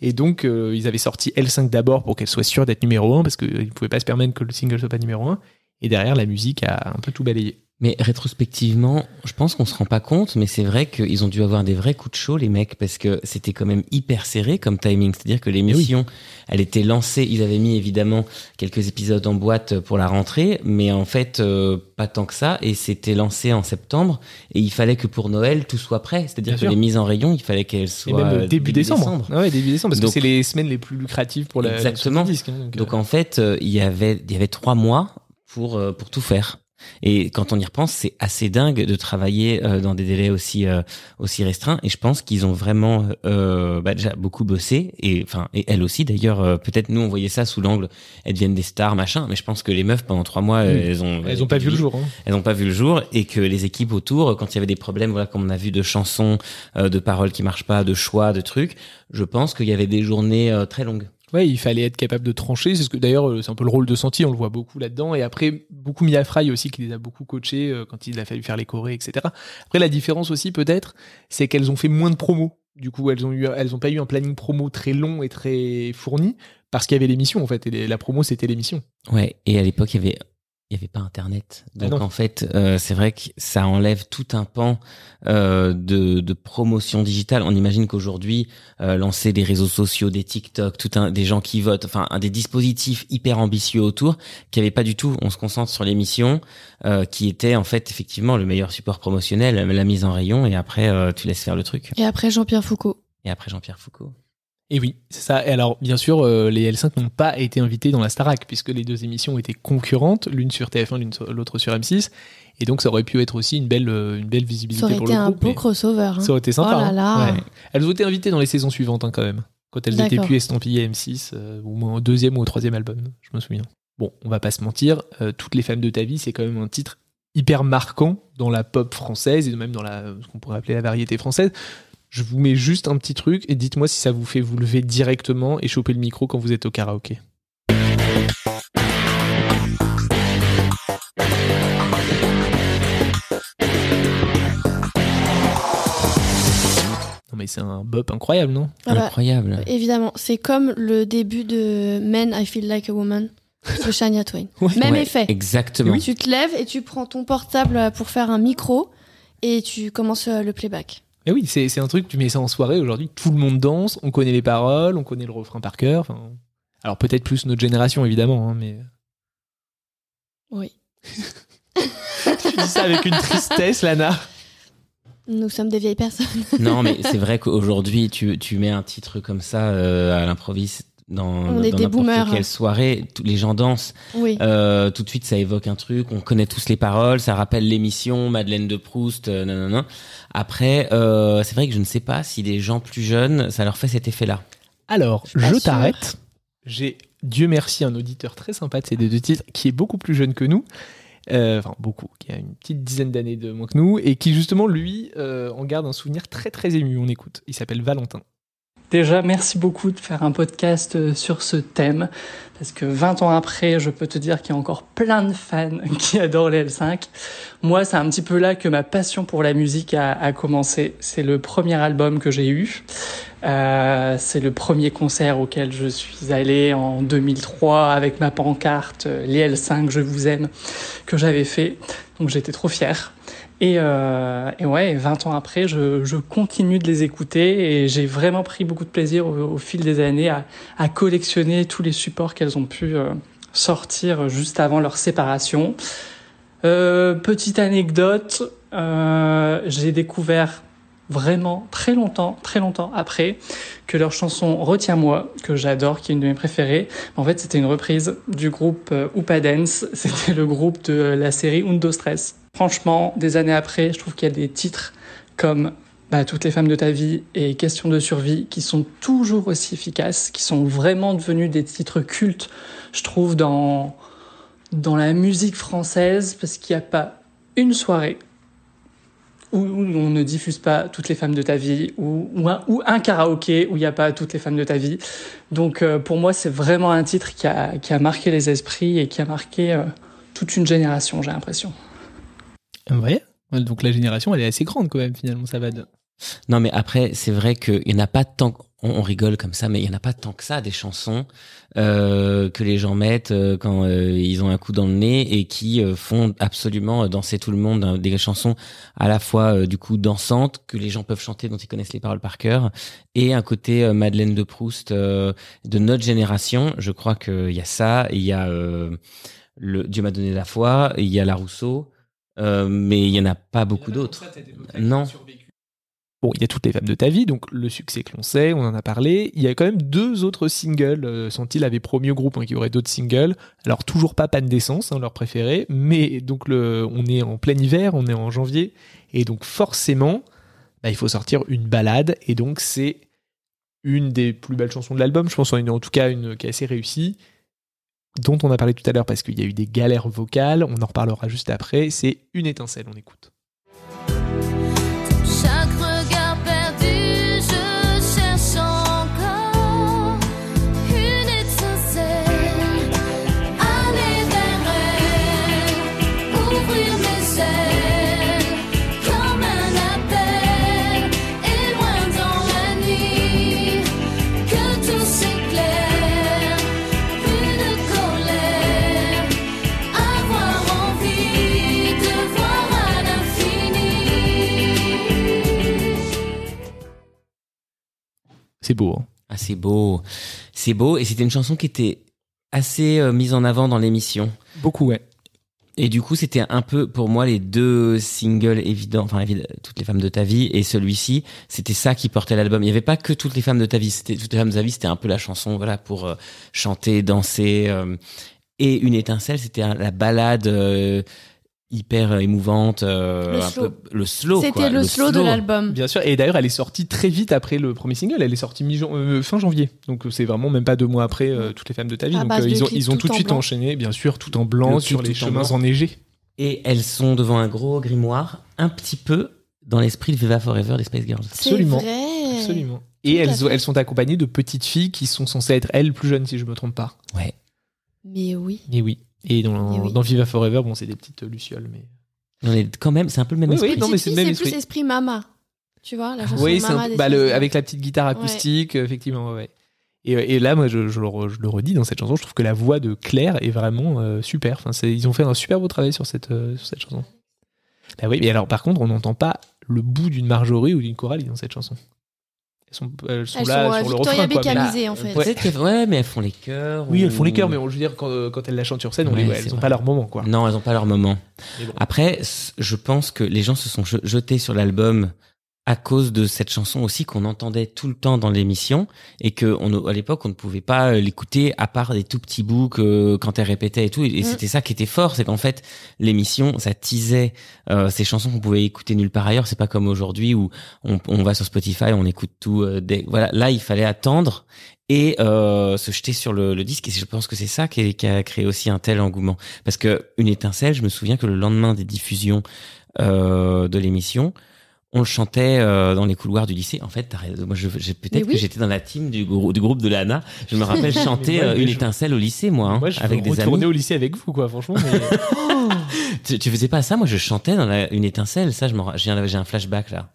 Et donc, euh, ils avaient sorti L5 d'abord pour qu'elle soit sûre d'être numéro 1, parce qu'ils ne pouvaient pas se permettre que le single soit pas numéro 1. Et derrière, la musique a un peu tout balayé. Mais rétrospectivement, je pense qu'on se rend pas compte, mais c'est vrai qu'ils ont dû avoir des vrais coups de chaud, les mecs, parce que c'était quand même hyper serré comme timing. C'est-à-dire que l'émission, elle était lancée, ils avaient mis évidemment quelques épisodes en boîte pour la rentrée, mais en fait, euh, pas tant que ça, et c'était lancé en septembre, et il fallait que pour Noël, tout soit prêt. C'est-à-dire que sûr. les mises en rayon, il fallait qu'elles Et soient même euh, début, décembre. Ah ouais, début décembre, parce Donc- que c'est les semaines les plus lucratives pour la Exactement. disque, hein, donc, euh, en fait, euh, il y avait il y avait trois mois pour euh, pour tout faire. Et quand on y repense, c'est assez dingue de travailler euh, dans des délais aussi euh, aussi restreints. Et je pense qu'ils ont vraiment euh, bah, déjà beaucoup bossé. Et enfin, et elles aussi d'ailleurs. euh, Peut-être nous on voyait ça sous l'angle, elles deviennent des stars machin. Mais je pense que les meufs pendant trois mois, elles ont Elles ont pas vu le jour, hein. Elles ont pas vu le jour et que les équipes autour, quand il y avait des problèmes, voilà, comme on a vu de chansons, euh, de paroles qui marchent pas, de choix, de trucs, je pense qu'il y avait des journées euh, très longues. Il fallait être capable de trancher. C'est ce que d'ailleurs, euh, c'est un peu le rôle de Santi, on le voit beaucoup là-dedans. Et après, beaucoup Mia Fry aussi, qui les a beaucoup coachés euh, quand il a fallu faire les chorés, etc. Après, la différence aussi, peut-être, c'est qu'elles ont fait moins de promos. Du coup, elles ont pas eu un planning promo très long et très fourni parce qu'il y avait l'émission en fait. Et la promo, c'était l'émission. Ouais, et à l'époque, il y avait il y avait pas internet. Ah Donc en fait, euh, c'est vrai que ça enlève tout un pan euh, de, de promotion digitale. On imagine qu'aujourd'hui, euh, lancer des réseaux sociaux, des TikTok, tout un des gens qui votent, enfin un des dispositifs hyper ambitieux autour, qui avait pas du tout. On se concentre sur l'émission, euh, qui était en fait effectivement le meilleur support promotionnel, la mise en rayon, et après euh, tu laisses faire le truc. Et après Jean-Pierre Foucault. Et après Jean-Pierre Foucault. Et oui, c'est ça. Et alors, bien sûr, euh, les L5 n'ont pas été invités dans la Starac, puisque les deux émissions étaient concurrentes, l'une sur TF1, l'une sur- l'autre sur M6. Et donc, ça aurait pu être aussi une belle, euh, une belle visibilité Ça aurait pour été le un groupe. beau crossover. hein. Ça aurait été sympa. Oh là hein. là. Ouais. Elles ont été invitées dans les saisons suivantes, hein, quand même. Quand elles étaient plus estampillées M6, euh, au moins au deuxième ou au troisième album, je me souviens. Bon, on va pas se mentir, euh, Toutes les femmes de ta vie, c'est quand même un titre hyper marquant dans la pop française et même dans la, ce qu'on pourrait appeler la variété française. Je vous mets juste un petit truc et dites-moi si ça vous fait vous lever directement et choper le micro quand vous êtes au karaoké. Non mais c'est un bop incroyable, non? Ah bah, Évidemment, c'est comme le début de Men, I Feel Like a Woman de Shania Twain. Même Ouais, effet. exactement. Tu te lèves et tu prends ton portable pour faire un micro et tu commences euh, le playback. Mais oui, c'est c'est un truc, tu mets ça en soirée aujourd'hui, tout le monde danse, on connaît les paroles, on connaît le refrain par cœur. enfin, Alors peut-être plus notre génération évidemment, hein, mais Oui. tu dis ça avec une tristesse, Lana. Nous sommes des vieilles personnes. Non, mais c'est vrai qu'aujourd'hui, tu, tu mets un titre comme ça euh, à l'improviste dans, On est dans des quelle soirée, tous les gens dansent. Oui. Euh, tout de suite, ça évoque un truc. On connaît tous les paroles. Ça rappelle l'émission Madeleine de Proust. Euh, non, non, non. Après, euh, c'est vrai que je ne sais pas si les gens plus jeunes, ça leur fait cet effet-là. Alors, je sûre. t'arrête. J'ai, Dieu merci, un auditeur très sympa de ces deux titres qui est beaucoup plus jeune que nous. Euh, Enfin, beaucoup, qui a une petite dizaine d'années de moins que nous et qui, justement, lui, euh, en garde un souvenir très très ému. On écoute. Il s'appelle Valentin. Déjà, merci beaucoup de faire un podcast euh, sur ce thème, parce que 20 ans après, je peux te dire qu'il y a encore plein de fans qui adorent les L5. Moi, c'est un petit peu là que ma passion pour la musique a, commencé. C'est le premier album que j'ai eu. Euh, c'est le premier concert auquel je suis allé en 2003 avec ma pancarte euh, Les L5, je vous aime, que j'avais fait. Donc j'étais trop fier. Et, euh, et ouais, 20 ans après, je, je continue de les écouter et j'ai vraiment pris beaucoup de plaisir au, au fil des années à, à collectionner tous les supports qu'elles ont pu euh, sortir juste avant leur séparation. Euh, petite anecdote, euh, j'ai découvert vraiment très longtemps, très longtemps après que leur chanson Retiens-moi, que j'adore, qui est une de mes préférées, en fait c'était une reprise du groupe euh, Oupa Dance, c'était le groupe de la série Undo Stress. Franchement, des années après, je trouve qu'il y a des titres comme bah, Toutes les femmes de ta vie et Question de survie qui sont toujours aussi efficaces, qui sont vraiment devenus des titres cultes, je trouve, dans, la musique française, parce qu'il n'y a pas une soirée où on ne diffuse pas toutes les femmes de ta vie, ou, ou, un, ou un karaoké où il n'y a pas toutes les femmes de ta vie. Donc euh, pour moi, c'est vraiment un titre qui a, qui a marqué les esprits et qui a marqué euh, toute une génération, j'ai l'impression. Ouais. Donc la génération, elle est assez grande quand même, finalement, ça va de. Non, mais après, c'est vrai qu'il n'y en a pas tant. On, on rigole comme ça, mais il n'y en a pas tant que ça des chansons euh, que les gens mettent euh, quand euh, ils ont un coup dans le nez et qui font absolument danser tout le monde. hein, des chansons à la fois du coup dansantes que les gens peuvent chanter, dont ils connaissent les paroles par cœur, et un côté Madeleine de Proust de notre génération. Je crois qu'il y a ça. Il y a le Dieu m'a donné la foi. Il y a la Rousseau. Euh, mais il y en a pas beaucoup d'autres. Non. Bon, il y a toutes les femmes de ta vie, donc le succès que l'on sait, on en a parlé. Il y a quand même deux autres singles. Euh, Sentil avait promis au groupe hein, qu'il y aurait d'autres singles. Alors toujours pas Panne d'essence, hein, leur préféré, mais donc le, on est en plein hiver, on est en janvier, et donc forcément, bah, il faut sortir une balade, et donc c'est une des plus belles chansons de l'album, je pense en, en tout cas une qui est assez réussie, dont on a parlé tout à l'heure parce qu'il y a eu des galères vocales, on en reparlera juste après, c'est Une étincelle, on écoute. C'est beau. hein. Ah, c'est beau. C'est beau. Et c'était une chanson qui était assez euh, mise en avant dans l'émission. Beaucoup, ouais. Et du coup, c'était un peu pour moi les deux singles évidents, enfin toutes les femmes de ta vie et celui-ci, c'était ça qui portait l'album. Il n'y avait pas que toutes les femmes de ta vie, c'était toutes les femmes de ta vie, c'était un peu la chanson, voilà, pour euh, chanter, danser. euh, et une étincelle, c'était la balade hyper euh, émouvante, euh, Le un slow. peu le slow. C'était le slow de l'album. Bien sûr, et d'ailleurs elle est sortie très vite après le premier single, elle est sortie mi fin janvier, donc euh, c'est vraiment même pas deux mois après euh, Toutes les femmes de ta vie, donc euh, ils ont, clips ils ont tout de en suite blanc. enchaîné, bien sûr, tout en blanc Le sur clip les en chemins enneigés. Et elles sont devant un gros grimoire, un petit peu dans l'esprit de Viva Forever des Spice Girls. Absolument. vrai. Absolument. Et Tout elles, sont accompagnées de petites filles qui sont censées être elles plus jeunes, si je me trompe pas. Ouais. Mais oui. Et oui. Et dans, Eh oui. dans Viva Forever, bon, c'est des petites lucioles, mais. On est quand même, c'est un peu le même Oui, esprit. oui, non, mais c'est le même c'est esprit. plus esprit Mama. Tu vois, la chanson Oui, c'est Mama bah, le- avec la petite guitare acoustique, euh, effectivement, ouais. Et, euh, et là, moi, je, je le, re- je le redis dans cette chanson, je trouve que la voix de Claire est vraiment euh, super. Enfin, ils ont fait un super beau travail sur cette, euh, sur cette chanson. Bah oui, mais alors, par contre, on n'entend pas le bout d'une Marjorie ou d'une Coralie dans cette chanson. Elles sont, elles sont Elles là sont, euh, sur le Victoria refrain, quoi, mais- Beckhamisées, en fait. Ouais. Mais elles font les chœurs. Oui, elles font les chœurs, mais on- je veux dire, quand, euh, quand elles la chantent sur scène, on Ouais, les, c'est elles n'ont pas leur moment, quoi. Non, elles n'ont pas leur moment. Bon. Après, je pense que les gens se sont je- jetés sur l'album à cause de cette chanson aussi qu'on entendait tout le temps dans l'émission et que on, à l'époque on ne pouvait pas euh, l'écouter à part des tout petits bouts que, quand elle répétait et tout. Et, Mm. c'était ça qui était fort c'est qu'en fait l'émission ça teasait euh, ces chansons qu'on pouvait écouter nulle part ailleurs. C'est pas comme aujourd'hui où on, on va sur Spotify on écoute tout euh, dès, voilà. Là il fallait attendre et euh, se jeter sur le, le disque. Et je pense que c'est ça qui, est- qui a créé aussi un tel engouement. Parce que une étincelle je me souviens que le lendemain des diffusions euh, de l'émission on le chantait euh, dans les couloirs du lycée. En fait, moi, je, peut-être oui. que j'étais dans la team du, grou- du groupe de Lana. Je me rappelle chanter moi, euh, une je- étincelle au lycée, moi, hein, Moi, je avec des retourner amis. au lycée avec vous, quoi, franchement. mais- Tu, tu faisais pas ça? Moi, je chantais dans la- une étincelle. Ça, je m'en ra- j'ai un, j'ai un flashback là.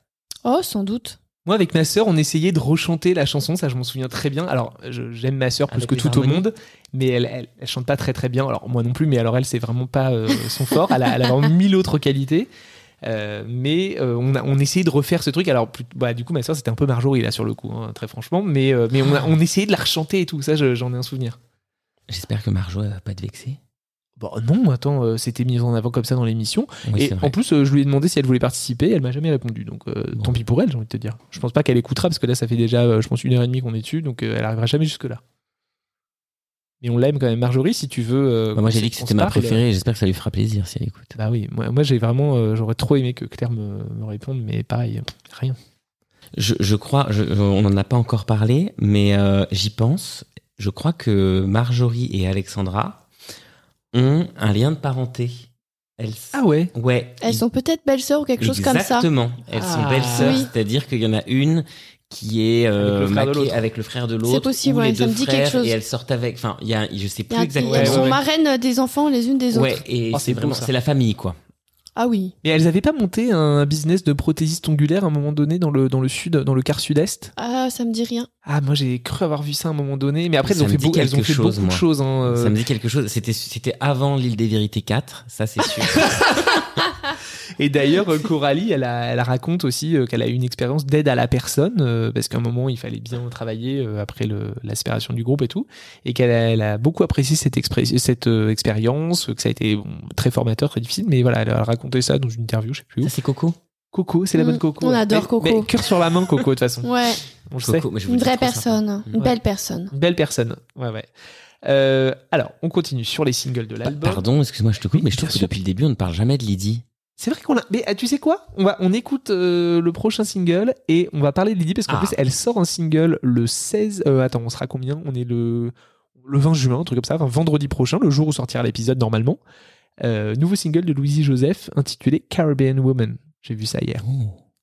Oh, sans doute. Moi, avec ma sœur, on essayait de rechanter la chanson, ça je m'en souviens très bien. Alors, je- j'aime ma sœur plus Avec que tout au harmonies monde, mais elle, elle, elle chante pas très très bien. Alors, moi non plus, mais alors elle, c'est vraiment pas euh, son fort. Elle a, elle a vraiment mille autres qualités. Euh, mais euh, on, a, on essayait de refaire ce truc. Alors, plus- bah, du coup, ma sœur, c'était un peu Marjorie là sur le coup, hein, très franchement. Mais, euh, mais on, a- on essayait de la rechanter et tout. Ça, je- j'en ai un souvenir. J'espère que Marjo elle va pas te vexer. Bon, non, attends, c'était mis en avant comme ça dans l'émission. Oui, et en plus, je lui ai demandé si elle voulait participer. Elle m'a jamais répondu. Donc, tant pis pour elle, j'ai envie de te dire. Je pense pas qu'elle écoutera parce que là, ça fait déjà, je pense, une heure et demie qu'on est dessus. Donc, elle arrivera jamais jusque-là. Mais on l'aime quand même. Marjorie, si tu veux. euh, Bah, moi, j'ai dit que c'était ma préférée. et J'espère que ça lui fera plaisir si elle écoute. Bah oui, moi, moi j'ai vraiment. euh, J'aurais trop aimé que Claire me, me réponde, mais pareil, euh, rien. Je, je crois, je- je- on n'en a pas encore parlé, mais euh, j'y pense. Je crois que Marjorie et Alexandra ont un lien de parenté. Elles, Ah ouais ouais. Elles sont peut-être belles-sœurs ou quelque chose comme ça. Exactement. Elles sont Ah. belles-sœurs, Oui. c'est-à-dire qu'il y en a une qui est euh, Avec le frère de maquée l'autre. avec le frère de C'est possible, ou ouais, les ça deux me dit frères, quelque chose. Et elles sortent avec. Enfin, il y a, je sais plus a- exactement. Elles sont ouais. marraines des enfants les unes des autres. Ouais, et Oh, c'est vraiment, ça. c'est la famille, quoi. Ah oui. Mais elles avaient pas monté un business de prothésiste ongulaire à un moment donné dans le, dans le sud, dans le quart sud-est? Ah, ça me dit rien. Ah, moi j'ai cru avoir vu ça à un moment donné. Mais après, elles ont fait, beau- elles ont fait chose, beaucoup de choses. hein, euh. Ça me dit quelque chose. C'était, c'était avant l'île des vérités 4, ça c'est sûr. Et d'ailleurs, euh, Coralie, elle, a- elle raconte aussi euh, qu'elle a eu une expérience d'aide à la personne, euh, parce qu'à un moment, il fallait bien travailler euh, après le- la séparation du groupe et tout, et qu'elle a, elle a beaucoup apprécié cette, expérience, que ça a été bon, très formateur, très difficile, mais voilà, elle a raconté ça dans une interview, je sais plus où. ça c'est Coco Coco, c'est la Mm, bonne Coco. on adore Mais- Coco. Mais cœur sur la main, Coco, de toute façon. Ouais. On le Coco, sait. mais je vous Une vraie personne, une Ouais. belle personne. Une belle personne. Ouais, ouais. Euh, alors, on continue sur les singles de l'album. Pardon, excuse-moi, je te coupe, mais je trouve que depuis le début, on ne parle jamais de Lydie. C'est vrai qu'on a. Mais ah, tu sais quoi? On va, on écoute euh, le prochain single et on va parler de Lydie parce qu'en Ah. plus elle sort un single le 16. euh, attends, on sera combien? On est le le 20 juin, un truc comme ça, enfin, vendredi prochain, le jour où sortira l'épisode normalement. Euh, nouveau single de Louisie Joseph intitulé Caribbean Woman. J'ai vu ça hier.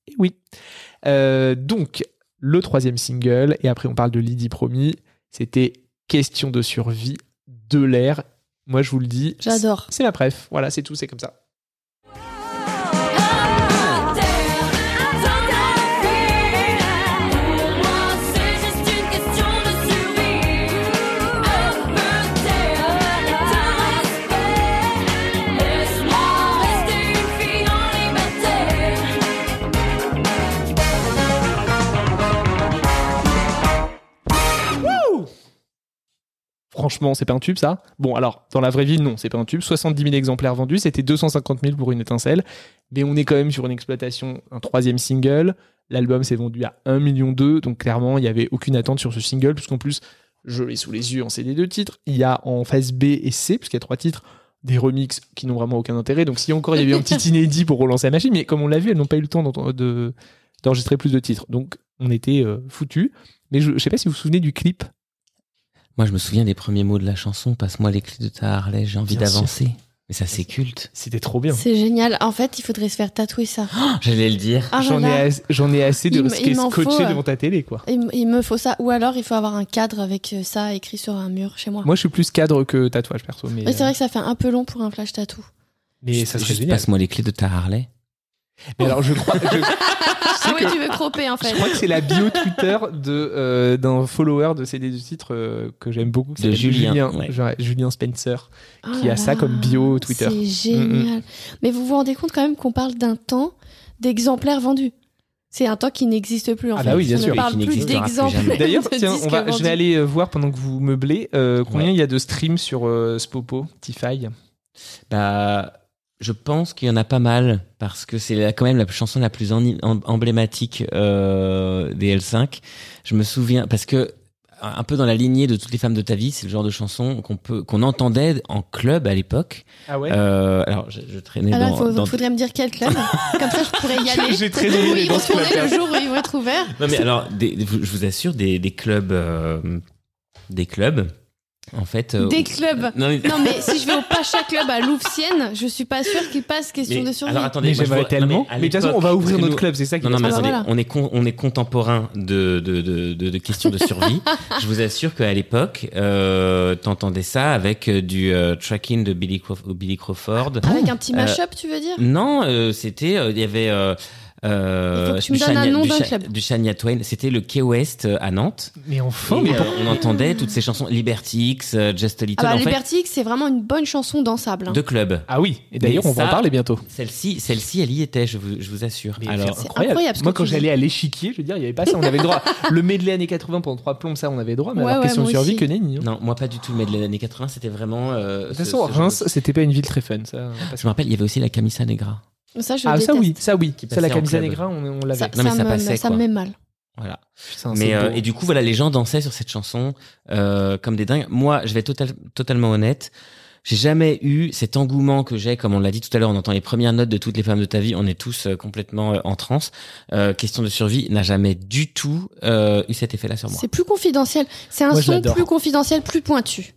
Et oui. Euh, donc le troisième single et après on parle de Lydie promis. C'était question de survie de l'air. Moi je vous le dis. J'adore. C'est ma préf. Voilà, c'est tout, c'est comme ça. Franchement, c'est pas un tube ça? Bon, alors, dans la vraie vie, non, c'est pas un tube. 70 000 exemplaires vendus, c'était 250 000 pour une étincelle. Mais on est quand même sur une exploitation, un troisième single. L'album s'est vendu à 1,2 million, donc clairement, il n'y avait aucune attente sur ce single, puisqu'en plus, je l'ai sous les yeux en CD de titres. Il y a en phase B et C, puisqu'il y a trois titres, des remixes qui n'ont vraiment aucun intérêt. Donc, si encore il y avait un petit inédit pour relancer la machine, mais comme on l'a vu, elles n'ont pas eu le temps d'enregistrer plus de titres. Donc, on était euh, foutus. Mais je, je sais pas si vous vous souvenez du clip Moi, je me souviens des premiers mots de la chanson. Passe-moi les clés de ta Harley, j'ai envie d'avancer. Mais ça, c'est culte. C'était trop bien. C'est génial. En fait, il faudrait se faire tatouer ça. J'allais le dire. Ah J'en ai, as- assez de rester il m'en scotché faut, euh. devant ta télé, quoi. Il, me faut ça. Ou alors, il faut avoir un cadre avec euh, ça écrit sur un mur chez moi. Moi, je suis plus cadre que tatouage, perso. Mais, Mais c'est vrai que ça fait un peu long pour un flash tattoo. mais ça serait génial. Passe-moi les clés de ta Harley. Mais alors, je crois, je, Ah oui, tu veux cropper en fait. je crois que c'est la bio Twitter de, euh, d'un follower de CD du titre euh, que j'aime beaucoup. De Julien, ouais. genre, Julien Spencer, Oh qui là a ça comme bio Twitter. C'est Mm, génial. Mais vous vous rendez compte quand même qu'on parle d'un temps d'exemplaires vendus. C'est un temps qui n'existe plus en Ah fait. bah oui, bien On sûr. ne parle plus d'exemplaires. D'ailleurs, de tiens, on disques va, je vais aller euh, voir pendant que vous meublez euh, combien Ouais. il y a de streams sur euh, Spopo, Tify. Bah, je pense qu'il y en a pas mal parce que c'est quand même la chanson la plus en- emblématique euh, des L5. Je me souviens parce que un peu dans la lignée de toutes les femmes de ta vie, c'est le genre de chanson qu'on peut qu'on entendait en club à l'époque. Ah ouais? Euh, alors, je, je traînais Alors, dans, il dans- faudrait me dire quel club. Comme ça, je pourrais y aller. J'ai très envie d'aller dans ce club, le jour où ils vont être ouverts. Non mais alors, des- des- je vous assure, des, des clubs, euh, des clubs, en fait. euh, Des clubs. Non mais, Non, mais si je vais au Pacha Club à Louvciennes, je suis pas sûre qu'ils passent question Mais de survie. alors attendez, Mais moi, je vois- tellement. à Mais de toute façon, on va ouvrir notre nous- club, c'est ça qui Non, non, mais attendez, voilà. on est con- on est contemporain de de, de, de, de questions de survie. je vous assure qu'à l'époque, euh, t'entendais ça avec euh, du euh, tracking de Billy, Crawf- Billy Crawford. Avec un petit Euh, mashup, tu veux dire? Non, euh, c'était, euh, il y avait. Euh, Il faut que tu me un nom du d'un club. Du Shania Twain. C'était le Key West euh, à Nantes. Mais enfin, mais euh, on entendait toutes ces chansons Liberty X, euh, Just a Little. Ah bah, en fait, Liberty X, c'est vraiment une bonne chanson dansable. hein. de club. Ah oui, et d'ailleurs, on va en parler bientôt. Celle-ci, celle-ci, elle y était, je vous, je vous assure. Mais Alors, c'est incroyable ce Moi, quand j'allais à l'échiquier, je veux dire, il y avait pas ça. On avait le droit. le medley années 80 pendant trois plombes, ça, on avait le droit. Mais Ouais, alors, ouais, question de survie, aussi. que nenni. hein. non, moi pas du tout. Mais de les années 80, c'était vraiment. euh, De toute façon, Reims, c'était pas une ville très fun, ça. Je me rappelle, il y avait aussi la Camisa Negra. Ça, je Ah, ça oui, ça oui. Ça, la camisa negra, on, on l'avait. Ça, Non, mais ça ça me, passait, ça me met mal. Voilà. Putain, Mais c'est euh, et du coup voilà les gens dansaient sur cette chanson euh, comme des dingues. Moi je vais être total- totalement honnête. J'ai jamais eu cet engouement que j'ai, comme on l'a dit tout à l'heure, on entend les premières notes de toutes les femmes de ta vie, on est tous euh, complètement euh, en transe. Euh, question de survie n'a jamais du tout euh, eu cet effet-là sur moi. C'est plus confidentiel. C'est un Moi, son plus confidentiel, plus pointu.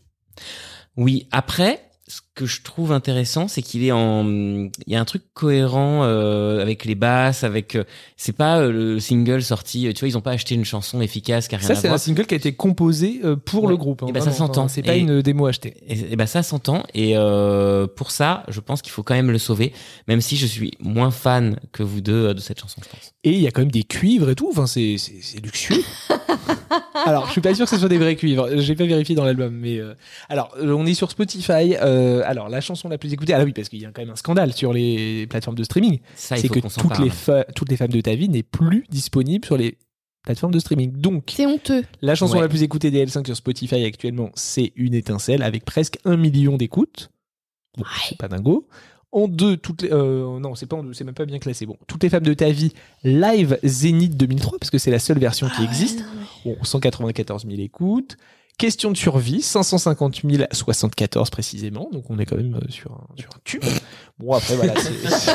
Oui, après, ce que je trouve intéressant, c'est qu'il est en, il y a un truc cohérent euh, avec les basses, avec, euh, c'est pas euh, le single sorti, euh, tu vois, ils ont pas acheté une chanson efficace qui a rien Ça, c'est un single qui a été composé euh, pour Ouais. le groupe. hein, Et ben, ça s'entend. C'est pas Et- une démo achetée. Et, et ben ça s'entend et euh, pour ça, je pense qu'il faut quand même le sauver, même si je suis moins fan que vous deux euh, de cette chanson, je pense. Et il y a quand même des cuivres et tout. Enfin, c'est c'est- c'est luxueux. alors, je suis pas sûr que ce soit des vrais cuivres. J'ai pas vérifié dans l'album, mais euh, alors on est sur Spotify. euh, alors la chanson la plus écoutée. Ah oui, parce qu'il y a quand même un scandale sur les plateformes de streaming. C'est que toutes parle. les fa- toutes les femmes de ta vie n'est plus disponible sur les plateformes de streaming. Donc C'est honteux. la chanson Ouais. la plus écoutée des L5 sur Spotify actuellement, c'est Une étincelle avec presque un million d'écoutes. Bon, c'est pas dingo. En deux, toutes les, euh, non, c'est pas en deux, c'est même pas bien classé. Bon, toutes les femmes de ta vie, live Zénith 2003, parce que c'est la seule version qui existe. Bon, 194 000 écoutes. Question de survie, 550 074 précisément. Donc on est quand même euh, sur un, sur un tube. Bon, après, voilà. c'est-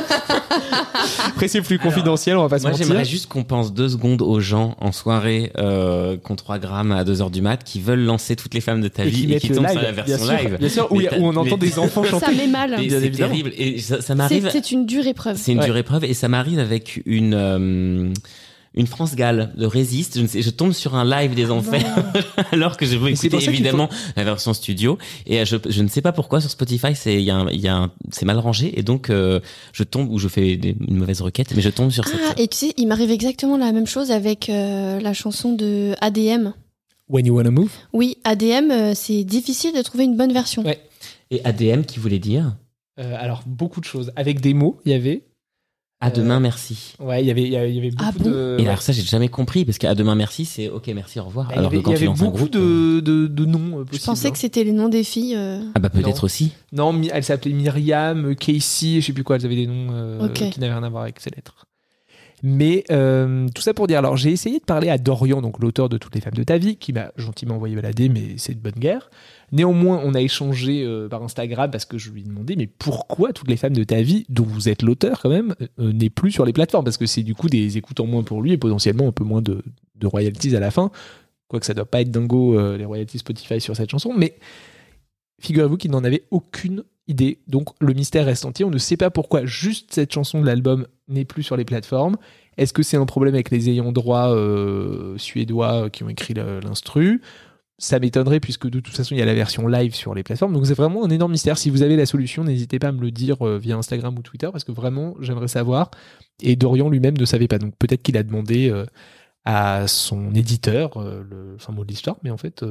après, c'est plus confidentiel, on va pas se Moi, mentir. j'aimerais juste qu'on pense deux secondes aux gens en soirée euh, contre 3 grammes à 2h du mat qui veulent lancer toutes les femmes de ta Et qui vie et qui tombent live, sur la bien version sûr, live. bien sûr, où a- on entend des enfants Ça chanter. met mal. Bien C'est évidemment. terrible. Et ça, ça C'est m'arrive. c'est une dure épreuve. C'est une dure épreuve et ça m'arrive avec une euh, une France Gall de Résiste. Je, ne sais, je tombe sur un live des enfers alors que je veux écouter évidemment la version studio et euh, je, je ne sais pas pourquoi sur Spotify c'est il y a un- il y a un- c'est mal rangé et donc euh, je tombe ou je fais des- une mauvaise requête mais je tombe sur cette Ah, et tu sais, il m'arrive exactement la même chose avec euh, la chanson de ADM. When you wanna move? Oui, ADM, euh, c'est difficile de trouver une bonne version. et ADM qui voulait dire? Euh, alors, beaucoup de choses. Avec des mots, il y avait. À demain merci. Ouais, il y avait, il y avait, il y avait beaucoup de. Et alors ça j'ai jamais compris parce qu'à demain merci c'est ok merci au revoir. Bah, il y alors avait, que quand il y tu avait beaucoup groupe de, de, de noms euh, Je pensais hein. que c'était les noms des filles. euh. ah bah peut-être aussi. Non, elle s'appelait Myriam, Casey, je sais plus quoi, elles avaient des noms euh, qui n'avaient rien à voir avec ces lettres. Mais euh, tout ça pour dire, alors j'ai essayé de parler à Dorian, donc l'auteur de Toutes les femmes de ta vie, qui m'a gentiment envoyé balader, mais c'est de bonne guerre. Néanmoins, on a échangé euh, par Instagram parce que je lui ai demandé, mais pourquoi Toutes les femmes de ta vie, dont vous êtes l'auteur quand même, euh, n'est plus sur les plateformes? Parce que c'est du coup des écoutes en moins pour lui et potentiellement un peu moins de, de royalties à la fin. Quoique ça doit pas être dingo les royalties Spotify sur cette chanson, mais figurez-vous qu'il n'en avait aucune idée. Donc le mystère reste entier. On ne sait pas pourquoi juste cette chanson de l'album n'est plus sur les plateformes. Est-ce que c'est un problème avec les ayants droit euh, suédois euh, qui ont écrit l'instru? Ça m'étonnerait puisque de toute façon il y a la version live sur les plateformes. Donc c'est vraiment un énorme mystère. Si vous avez la solution, n'hésitez pas à me le dire euh, via Instagram ou Twitter parce que vraiment j'aimerais savoir. Et Dorian lui-même ne savait pas. Donc peut-être qu'il a demandé à son éditeur le fin mot de l'histoire, mais en fait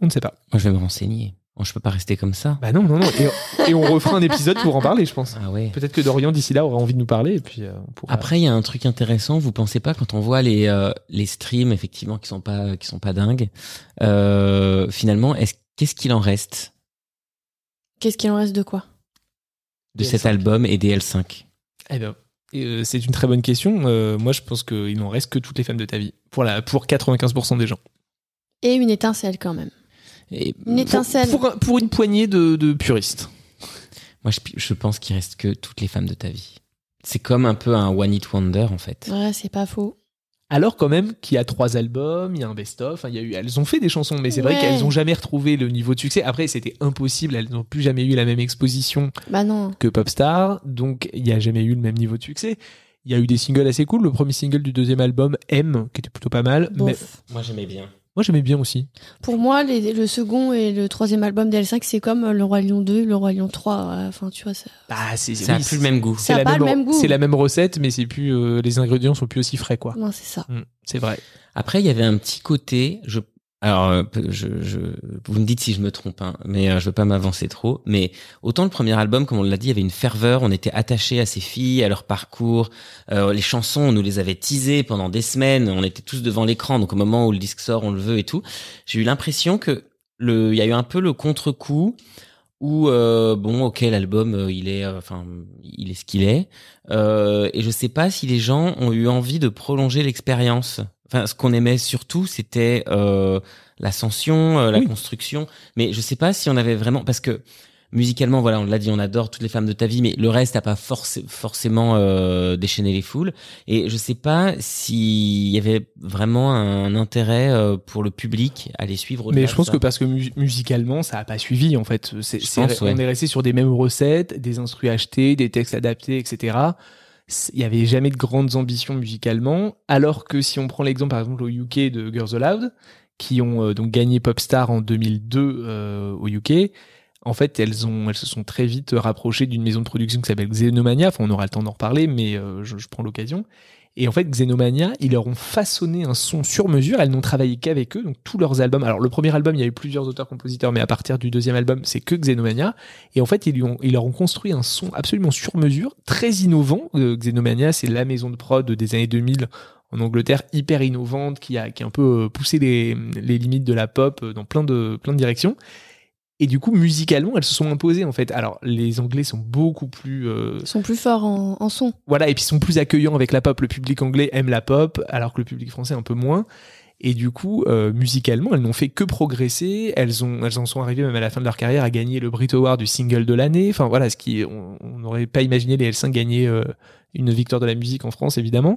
on ne sait pas. Moi je vais me renseigner. Bon, je peux pas rester comme ça. Bah non, non, non. Et, et on refera un épisode pour en parler, je pense. Ah ouais. Peut-être que Dorian d'ici là aura envie de nous parler et puis euh, on pourra. Après, il y a un truc intéressant. Vous pensez pas quand on voit les euh, les streams effectivement qui sont pas qui sont pas dingues. Euh, finalement, est-ce qu'est-ce qu'il en reste? Qu'est-ce qu'il en reste de quoi? De cet album et des L5 Eh ben, euh, c'est une très bonne question. Euh, moi, je pense qu'il n'en reste que toutes les femmes de ta vie pour la pour 95% des gens. Et une étincelle quand même. Et Une étincelle. Pour, un- pour une poignée de, de puristes. moi, je, je pense qu'il reste que toutes les femmes de ta vie. C'est comme un peu un one hit wonder en fait. Ouais, c'est pas faux. Alors quand même qu'il y a trois albums, il y a un best-of, enfin, il y a eu, elles ont fait des chansons, mais c'est vrai qu'elles n'ont jamais retrouvé le niveau de succès. Après, c'était impossible, elles n'ont plus jamais eu la même exposition Bah non. que Popstar, donc il n'y a jamais eu le même niveau de succès. Il y a eu des singles assez cool. Le premier single du deuxième album, M, qui était plutôt pas mal. Bof. Mais Moi, j'aimais bien. Moi, j'aimais bien aussi. Pour moi, les- le second et le troisième album d'L5, c'est comme euh, Le Roi Lion 2, Le Roi Lion 3. euh, Enfin, tu vois, ça. Bah, c'est Ça a plus le même goût. C'est Ça a la pas même, le même goût. C'est la même recette, mais c'est plus euh, les ingrédients sont plus aussi frais, quoi. Non, c'est ça. Mm, c'est vrai. Après, il y avait un petit côté. Je, alors, euh, je, je, vous me dites si je me trompe, hein, mais euh, je veux pas m'avancer trop. Mais autant le premier album, comme on l'a dit, il y avait une ferveur. On était attachés à ces filles, à leur parcours. Euh, les chansons, on nous les avait teasées pendant des semaines. On était tous devant l'écran, donc au moment où le disque sort, on le veut et tout. J'ai eu l'impression que le, il y a eu un peu le contre-coup où euh, bon, ok, l'album, euh, il est, enfin, il est ce qu'il est. Et je sais pas si les gens ont eu envie de prolonger l'expérience. Enfin, ce qu'on aimait surtout, c'était euh, l'ascension, euh, la Oui. construction. Mais je sais pas si on avait vraiment parce que musicalement, voilà, on l'a dit, on adore toutes les femmes de ta vie, mais le reste n'a pas forc- forcément euh, déchaîné les foules. Et je sais pas s'il y avait vraiment un intérêt euh, pour le public à les suivre. Mais je pense ça. que parce que mu- musicalement, ça a pas suivi, en fait. C'est, ouais. On est resté sur des mêmes recettes, des instrus achetés, des textes adaptés, etc. Il y avait jamais de grandes ambitions musicalement. Alors que si on prend l'exemple, par exemple, au UK de Girls Aloud, qui ont euh, donc gagné Popstar en 2002 euh, au UK, en fait, elles, se sont très vite rapprochées d'une maison de production qui s'appelle Xenomania. Enfin, on aura le temps d'en reparler, mais euh, je prends l'occasion. Et en fait, Xenomania, ils leur ont façonné un son sur mesure. Elles n'ont travaillé qu'avec eux, donc tous leurs albums. Alors, le premier album, il y a eu plusieurs auteurs-compositeurs, mais à partir du deuxième album, c'est que Xenomania. Et en fait, ils, lui ont, ils leur ont construit un son absolument sur mesure, très innovant. Euh, Xenomania, c'est la maison de prod des années 2000 en Angleterre, hyper innovante, qui a, qui a un peu euh, poussé les, les limites de la pop euh, dans plein de, plein de directions. Et du coup, musicalement, elles se sont imposées en fait. Alors, les Anglais sont beaucoup plus. euh, Ils sont plus forts en, en son. voilà, et puis ils sont plus accueillants avec la pop. Le public anglais aime la pop, alors que le public français un peu moins. Et du coup, euh, musicalement, elles n'ont fait que progresser. Elles, ont, elles en sont arrivées même à la fin de leur carrière à gagner le Brit Award du single de l'année. Enfin voilà, ce qui on n'aurait pas imaginé les L5 gagner euh, une victoire de la musique en France, évidemment.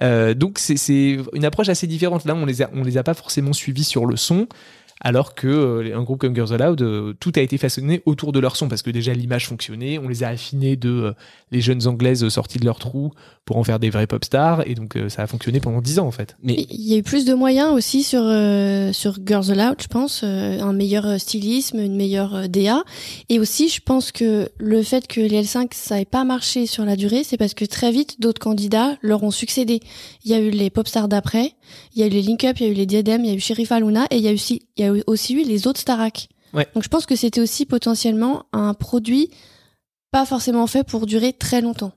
Donc c'est une approche assez différente. Là, on les a, on les a pas forcément suivis sur le son. Alors que euh, un groupe comme Girls Aloud, euh, tout a été façonné autour de leur son parce que déjà l'image fonctionnait, on les a affinés de euh, les jeunes anglaises sorties de leur trou pour en faire des vrais pop stars et donc euh, ça a fonctionné pendant 10 ans en fait. Il y a eu plus de moyens aussi sur euh, sur Girls Aloud, je pense, euh, un meilleur stylisme, une meilleure euh, DA, et aussi je pense que le fait que les L5 ça ait pas marché sur la durée, c'est parce que très vite d'autres candidats leur ont succédé. Il y a eu les pop stars d'après, il y a eu les Link Up, il y a eu les Diadem, il y a eu Sheriff Aluna, et il y a aussi il y a eu aussi eu les autres Starac. Ouais. Donc je pense que c'était aussi potentiellement un produit pas forcément fait pour durer très longtemps.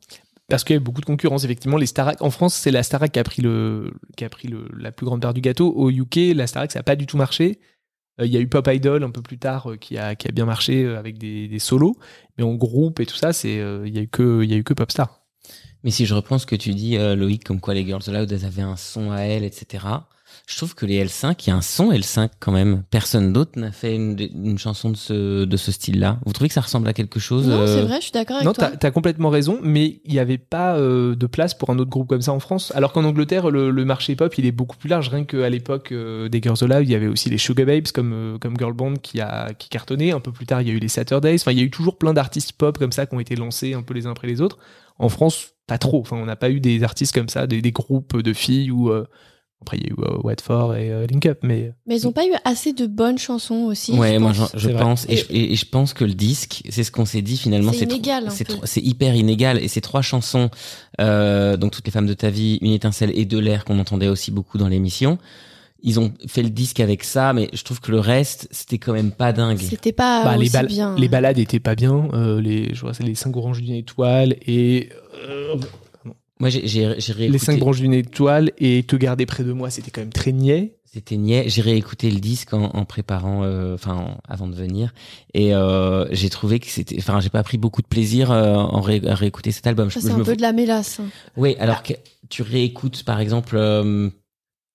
Parce qu'il y a eu beaucoup de concurrence, effectivement. Les Starac, en France, c'est la Starac qui a pris, le, qui a pris le, la plus grande part du gâteau. Au UK, la Starac, ça n'a pas du tout marché. Euh, Il y a eu Pop Idol un peu plus tard euh, qui, a, qui a bien marché euh, avec des, des solos. Mais en groupe et tout ça, c'est euh, il y a eu que, il y a eu que Popstar. Mais si je reprends ce que tu dis, euh, Loïc, comme quoi les Girls Aloud, elles avaient un son à elles, etc. Je trouve que les L5, il y a un son L5 quand même. Personne d'autre n'a fait une, une chanson de ce, de ce style-là. Vous trouvez que ça ressemble à quelque chose Non, euh, c'est vrai, je suis d'accord avec Non, toi. t'as as complètement raison, mais il n'y avait pas euh, de place pour un autre groupe comme ça en France. Alors qu'en Angleterre, le, le marché pop, il est beaucoup plus large. Rien qu'à l'époque euh, des Girls Aloud, il y avait aussi les Sugar Babes comme, euh, comme Girl Band qui, a, qui cartonnait. Un peu plus tard, il y a eu les Saturdays. Enfin, il y a eu toujours plein d'artistes pop comme ça qui ont été lancés un peu les uns après les autres. En France, pas trop. Enfin, on n'a pas eu des artistes comme ça, des, des groupes de filles ou. Euh, après, il y a eu euh, Watford et euh, Link Up, mais. Mais ils ont pas eu assez de bonnes chansons aussi. Ouais, je moi pense. je pense et, je, et- et je pense que le disque, c'est ce qu'on s'est dit finalement, C'est inégal un c'est peu. tro- c'est hyper inégal et ces trois chansons, euh, donc toutes les femmes de ta vie, une étincelle et de l'air qu'on entendait aussi beaucoup dans l'émission. Ils ont fait le disque avec ça, mais je trouve que le reste, c'était quand même pas dingue. C'était pas Bah, aussi bien. les balades étaient pas bien. euh, les, je vois, c'est les cinq branches d'une étoile et. euh, Moi, j'ai j'ai- j'ai les réécouté. cinq branches d'une étoile et te garder près de moi, c'était quand même très niais. C'était niais. J'ai réécouté le disque en, en préparant, euh, enfin, en- avant de venir, et euh, j'ai trouvé que c'était, enfin, j'ai pas pris beaucoup de plaisir euh, en ré- à réécouter cet album. C'est un me peu de la mélasse. hein. Oui, alors que tu réécoutes par exemple euh,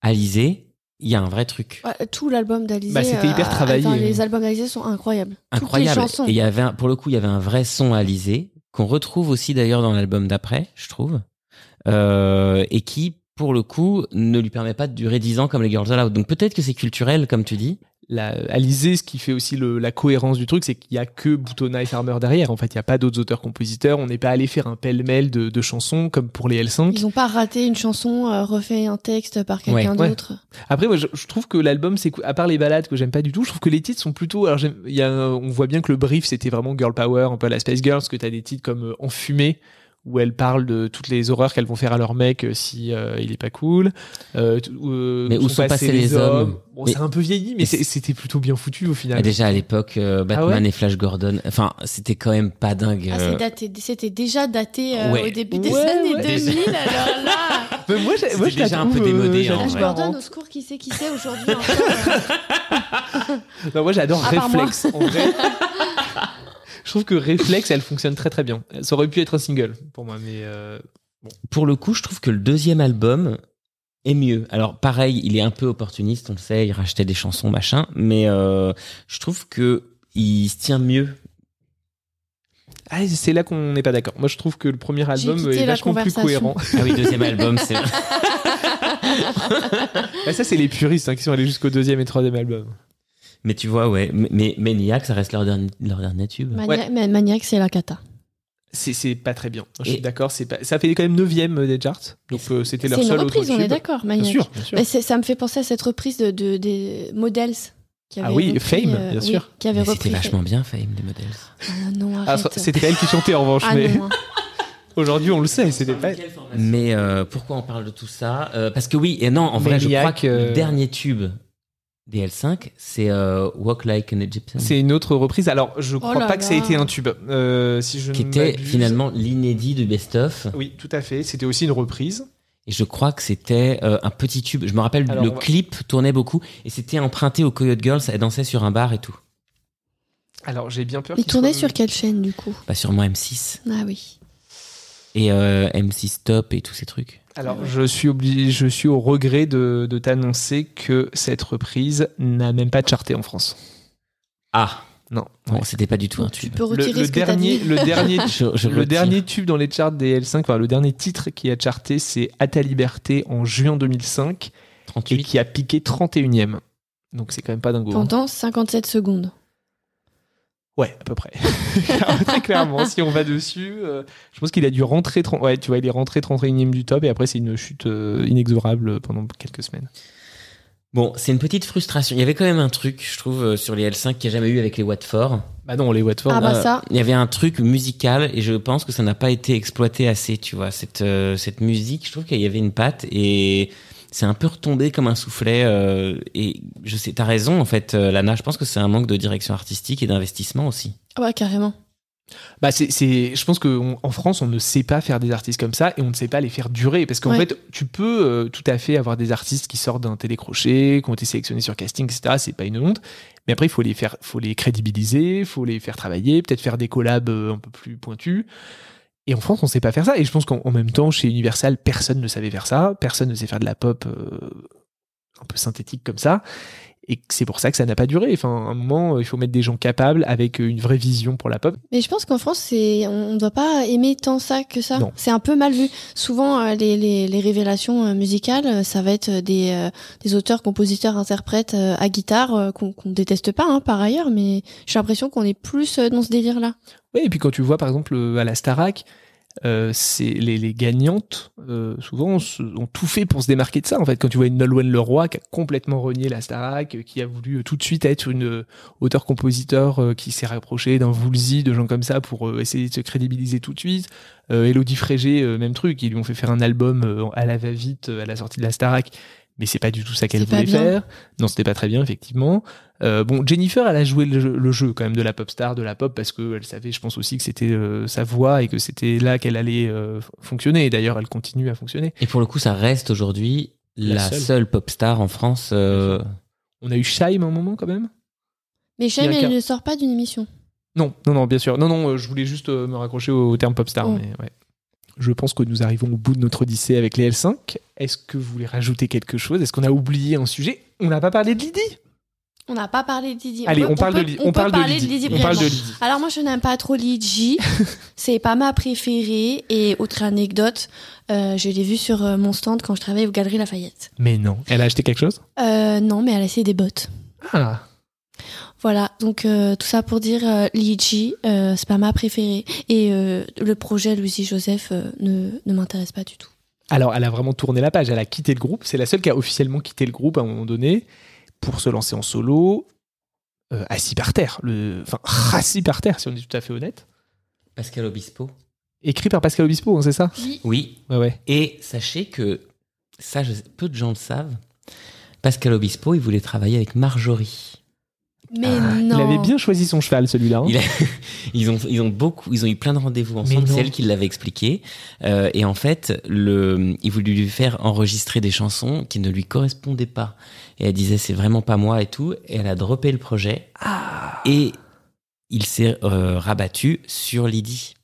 Alizé, il y a un vrai truc Ouais, tout l'album d'Alizé. Bah, c'était hyper euh, travaillé. enfin, les albums d'Alizé sont incroyables. incroyable. Toutes les chansons. Et il y avait un- pour le coup, il y avait un vrai son à Alizé qu'on retrouve aussi d'ailleurs dans l'album d'après, je trouve, euh, et qui pour le coup ne lui permet pas de durer 10 ans comme les Girls Aloud. Donc peut-être que c'est culturel comme tu dis. La, Alizé, ce qui fait aussi le- la cohérence du truc, c'est qu'il y a que Boutonna et Farmer derrière. En fait, il y a pas d'autres auteurs-compositeurs. On n'est pas allé faire un pêle-mêle de, de chansons comme pour les L5. Ils ont pas raté une chanson, euh, refait un texte par quelqu'un Ouais. d'autre. Après, moi, je, je trouve que l'album, c'est à part les balades que j'aime pas du tout, je trouve que les titres sont plutôt. Alors, j'aime- il y a, on voit bien que le brief, c'était vraiment girl power, un peu à la Space Girls, que t'as des titres comme euh, Enfumé, où elles parlent de toutes les horreurs qu'elles vont faire à leur mec euh, si euh, il est pas cool. Euh, euh, Mais où sont passés les hommes Bon, Mais- c'est un peu vieilli, mais c'était plutôt bien foutu au final. Déjà à l'époque, euh, Batman Ah ouais et Flash Gordon, enfin c'était quand même pas dingue. Ah, c'est daté- C'était déjà daté euh, Ouais. au début des Ouais, années ouais. 2000, alors là. Mais moi, j'ai- moi, je déjà un peu euh, démodé, trouve vrai. Gordon, au secours, qui c'est qui c'est aujourd'hui encore Non, moi j'adore. Réflexe. En vrai, je trouve que Réflexe, elle fonctionne très très bien. Ça aurait pu être un single pour moi, mais euh, Pour le coup, je trouve que le deuxième album est mieux. Alors pareil, il est un peu opportuniste, on le sait, il rachetait des chansons, machin, mais euh, je trouve que il se tient mieux. ah, c'est là qu'on n'est pas d'accord. Moi je trouve que le premier album est vachement plus cohérent. Ah oui, deuxième album, c'est Ah, ça, c'est les puristes hein, qui sont allés jusqu'au deuxième et troisième album. Mais tu vois, ouais, mais, mais Maniac, ça reste leur dernier, leur dernier tube. Maniac, c'est la cata. C'est, pas très bien. Je Et- suis d'accord. Ça fait quand même 9ème des charts. Donc euh, c'était leur C'est une seul reprise, autre on est d'accord, Bien Maniac. sûr, bien sûr. Mais ça me fait penser à cette reprise de, de- des Models. Qui Ah oui, repris, Fame, euh, bien oui, sûr. qui avait Mais C'était vachement bien, Fame, des modèles. Ah non, Ah, c'était elle qui chantait en revanche, Ah mais non, hein. aujourd'hui on le sait. C'était pas. Mais euh, pourquoi on parle de tout ça Euh, Parce que oui, et non, en vrai, je crois que euh, le dernier tube des L5, c'est euh, Walk Like an Egyptian. C'est une autre reprise. Alors, je crois là pas que ça ait là. été un tube. Euh, si je qui était finalement l'inédit du best-of. Oui, tout à fait. C'était aussi une reprise. Et je crois que c'était euh, un petit tube. Je me rappelle, Alors, le va- clip tournait beaucoup et c'était emprunté aux Coyote Girls. Elles dansaient sur un bar et tout. Alors j'ai bien peur. Il qu'il tournait soit- sur quelle chaîne du coup? Pas sûrement M6 Ah oui. et euh, M6 Top et tous ces trucs. Alors je suis obligé, je suis au regret de, de t'annoncer que cette reprise n'a même pas charté en France. Ah Non. Bon, c'était pas du tout un tube. peux Le, retirer le ce que dernier, dit. le dernier, Je- je le retire. dernier tube dans les charts des L5, enfin, le dernier titre qui a charté, c'est À ta liberté en juin 2005 et qui a piqué 31ème. Donc c'est quand même pas dingo. hein. Pendant 57 secondes. Ouais, à peu près. Très clairement, si on va dessus, euh, je pense qu'il a dû rentrer. 30 Ouais, tu vois, il est rentré 31ème du top et après c'est une chute euh, inexorable pendant quelques semaines. Bon, c'est une petite frustration. Il y avait quand même un truc, je trouve, euh, sur les L5 qu'il n'y a jamais eu avec les Watford. Bah non, les Watford. Ah bah ça. Il y avait un truc musical et je pense que ça n'a pas été exploité assez, tu vois. Cette, euh, cette musique, je trouve qu'il y avait une patte et c'est un peu retombé comme un soufflet. euh, et je sais, t'as raison, en fait, euh, Lana. Je pense que c'est un manque de direction artistique et d'investissement aussi. Ah ouais, carrément. Bah c'est, c'est, je pense qu'en France, on ne sait pas faire des artistes comme ça et on ne sait pas les faire durer. Parce qu'en Ouais. fait, tu peux euh, tout à fait avoir des artistes qui sortent d'un télécrochet, qui ont été sélectionnés sur casting, etc. C'est pas une honte. Mais après, il faut les faire, faut les crédibiliser, faut les faire travailler, peut-être faire des collabs un peu plus pointus. Et en France, on sait pas faire ça. Et je pense qu'en en même temps, chez Universal, personne ne savait faire ça. Personne ne sait faire de la pop euh, un peu synthétique comme ça. Et c'est pour ça que ça n'a pas duré. Enfin, à un moment, il faut mettre des gens capables avec euh, une vraie vision pour la pop. Mais je pense qu'en France, on ne doit pas aimer tant ça que ça. Non. C'est un peu mal vu. Souvent, euh, les, les, les révélations euh, musicales, euh, ça va être des, euh, des auteurs, compositeurs, interprètes euh, à guitare euh, qu'on qu'on déteste pas hein, par ailleurs, mais j'ai l'impression qu'on est plus euh, dans ce délire-là. Oui, et puis quand tu vois par exemple euh, à la Starac, euh, c'est les, les gagnantes euh, souvent ont tout fait pour se démarquer de ça. En fait, quand tu vois une Nolwenn Leroy qui a complètement renié la Starac, euh, qui a voulu euh, tout de suite être une auteur-compositeur qui s'est rapproché d'un Woolsey, de gens comme ça pour essayer de se crédibiliser tout de suite. Elodie Frégé, même truc, ils lui ont fait faire un album à la va-vite à la sortie de la Starac. Mais c'est pas du tout ça qu'elle voulait faire. Non, c'était pas très bien, effectivement. Euh, bon, Jennifer, elle a joué le jeu, le jeu quand même de la pop star, de la pop, parce qu'elle savait, je pense aussi que c'était euh, sa voix et que c'était là qu'elle allait euh, fonctionner. Et d'ailleurs, elle continue à fonctionner. Et pour le coup, ça reste aujourd'hui La la, seule. seule. pop star en France. euh, On a eu Shaim à un moment quand même Mais un elle ne sort pas d'une émission. Non, non, non, bien sûr. Non, non, euh, je voulais juste euh, me raccrocher au, au terme pop star. Oh. Mais ouais. Je pense que nous arrivons au bout de notre odyssée avec les L5. Est-ce que vous voulez rajouter quelque chose? Est-ce qu'on a oublié un sujet? On n'a pas parlé de Lydie? On n'a pas parlé de Lydie. Allez, peut- on parle peut- de Lydie. On, peut parle de Lydie. de Lydie On parle de. Lydie. Alors moi, je n'aime pas trop Lydie. C'est pas ma préférée. Et autre anecdote, euh, je l'ai vue sur euh, mon stand quand je travaillais aux Galeries Lafayette. Mais non. Elle a acheté quelque chose? Euh, non, mais elle a essayé des bottes. Ah Voilà, donc euh, tout ça pour dire euh, Lydie, euh, c'est pas ma préférée. Et euh, le projet Louis Joseph euh, ne, ne m'intéresse pas du tout. Alors, elle a vraiment tourné la page. Elle a quitté le groupe. C'est la seule qui a officiellement quitté le groupe à un moment donné pour se lancer en solo, euh, assis par terre. Le... Enfin, assis par terre, si on est tout à fait honnête. Pascal Obispo. Écrit par Pascal Obispo, hein, c'est ça? Oui. Ouais, ouais. Et sachez que, ça, je- peu de gens le savent, Pascal Obispo, il voulait travailler avec Marjorie. Mais Ah, Il avait bien choisi son cheval, celui-là. hein. Il a- ils, ont, ils ont beaucoup, ils ont eu plein de rendez-vous ensemble. C'est elle qui l'avait expliqué. Euh, et en fait, le, il voulait lui faire enregistrer des chansons qui ne lui correspondaient pas. Et elle disait c'est vraiment pas moi et tout. Et elle a droppé le projet. Ah. Et il s'est euh, rabattu sur Lydie.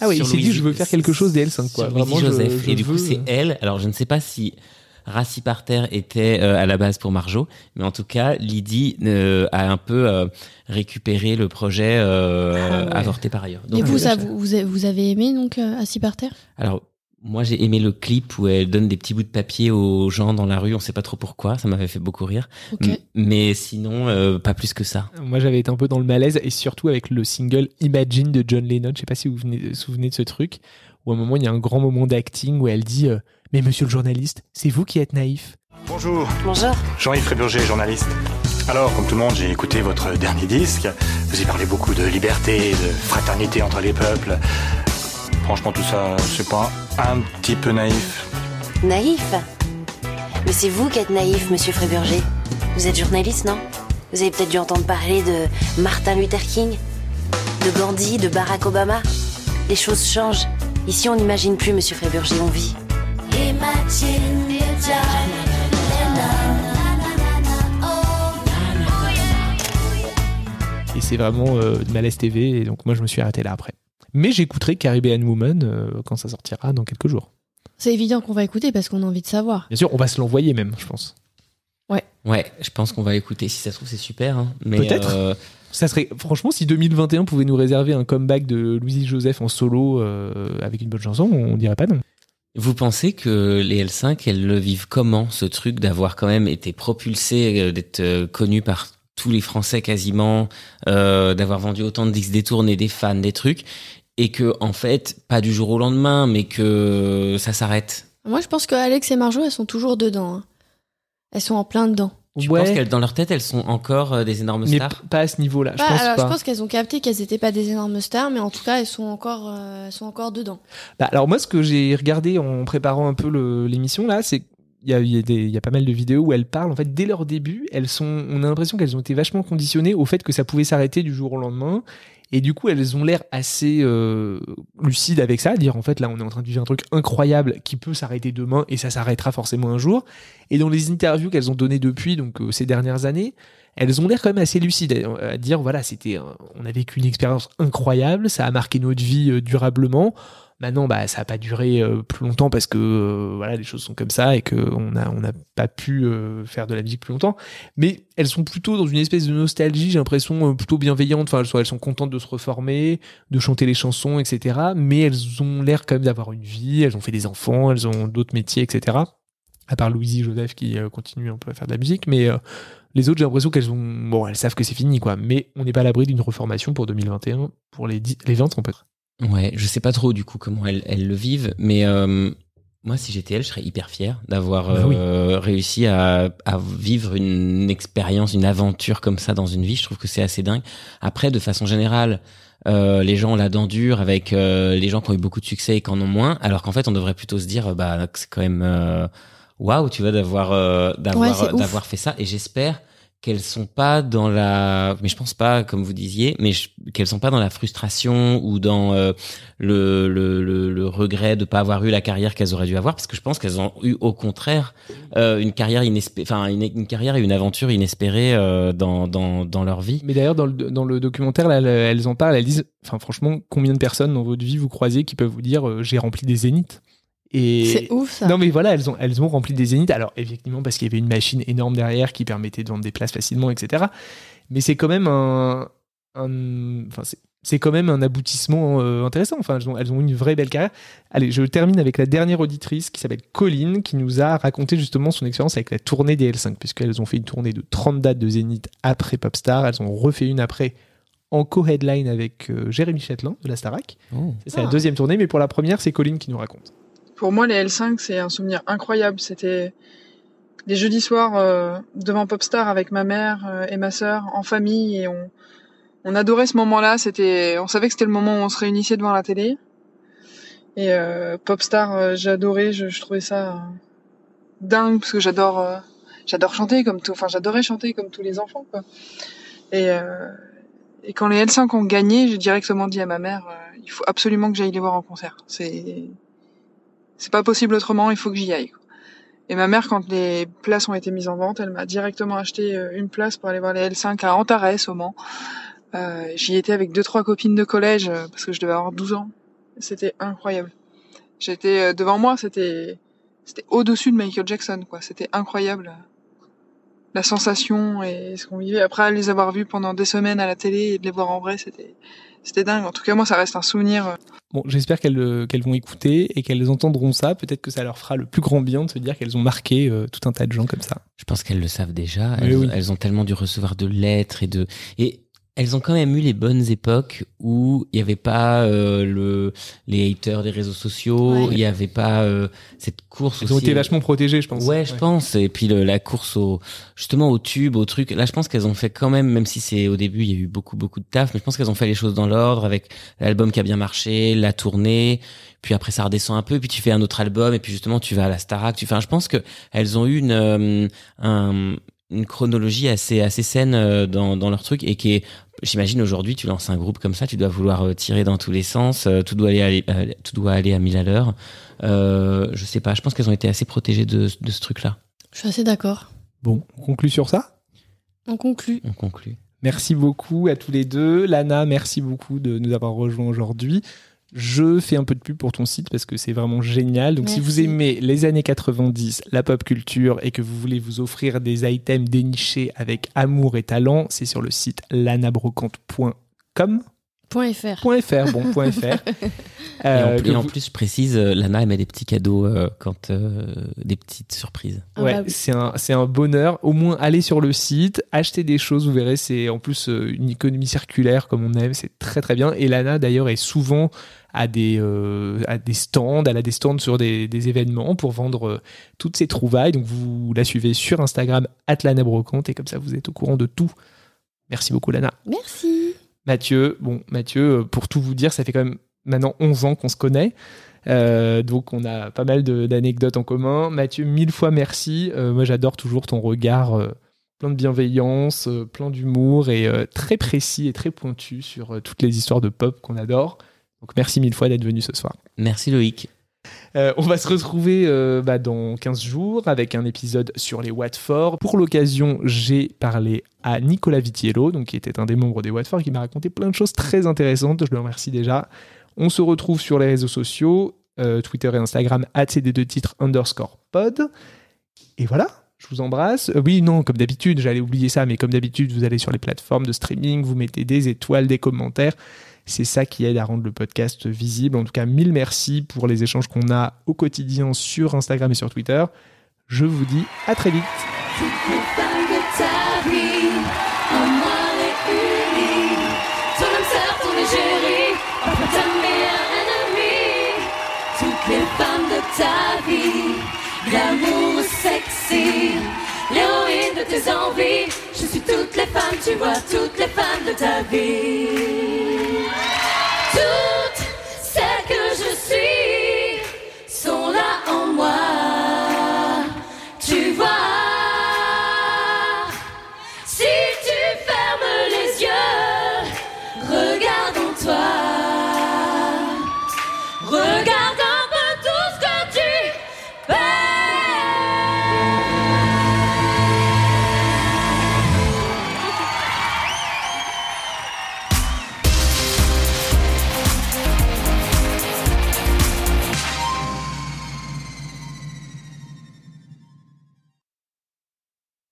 Ah oui, il Sur s'est dit, je veux faire quelque chose des L5, quoi. sur Vraiment, je- Joseph. je et du coup, c'est euh, elle. Alors, je ne sais pas si Rassi par terre était euh, à la base pour Marjo, mais en tout cas, Lydie euh, a un peu euh, récupéré le projet euh, Ah ouais. avorté par ailleurs. Et Donc, vous, ça, vous, vous avez- vous avez aimé donc euh, Assis par terre? Alors, moi, j'ai aimé le clip où elle donne des petits bouts de papier aux gens dans la rue. On sait pas trop pourquoi. Ça m'avait fait beaucoup rire. Mais sinon, euh, pas plus que ça. Moi, j'avais été un peu dans le malaise, et surtout avec le single Imagine de John Lennon. Je sais pas si vous vous venez- vous souvenez de ce truc, où à un moment, il y a un grand moment d'acting où elle dit euh, Mais monsieur le journaliste, c'est vous qui êtes naïf. Bonjour. Bonjour. Jean-Yves Fréburger, journaliste. Alors, comme tout le monde, j'ai écouté votre dernier disque. Vous y parlez beaucoup de liberté, de fraternité entre les peuples. Franchement, tout ça, c'est pas un petit peu naïf. Naïf Mais c'est vous qui êtes naïf, monsieur Fréburger. Vous êtes journaliste, non? Vous avez peut-être dû entendre parler de Martin Luther King, de Gandhi, de Barack Obama. Les choses changent. Ici, on n'imagine plus, monsieur Fréburger, on vit. Imagine Et c'est vraiment euh, de malaise TV. Et donc moi, je me suis arrêté là après. Mais j'écouterai Caribbean Woman euh, quand ça sortira dans quelques jours. C'est évident qu'on va écouter parce qu'on a envie de savoir. Bien sûr, on va se l'envoyer même, je pense. Ouais. Ouais, je pense qu'on va écouter. Si ça se trouve, c'est super. hein. Mais Peut-être. euh, Ça serait franchement si 2021 pouvait nous réserver un comeback de Louis Joseph en solo euh, avec une bonne chanson, on dirait pas non. Vous pensez que les L5, elles le vivent comment, ce truc d'avoir quand même été propulsé, euh, d'être euh, connu par tous les Français quasiment, euh, d'avoir vendu autant de disques détournés, des fans, des trucs, et que en fait, pas du jour au lendemain, mais que ça s'arrête? Moi, je pense que Alex et Marjo, elles sont toujours dedans. hein. Elles sont en plein dedans. Tu penses qu'elles, dans leur tête, elles sont encore euh, des énormes Mais stars pas à ce niveau-là, je Bah, pense alors, pas. je pense qu'elles ont capté qu'elles n'étaient pas des énormes stars, mais en tout cas, elles sont encore, euh, elles sont encore dedans. Bah, alors moi, ce que j'ai regardé en préparant un peu l'émission là, c'est il y a, y, a y a pas mal de vidéos où elles parlent. En fait, dès leur début, elles sont, on a l'impression qu'elles ont été vachement conditionnées au fait que ça pouvait s'arrêter du jour au lendemain. Et du coup, elles ont l'air assez euh, lucides avec ça, à dire en fait là, on est en train de vivre un truc incroyable qui peut s'arrêter demain et ça s'arrêtera forcément un jour. Et dans les interviews qu'elles ont données depuis donc euh, ces dernières années, elles ont l'air quand même assez lucides à, à dire voilà, c'était, on a vécu une expérience incroyable, ça a marqué notre vie euh, durablement. Maintenant, bah, ça n'a pas duré euh, plus longtemps parce que euh, voilà, les choses sont comme ça et qu'on n'a pas pu euh, faire de la musique plus longtemps. Mais elles sont plutôt dans une espèce de nostalgie, j'ai l'impression, plutôt bienveillante. Enfin, elles sont, contentes de se reformer, de chanter les chansons, etc. Mais elles ont l'air quand même d'avoir une vie, elles ont fait des enfants, elles ont d'autres métiers, etc. À part Louisie Joseph qui continue un peu à faire de la musique. Mais les autres, j'ai l'impression qu'elles ont. Elles savent que c'est fini, quoi. Mais on n'est pas à l'abri d'une reformation pour 2021 pour les, 10 les 20 trompettes. Ouais, je sais pas trop du coup comment elles, elles le vivent, mais euh, moi si j'étais elle, je serais hyper fier d'avoir Bah oui. euh, réussi à, à vivre une expérience, une aventure comme ça dans une vie. Je trouve que c'est assez dingue. Après, de façon générale, euh, les gens ont la dent dure avec euh, les gens qui ont eu beaucoup de succès et qui en ont moins, alors qu'en fait on devrait plutôt se dire bah que c'est quand même euh, waouh, tu vois, d'avoir euh, d'avoir Ouais, d'avoir fait ça. Et j'espère qu'elles sont pas dans la mais je pense pas comme vous disiez mais qu'elles sont pas dans la frustration ou dans euh, le, le, le, regret de pas avoir eu la carrière qu'elles auraient dû avoir parce que je pense qu'elles ont eu au contraire euh, une carrière inespérée enfin une, une carrière et une aventure inespérée euh, dans, dans, dans leur vie. Mais d'ailleurs, dans le, dans le documentaire, là, elles, en parlent, elles disent, enfin franchement, combien de personnes dans votre vie vous croisez qui peuvent vous dire j'ai rempli des zéniths? C'est ouf, ça. Non mais voilà, elles ont elles ont rempli des zéniths. Alors effectivement parce qu'il y avait une machine énorme derrière qui permettait de vendre des places facilement, etc. Mais c'est quand même un, un- enfin c'est c'est quand même un aboutissement euh, intéressant. Enfin, elles ont, elles ont une vraie belle carrière. Allez, je termine avec la dernière auditrice qui s'appelle Colline, qui nous a raconté justement son expérience avec la tournée des L5, puisqu'elles ont fait une tournée de 30 dates de Zénith après Popstar. Elles ont refait une après en co-headline avec euh, Jérémy Chatelain de la Starac. Oh. C'est la Ah. deuxième tournée, mais pour la première, c'est Colline qui nous raconte. Pour moi, les L5, c'est un souvenir incroyable. C'était les jeudis soirs euh, devant Popstar avec ma mère euh, et ma sœur en famille et on, on adorait ce moment-là. C'était, on savait que c'était le moment où on se réunissait devant la télé. Et euh, Popstar, euh, adoré. Je, je trouvais ça euh, dingue parce que j'adore, j'adore chanter comme tout. Enfin, j'adorais chanter comme tous les enfants, quoi. Et et quand les L5 ont gagné, j'ai directement dit à ma mère, il faut absolument que j'aille les voir en concert. C'est c'est pas possible autrement, il faut que j'y aille. Et ma mère, quand les places ont été mises en vente, elle m'a directement acheté euh, une place pour aller voir les L5 à Antares, au Mans. Euh, J'y étais avec deux trois copines de collège euh, parce que je devais avoir 12 ans. C'était incroyable. J'étais euh, devant moi, c'était c'était au-dessus de Michael Jackson, quoi. C'était incroyable. La sensation et ce qu'on vivait. Après, les avoir vus pendant des semaines à la télé et de les voir en vrai, c'était c'était dingue. En tout cas, moi, ça reste un souvenir. euh, Bon, j'espère qu'elles euh, qu'elles vont écouter et qu'elles entendront ça. Peut-être que ça leur fera le plus grand bien de se dire qu'elles ont marqué euh, tout un tas de gens comme ça. Je pense qu'elles le savent déjà. Elles, oui. elles ont tellement dû recevoir de lettres et de et elles ont quand même eu les bonnes époques où il n'y avait pas euh, le les haters des réseaux sociaux, Ouais. il n'y avait pas euh, cette course. Elles ont été euh, vachement protégées, je pense. Ouais, je Ouais. pense. Et puis le- la course au justement au tube, au truc. Là, je pense qu'elles ont fait quand même, même si c'est au début il y a eu beaucoup beaucoup de taf, mais je pense qu'elles ont fait les choses dans l'ordre avec l'album qui a bien marché, la tournée. Puis après ça redescend un peu, puis tu fais un autre album, et puis justement tu vas à la Starac. Tu, enfin, je pense que elles ont eu une euh, un- une chronologie assez assez saine euh, dans dans leur truc et qui est j'imagine aujourd'hui tu lances un groupe comme ça tu dois vouloir euh, tirer dans tous les sens euh, tout doit aller, aller- euh, tout doit aller à mille à l'heure euh, je sais pas je pense qu'elles ont été assez protégées de, de ce truc là Je suis assez d'accord. Bon, on conclut sur ça? On conclut. on conclut Merci beaucoup à tous les deux. Lana, merci beaucoup de nous avoir rejoints aujourd'hui. Je fais un peu de pub pour ton site parce que c'est vraiment génial. Donc, si vous aimez les années 90, la pop culture et que vous voulez vous offrir des items dénichés avec amour et talent, c'est sur le site lanabrocante.com. Point .fr. Point .fr, bon, point .fr. Et en, Euh, et en plus, je précise, euh, Lana, elle met des petits cadeaux euh, quand euh, des petites surprises. Ah Ouais, bah oui. c'est un, c'est un bonheur. Au moins, allez sur le site, achetez des choses, vous verrez, c'est en plus euh, une économie circulaire comme on aime, c'est très très bien. Et Lana d'ailleurs est souvent à des, euh, à des stands, elle a des stands sur des, des événements pour vendre euh, toutes ses trouvailles. Donc vous la suivez sur Instagram, @lanabrocante et comme ça vous êtes au courant de tout. Merci beaucoup Lana. Merci. Mathieu, bon, Mathieu, euh, pour tout vous dire, ça fait quand même maintenant 11 ans qu'on se connaît. Euh, donc on a pas mal d'anecdotes en commun. Mathieu, mille fois merci. Euh, moi j'adore toujours ton regard plein de bienveillance, plein d'humour et très précis et très pointu sur toutes les histoires de pop qu'on adore. Donc merci mille fois d'être venu ce soir. Merci Loïc. Euh, on va se retrouver euh, bah, dans 15 jours avec un épisode sur les Watford. Pour l'occasion, j'ai parlé à Nicolas Vitiello, donc, qui était un des membres des Watford, qui m'a raconté plein de choses très intéressantes. Je le remercie déjà. On se retrouve sur les réseaux sociaux, euh, Twitter et Instagram, cd2 titres underscore pod. Et voilà, je vous embrasse. Oui, non, comme d'habitude, j'allais oublier ça, mais comme d'habitude, vous allez sur les plateformes de streaming, vous mettez des étoiles, des commentaires. C'est ça qui aide à rendre le podcast visible. En tout cas, mille merci pour les échanges qu'on a au quotidien sur Instagram et sur Twitter. Je vous dis à très vite. Les femmes de ta vie, l'amour sexy, l'héroïne de tes envies. Je suis toutes les femmes, tu vois, toutes les femmes de ta vie.